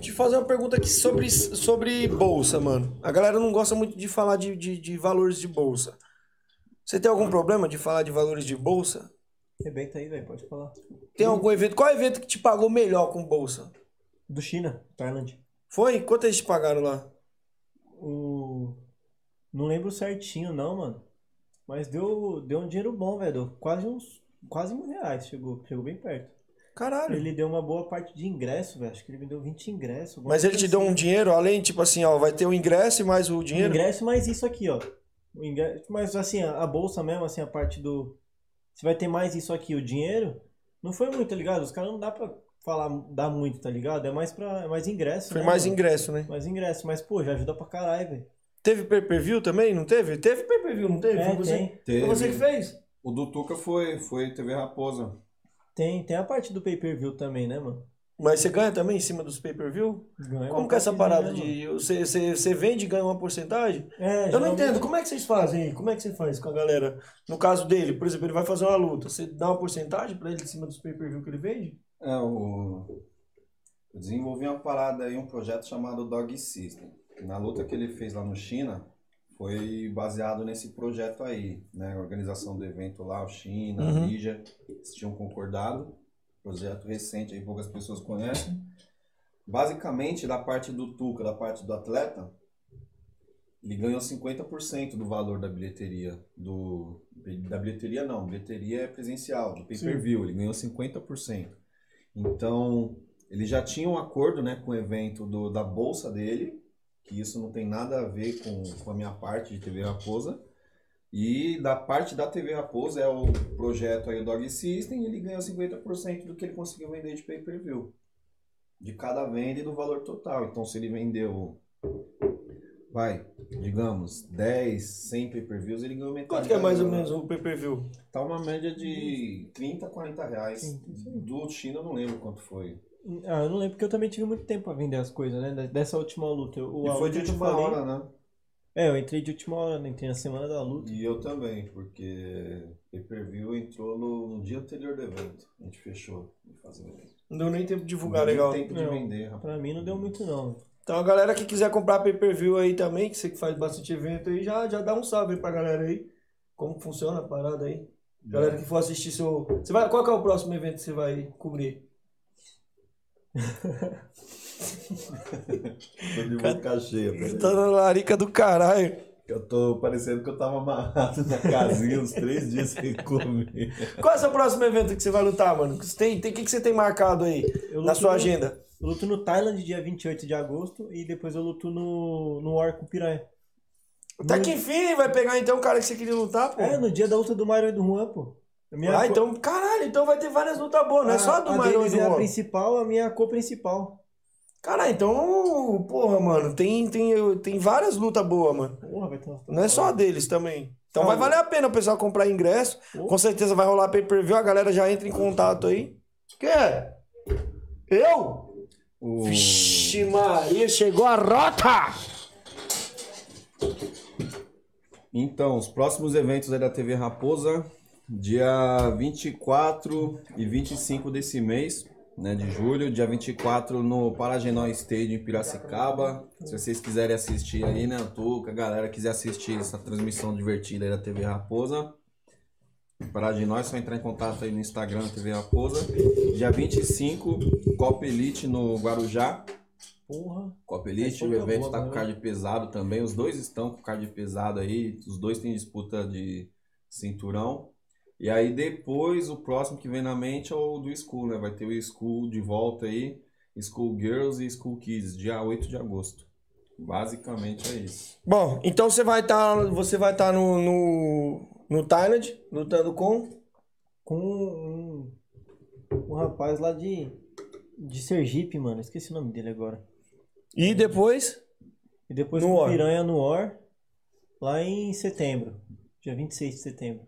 Te fazer uma pergunta aqui sobre, sobre bolsa, mano. A galera não gosta muito de falar de, de, de valores de bolsa. Você tem algum problema de falar de valores de bolsa? Rebenta aí, velho, pode falar. Tem algum evento? Qual evento que te pagou melhor com bolsa? Do China, Thailand. Foi? Quanto eles te pagaram lá? O. Não lembro certinho, não, mano. Mas deu, deu um dinheiro bom, velho. Quase uns. Quase mil reais. Chegou, chegou bem perto. Caralho. Ele deu uma boa parte de ingresso, velho. Acho que ele me deu 20 ingressos. Mas ele te deu assim. um dinheiro além, tipo assim, ó, vai ter o ingresso e mais o dinheiro? Ingresso mais isso aqui, ó. O ingresso, mas assim, a, a bolsa mesmo, assim, a parte do. Você vai ter mais isso aqui, o dinheiro. Não foi muito, tá ligado? Os caras não dá pra falar, dar muito, tá ligado? É mais pra. É mais ingresso. Foi né, mais mano? ingresso, né? Mais ingresso. Mas, pô, já ajuda pra caralho, velho. Teve pay-per-view também? Não teve? Teve pay-per-view, não teve? É, Foi você, tem. foi Teve. você que fez? O do Tuca foi, foi TV Raposa. Tem, tem a parte do pay-per-view também, né, mano? Mas você ganha também em cima dos pay-per-view? Ganha Como que é essa parada né, de. Você, você, você vende e ganha uma porcentagem? É, Eu não entendo. Como é que vocês fazem aí? Como é que você faz com a galera? No caso dele, por exemplo, ele vai fazer uma luta. Você dá uma porcentagem pra ele em cima dos pay-per-view que ele vende? É, o... Eu desenvolvi uma parada aí, um projeto chamado Dog System. Na luta que ele fez lá no China, foi baseado nesse projeto aí, né? A organização do evento lá, o China, Uhum. a Lígia, eles tinham concordado. Projeto recente aí, poucas pessoas conhecem. Basicamente, da parte do Tuca, da parte do atleta, ele ganhou 50% do valor da bilheteria. Do, da bilheteria não, bilheteria é presencial, do pay-per-view, ele ganhou 50%. Então, ele já tinha um acordo né, com o evento do, da bolsa dele, que isso não tem nada a ver com, com a minha parte de TV Raposa. E da parte da TV Raposa é o projeto aí, o Dog System, ele ganhou 50% do que ele conseguiu vender de pay-per-view. De cada venda e do valor total. Então, se ele vendeu, vai, digamos, 10, 100 pay-per-views, ele ganhou metade. Quanto que é mais ou menos o pay-per-view? Tá uma média de 30, 40 reais. Do China eu não lembro quanto foi. Ah, eu não lembro porque eu também tive muito tempo pra vender as coisas, né? Dessa última luta. O, E foi de última falei- hora, né? É, eu entrei de última hora, né? Entrei na semana da luta. E eu também, porque pay-per-view entrou no, no dia anterior do evento. A gente fechou de fazer o evento. Não deu nem tempo de divulgar Não legal. tempo de Não. vender, rapaz. Pra mim não deu muito, não. Então a galera que quiser comprar pay-per-view aí também, que você que faz bastante evento aí, já, já dá um salve aí pra galera aí. Como funciona a parada aí. Galera que for assistir seu. Você vai, qual que é o próximo evento que você vai cobrir? Tô de boca cheia, peraí. Tá na larica do caralho. Eu tô parecendo que eu tava amarrado na casinha uns três dias sem comer. Qual é o seu próximo evento que você vai lutar, mano? Você tem, tem, o que, que você tem marcado aí Eu na sua no- agenda? Eu luto no Thailand dia 28 de agosto e depois eu luto no, no War com Piranha. Até que enfim vai pegar então o cara que você queria lutar, pô. É, no dia da luta do Mario e do Juan, pô. Minha ah, co- então, caralho, então vai ter várias lutas boas, não é só a do a Mario e é a principal, a minha co-principal. Caralho, então, porra, mano, tem, tem, tem várias lutas boas, mano. Porra, vai ter umas Não é só a deles também. Então Ah, vai valer a pena o pessoal comprar ingresso. Com certeza vai rolar pay-per-view, a galera já entra em contato aí. Quem é? Eu? O... Vixe Maria, chegou a rota! Então, os próximos eventos aí da TV Raposa, dia 24 e 25 desse mês, né, de julho, dia 24 no Paragenó Stadium em Piracicaba. Se vocês quiserem assistir aí, né, Tuca, a galera quiser assistir essa transmissão divertida aí da TV Raposa, Paragenó é só entrar em contato aí no Instagram TV Raposa. Dia 25, Copa Elite no Guarujá. Porra. Copa Elite, É o super evento boa, tá com card pesado também. Os dois estão com card pesado aí. Os dois têm disputa de cinturão. E aí depois o próximo que vem na mente é o do School, né? Vai ter o School de volta aí. School Girls e School Kids, dia 8 de agosto. Basicamente é isso. Bom, então você vai estar você vai estar no, no, no Thailand, lutando com... Com um, um rapaz lá de, de Sergipe, mano. Esqueci o nome dele agora. E depois... E depois No com War. Piranha no War, lá em setembro. Dia 26 de setembro.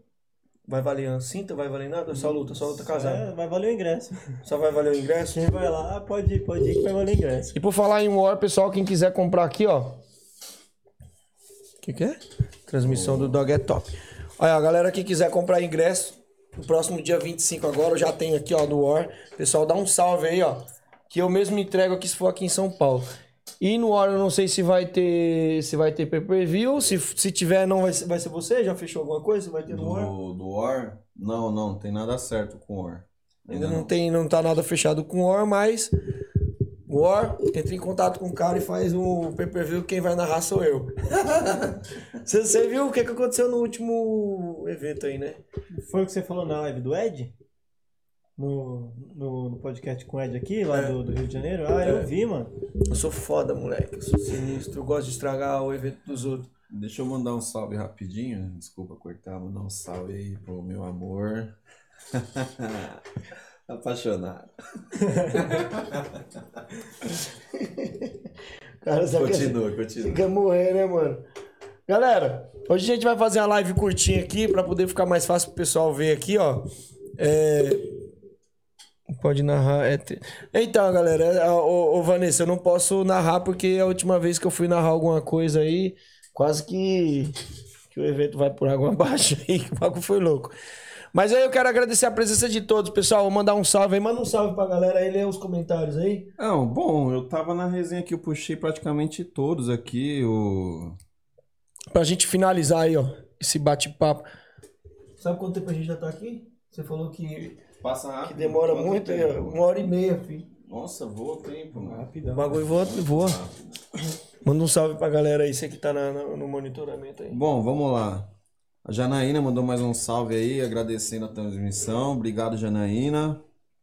Vai valer a cinta? Vai valer nada? Só luta, só luta casada. É, vai valer o ingresso. Só vai valer o ingresso? Quem vai lá, pode ir, pode ir que vai valer o ingresso. E por falar em War, pessoal, quem quiser comprar aqui, ó. O que, que é? Transmissão do Dog é top. Olha, a galera que quiser comprar ingresso, no próximo dia 25 agora, eu já tenho aqui, ó, do War. Pessoal, dá um salve aí, ó. Que eu mesmo entrego aqui se for aqui em São Paulo. E no War eu não sei se vai ter. Se vai ter pay-per-view. Se, se tiver, não vai ser, vai ser você? Já fechou alguma coisa? Vai ter no War? Do, do War? Não, não, não tem nada certo com o War. Ainda não tem, não tá nada fechado com o War, mas War, entra em contato com o cara e faz um pay-per-view, quem vai narrar sou eu. (laughs) você, você viu o que, que aconteceu no último evento aí, né? Foi o que você falou na live do Ed? No, no, no podcast com o Ed aqui, lá do, do Rio de Janeiro? Ah, eu vi, mano. Eu sou foda, moleque, eu sou sinistro, eu gosto de estragar o evento dos outros. Deixa eu mandar um salve rapidinho. Desculpa cortar, mandar um salve aí pro meu amor. (laughs) Apaixonado. (laughs) Cara, que Continua, continua. Quer morrer, né, mano? Galera, hoje a gente vai fazer uma live curtinha aqui pra poder ficar mais fácil pro pessoal ver aqui, ó. É... Pode narrar. É... te- Então, galera, é, ô, ô, Vanessa, eu não posso narrar porque a última vez que eu fui narrar alguma coisa aí, quase que, que o evento vai por água (laughs) abaixo aí, que o bagulho foi louco. Mas aí eu quero agradecer a presença de todos, pessoal. Vou mandar um salve aí. Manda um salve pra galera aí, lê os comentários aí. Não, bom, eu tava na resenha aqui, eu puxei praticamente todos aqui. O... Pra gente finalizar aí, ó, esse bate-papo. Sabe quanto tempo a gente já tá aqui? Você falou que, Passa que rápido. demora Quanto muito, tempo? é uma hora e meia, filho. Nossa, voa o tempo, mano. O Rapidão. bagulho voa, voa. Manda um salve pra galera aí, você que tá na- na- no monitoramento aí. Bom, vamos lá. A Janaína mandou mais um salve aí, agradecendo a transmissão. Obrigado, Janaína.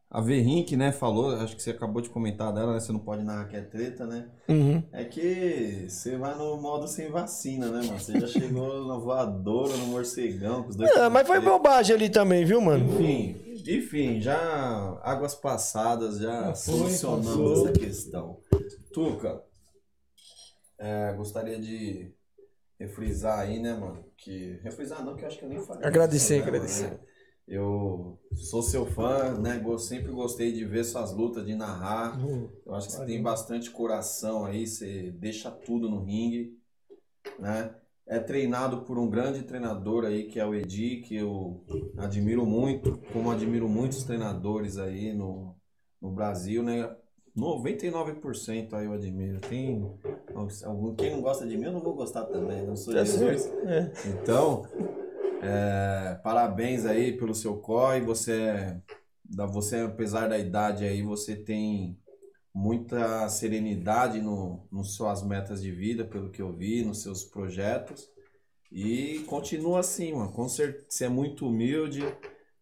A Verrink, né, falou, acho que você acabou de comentar dela, né? Você não pode narrar que é treta, né? Uhum. É que você vai no modo sem vacina, né, mano? Você já chegou na voadora, no morcegão, com os dois. É, mas foi treta. bobagem ali também, viu, mano? Enfim, enfim, já águas passadas, já foi, solucionamos passou. essa questão. Tuca, é, gostaria de refrisar aí, né, mano? Que. Refrisar não, que eu acho que eu nem falei. Agradecer, isso, né, agradecer. mano? Eu sou seu fã, né? go- Sempre gostei de ver suas lutas, de narrar. Eu acho que você tem bastante coração aí, você deixa tudo no ringue, né? É treinado por um grande treinador aí, que é o Edi, que eu admiro muito, como admiro muitos treinadores aí no, no Brasil, né? 99% aí eu admiro. Tem algum, quem não gosta de mim, eu não vou gostar também, não sou Jesus. É. Então, é, parabéns aí pelo seu COI. Você, é- da- você, apesar da idade aí, você tem muita serenidade no, nos suas metas de vida, pelo que eu vi, nos seus projetos. E continua assim, mano. Com certeza, você é muito humilde,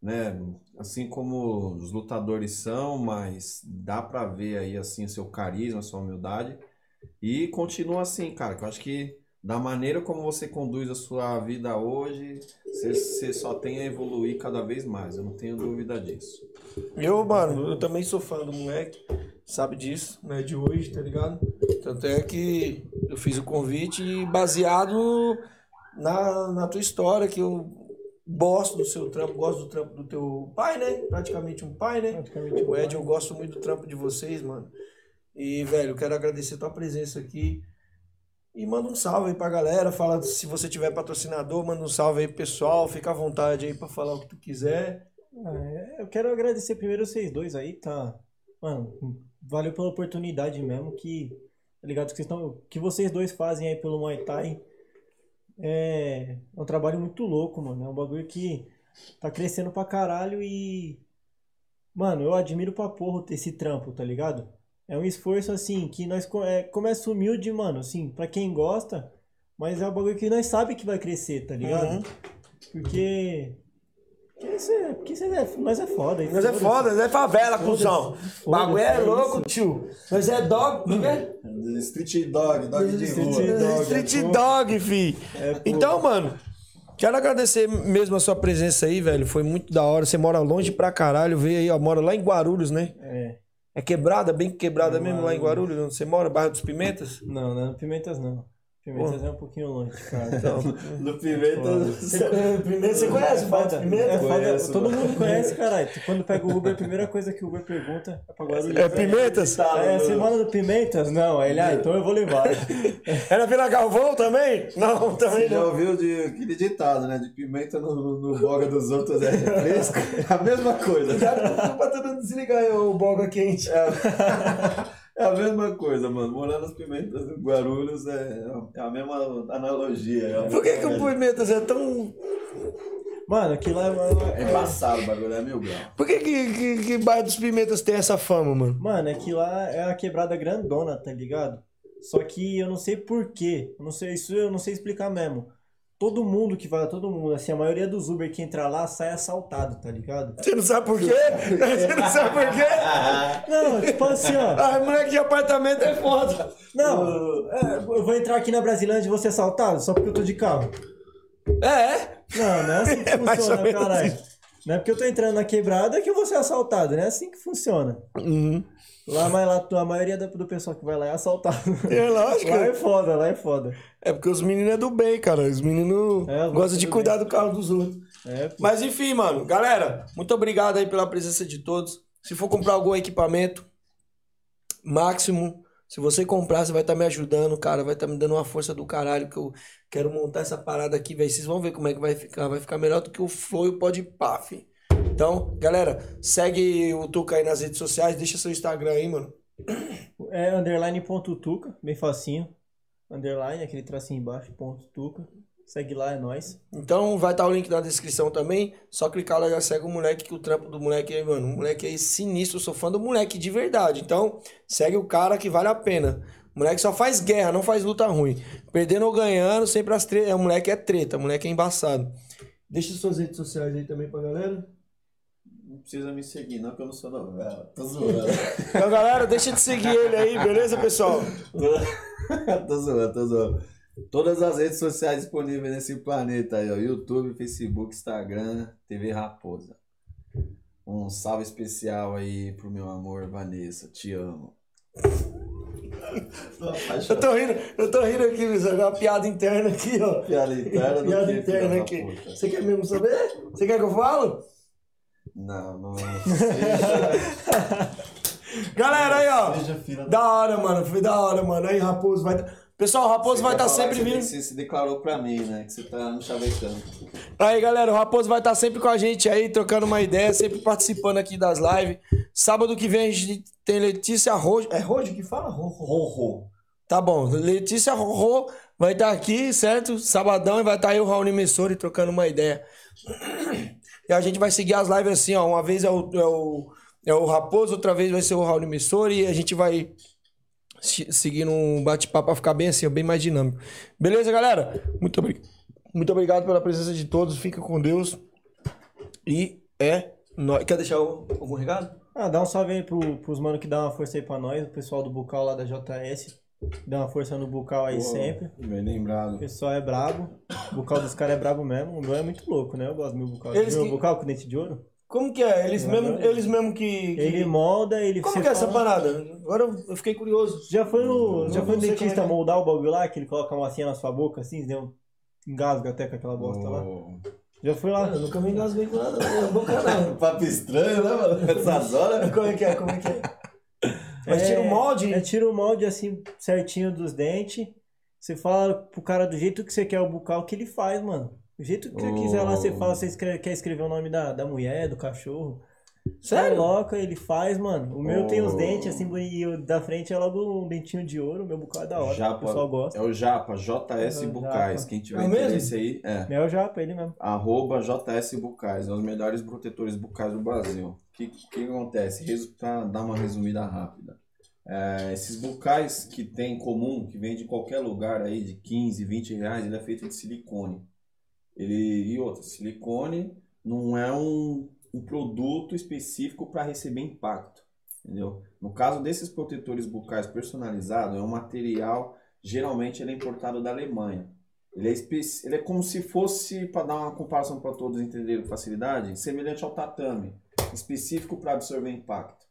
né? Assim como os lutadores são, mas dá pra ver aí, assim, o seu carisma, a sua humildade. E continua assim, cara, que eu acho que da maneira como você conduz a sua vida hoje, você, você só tem a evoluir cada vez mais, eu não tenho dúvida disso. Eu, mano, eu também sou fã do moleque, sabe disso, não é de hoje, tá ligado? Tanto é que eu fiz o convite baseado na, na tua história, que eu gosto do seu trampo, gosto do trampo do teu pai, né? Praticamente um pai, né? Praticamente o Ed, eu gosto muito do trampo de vocês, mano. E, velho, eu quero agradecer a tua presença aqui. E manda um salve aí pra galera. Fala se você tiver patrocinador, manda um salve aí pro pessoal. Fica à vontade aí pra falar o que tu quiser. Ah, é, eu quero agradecer primeiro vocês dois aí, tá? Mano, valeu pela oportunidade mesmo que, tá ligado? Que vocês, tão, que vocês dois fazem aí pelo Muay Thai. É, é um trabalho muito louco, mano. É um bagulho que tá crescendo pra caralho e. Mano, eu admiro pra porra esse trampo, tá ligado? É um esforço assim que nós é, começa humilde, mano, assim, pra quem gosta, mas é um bagulho que nós sabe que vai crescer, tá ligado? Uhum. Porque. Porque, isso é, é, nós é foda. Nós é foda, nós é favela, cuzão. Bagulho é é louco, isso. tio. Nós é dog, não é? Street Dog, Dog de Street rua. Dog. Street pô. Dog, fi. É. Então, mano, quero agradecer mesmo a sua presença aí, velho. Foi muito da hora. Você mora longe pra caralho. Veio aí, ó. Mora lá em Guarulhos, né? É. É quebrada, bem quebrada mesmo lá em Guarulhos. Guarulhos. onde Você mora, bairro dos Pimentas? Não, não, Pimentas não. Pimentas é um pouquinho longe, cara. (laughs) Então, No Pimenta. Pimentas, você conhece o bairro dos É Conheço, todo mundo conhece, caralho. Quando pega o Uber, a primeira coisa que o Uber pergunta é pra. É Pimentas? É, você mora no Pimentas? Não, aí ele, ah, então eu vou levar. (laughs) É na Vila Galvão também? Não, também Você já não. ouviu de aquele ditado, né? De pimenta no, no boga dos outros é refresco? É (laughs) a mesma coisa. pra todo desligar o boga quente. É a mesma coisa, mano. Morar nas pimentas do Guarulhos é, é a mesma analogia. É, a Por que, que o Pimentas é tão. Mano, aquilo lá é. É embaçado o bagulho, é mil grau. Por que, que, que, que bairro dos Pimentas tem essa fama, mano? Mano, aquilo lá é a quebrada grandona, tá ligado? Só que eu não sei porquê. Não sei, isso eu não sei explicar mesmo. Todo mundo que vai, todo mundo, assim, a maioria dos Uber que entra lá sai assaltado, tá ligado? Você não sabe por quê? Você não sabe por quê? Não, tipo assim, ó. Ah, moleque de apartamento é foda. Não, é, eu vou entrar aqui na Brasilândia e vou ser assaltado só porque eu tô de carro. É, é. Não, não é assim que É funciona, caralho. Não é porque eu tô entrando na quebrada que eu vou ser assaltado, não é assim que funciona. Uhum. Lá, mas lá a maioria do pessoal que vai lá é assaltado. É lógico. Lá é foda, lá é foda. É porque os meninos é do bem, cara. Os meninos É, os gostam de cuidar do carro dos outros. É, pô. Mas enfim, mano. Galera, muito obrigado aí pela presença de todos. Se for comprar algum equipamento, máximo. Se você comprar, você vai estar me ajudando, cara. Vai estar me dando uma força do caralho. Que eu quero montar essa parada aqui, velho. Vocês vão ver como é que vai ficar. Vai ficar melhor do que o Flow e o Podpah, fi. Então, galera, segue o Tuca aí nas redes sociais. Deixa seu Instagram aí, mano. É underline ponto tuca, bem facinho. Underline, aquele tracinho embaixo, ponto tuca. Segue lá, é nóis. Então vai estar o link na descrição também. Só clicar lá e já segue o moleque, que o trampo do moleque aí, mano. O moleque aí sinistro, eu sou fã do moleque de verdade. Então, segue o cara que vale a pena. O moleque só faz guerra, não faz luta ruim. Perdendo ou ganhando, sempre as tretas. O moleque é treta, o moleque é embaçado. Deixa suas redes sociais aí também pra galera. Não precisa me seguir, não, que eu não sou novela. Tô (laughs) zoando. Então, galera, deixa de seguir ele aí, beleza, pessoal? (laughs) tô zoando, tô zoando. Todas as redes sociais disponíveis nesse planeta aí, ó. YouTube, Facebook, Instagram, TV Raposa. Um salve especial aí pro meu amor, Vanessa. Te amo. (laughs) Eu tô rindo, eu tô rindo aqui, Luiz. É uma piada interna aqui, ó. Piada interna do Piada que, interna aqui. puta? Você quer mesmo saber? Você quer que eu falo? Não, não. (laughs) Galera aí, ó. Seja filha da Da hora, mano. Foi da hora, mano. Aí, Raposo vai. Pessoal, o Raposo vai estar Você falar sempre vindo. Você se declarou pra mim, né? Que você tá no chavecando. Aí, galera, o Raposo vai estar sempre com a gente aí, trocando uma ideia, sempre participando aqui das lives. Sábado que vem a gente tem Letícia Rojo. É Rojo que fala? Rojo. Tá bom. Letícia Rorô vai estar aqui, certo? Sabadão e vai estar aí o Raul Messori trocando uma ideia. E a gente vai seguir as lives assim, ó. Uma vez é o, é o é o Raposo, outra vez vai ser o Raul Missori e a gente vai se- seguir um bate-papo pra ficar bem assim, bem mais dinâmico. Beleza, galera? Muito, obri- muito obrigado pela presença de todos. Fica com Deus. E é nóis. Quer deixar algum recado? Ah, dá um salve aí pro, pros mano que dá uma força aí pra nós, o pessoal do Bucal lá da JS. Dá uma força no Bucal aí sempre. Bem lembrado. O pessoal é brabo. O Bucal dos caras é brabo mesmo. O meu é muito louco, né? Eu gosto do meu Bucal. Eles Meu que- Bucal com dente de ouro? Como que é? Eles mesmo, eles mesmo que. que- Ele molda, ele... Como que é essa parada? Agora eu fiquei curioso. Já foi no, já Não- foi não no dentista é é. moldar o bagulho lá, que ele coloca uma massinha na sua boca assim, deu um engasga até com aquela bosta lá? Oh. Já foi lá. Eu nunca me engasguei com nada na boca, não. (laughs) Papo estranho, né, mano? Essas horas. (laughs) Como é que é? Como é que é? Mas tira o molde? É, tira o molde assim, certinho dos dentes. Você fala pro cara do jeito que você quer o bucal que ele faz, mano. Do jeito que você Oh. quiser lá, você fala, você escreve- quer escrever o nome da, da mulher, do cachorro. Sério? Coloca, ele faz, mano. O meu tem os Oh. dentes assim, e o da frente é logo um dentinho de ouro. O meu bucal é da hora. o Japa, pessoal gosta. é o Japa, JS É o Bucais. Quem tiver É interesse aí, é. É o japa, ele mesmo. Arroba JS Bucais, é os melhores protetores bucais do Brasil. O que, que, que acontece? Resu- Pra dar uma resumida rápida. É, esses bucais que tem em comum, que vende em qualquer lugar aí de 15, 20 reais, ele é feito de silicone. Ele, e outra, silicone não é um, um produto específico para receber impacto, entendeu? No caso desses protetores bucais personalizados, é um material, geralmente ele é importado da Alemanha. Ele é, especi- ele é como se fosse, para dar uma comparação para todos entenderem com facilidade, semelhante ao tatame, específico para absorver impacto.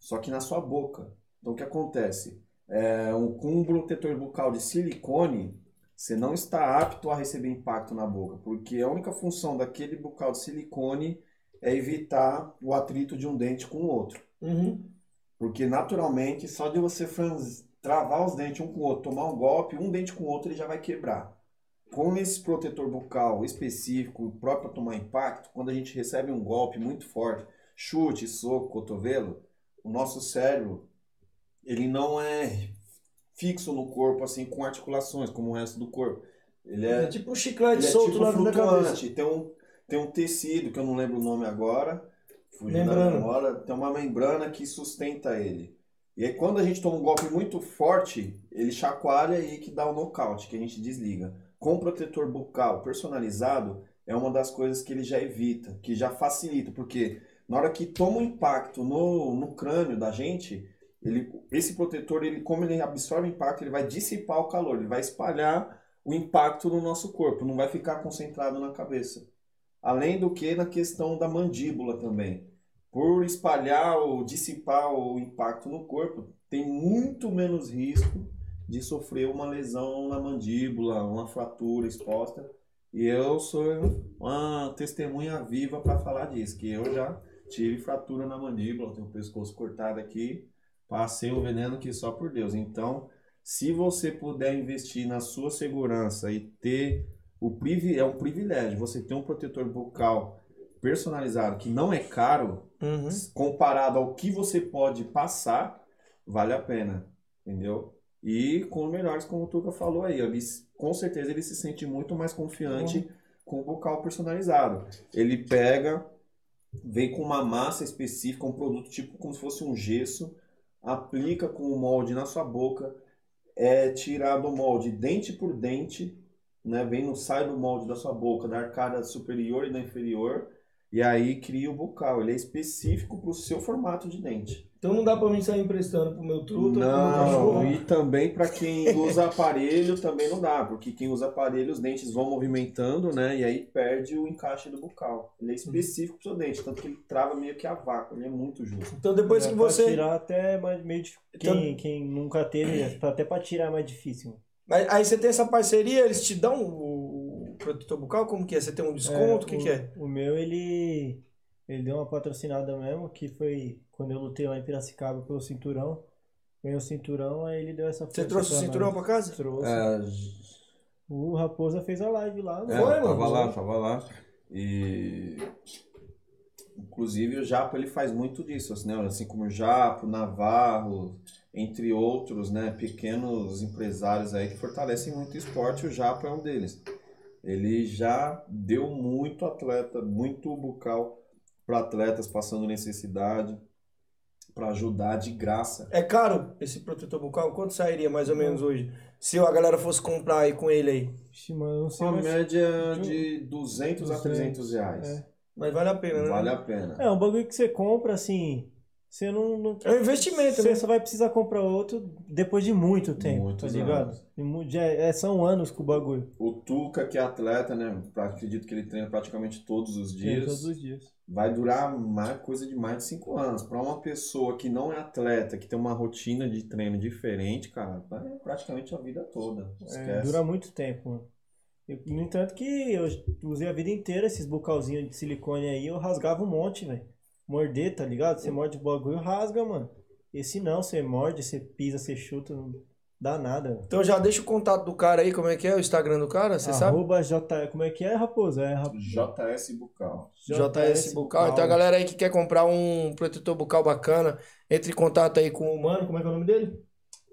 Só que na sua boca. Então o que acontece? É, um, com um protetor bucal de silicone, você não está apto a receber impacto na boca, porque a única função daquele bucal de silicone é evitar o atrito de um dente com o outro. Uhum. Porque naturalmente, só de você franz- travar os dentes um com o outro, tomar um golpe, um dente com o outro, ele já vai quebrar. Com esse protetor bucal específico, próprio para tomar impacto, quando a gente recebe um golpe muito forte, chute, soco, cotovelo, o nosso cérebro, ele não é fixo no corpo, assim, com articulações, como o resto do corpo. Ele É é, tipo um chiclete é solto tipo na cabeça. Tem um, tem um tecido, que eu não lembro o nome agora. Fugindo da Membrana. memória, tem uma membrana que sustenta ele. E aí quando a gente toma um golpe muito forte, ele chacoalha e que dá o nocaute, que a gente desliga. Com o protetor bucal personalizado, é uma das coisas que ele já evita, que já facilita, porque na hora que toma um impacto no, no crânio da gente, ele, esse protetor, ele, como ele absorve impacto, ele vai dissipar o calor, ele vai espalhar o impacto no nosso corpo, não vai ficar concentrado na cabeça. Além do que na questão da mandíbula também. Por espalhar ou dissipar o impacto no corpo, tem muito menos risco de sofrer uma lesão na mandíbula, uma fratura exposta. E eu sou uma testemunha viva para falar disso, que eu já tive fratura na mandíbula, tenho o pescoço cortado aqui, passei o veneno que só por Deus. Então, se você puder investir na sua segurança e ter o privi é um privilégio você ter um protetor bucal personalizado que não é caro, Uhum. comparado ao que você pode passar, vale a pena, entendeu? E com os melhores, como o Tuca falou aí, ele, com certeza ele se sente muito mais confiante com o bucal personalizado. Ele pega, vem com uma massa específica, um produto tipo como se fosse um gesso, aplica com o molde na sua boca, é tirado o molde dente por dente, né? Vem no sai do molde da sua boca, da arcada superior e da inferior, e aí cria o bucal. Ele é específico para o seu formato de dente. Então não dá pra mim sair emprestando pro meu truta, pro meu Não, cachorro. e também para quem (laughs) usa aparelho também não dá, porque quem usa aparelho os dentes vão movimentando, né? E aí perde o encaixe do bucal. Ele é específico pro seu dente, tanto que ele trava meio que a vácuo, ele é muito justo. Então depois Dá que pra você. tirar até mais, meio dif- Então- quem, quem nunca teve, até pra tirar é mais difícil. Mas Aí você tem essa parceria, eles te dão o protetor bucal? Como que é? Você tem um desconto? O que, o, que é? O meu, ele, ele deu uma patrocinada mesmo, que foi quando eu lutei lá em Piracicaba pelo cinturão. Ganhei o cinturão, aí ele deu essa Você trouxe o cinturão nós. pra casa? Trouxe. É, O Raposa fez a live lá. É, Foi, eu tava mano? lá, tava lá. E inclusive o Japo ele faz muito disso, assim, né? Assim como o Japo, Navarro, entre outros, né, pequenos empresários aí que fortalecem muito o esporte, o Japo é um deles. Ele já deu muito atleta, muito bucal para atletas passando necessidade. pra ajudar de graça. É caro esse protetor bucal? Quanto sairia mais ou menos hoje? Se a galera fosse comprar aí com ele aí. Ixi, mano, não sei Uma média de 200 a 300 reais. É. Mas vale a pena, né? Vale a pena. É, um bagulho que você compra assim. Você não. não É um investimento, você né? só vai precisar comprar outro depois de muito tempo, Muitos tá ligado? anos. E é- são anos com o bagulho. O Tuca, que é atleta, né? Acredito que ele treina praticamente todos os dias. todos os dias. Vai durar mais, coisa de mais de 5 anos. Pra uma pessoa que não é atleta, que tem uma rotina de treino diferente, cara, vai praticamente a vida toda. É, Esquece. dura muito tempo, mano. Eu- no entanto que eu usei a vida inteira esses bucalzinhos de silicone aí, eu rasgava um monte, velho. Morder, tá ligado? Você morde o bagulho, rasga, mano. Esse não, você morde, você pisa, você chuta, não dá nada. mano. Então já deixa o contato do cara aí, como é que é o Instagram do cara, você sabe? Arroba J... Como é que é, raposa? É rap... JS Bucal. JS Bucal. Então a galera aí que quer comprar um protetor bucal bacana, entre em contato aí com o mano, como é que é o nome dele?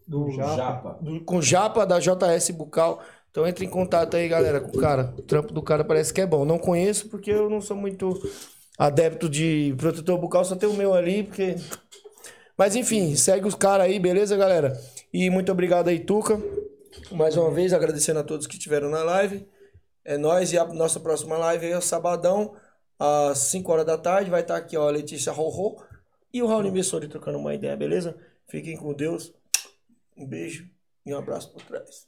do Japa. Japa. Do- com o Japa da JS Bucal. Então entre em contato aí, galera, com o cara. O trampo do cara parece que é bom. Não conheço porque eu não sou muito adepto de protetor bucal, só tem o meu ali, porque. Mas enfim, segue os caras aí, beleza, galera? E muito obrigado aí, Tuca. Mais uma vez, agradecendo a todos que estiveram na live. É nóis. E a nossa próxima live é sabadão, às 5 horas da tarde. Vai estar aqui, ó, a Letícia Rorô e o Raul Messori trocando uma ideia, beleza? Fiquem com Deus. Um beijo e um abraço por trás.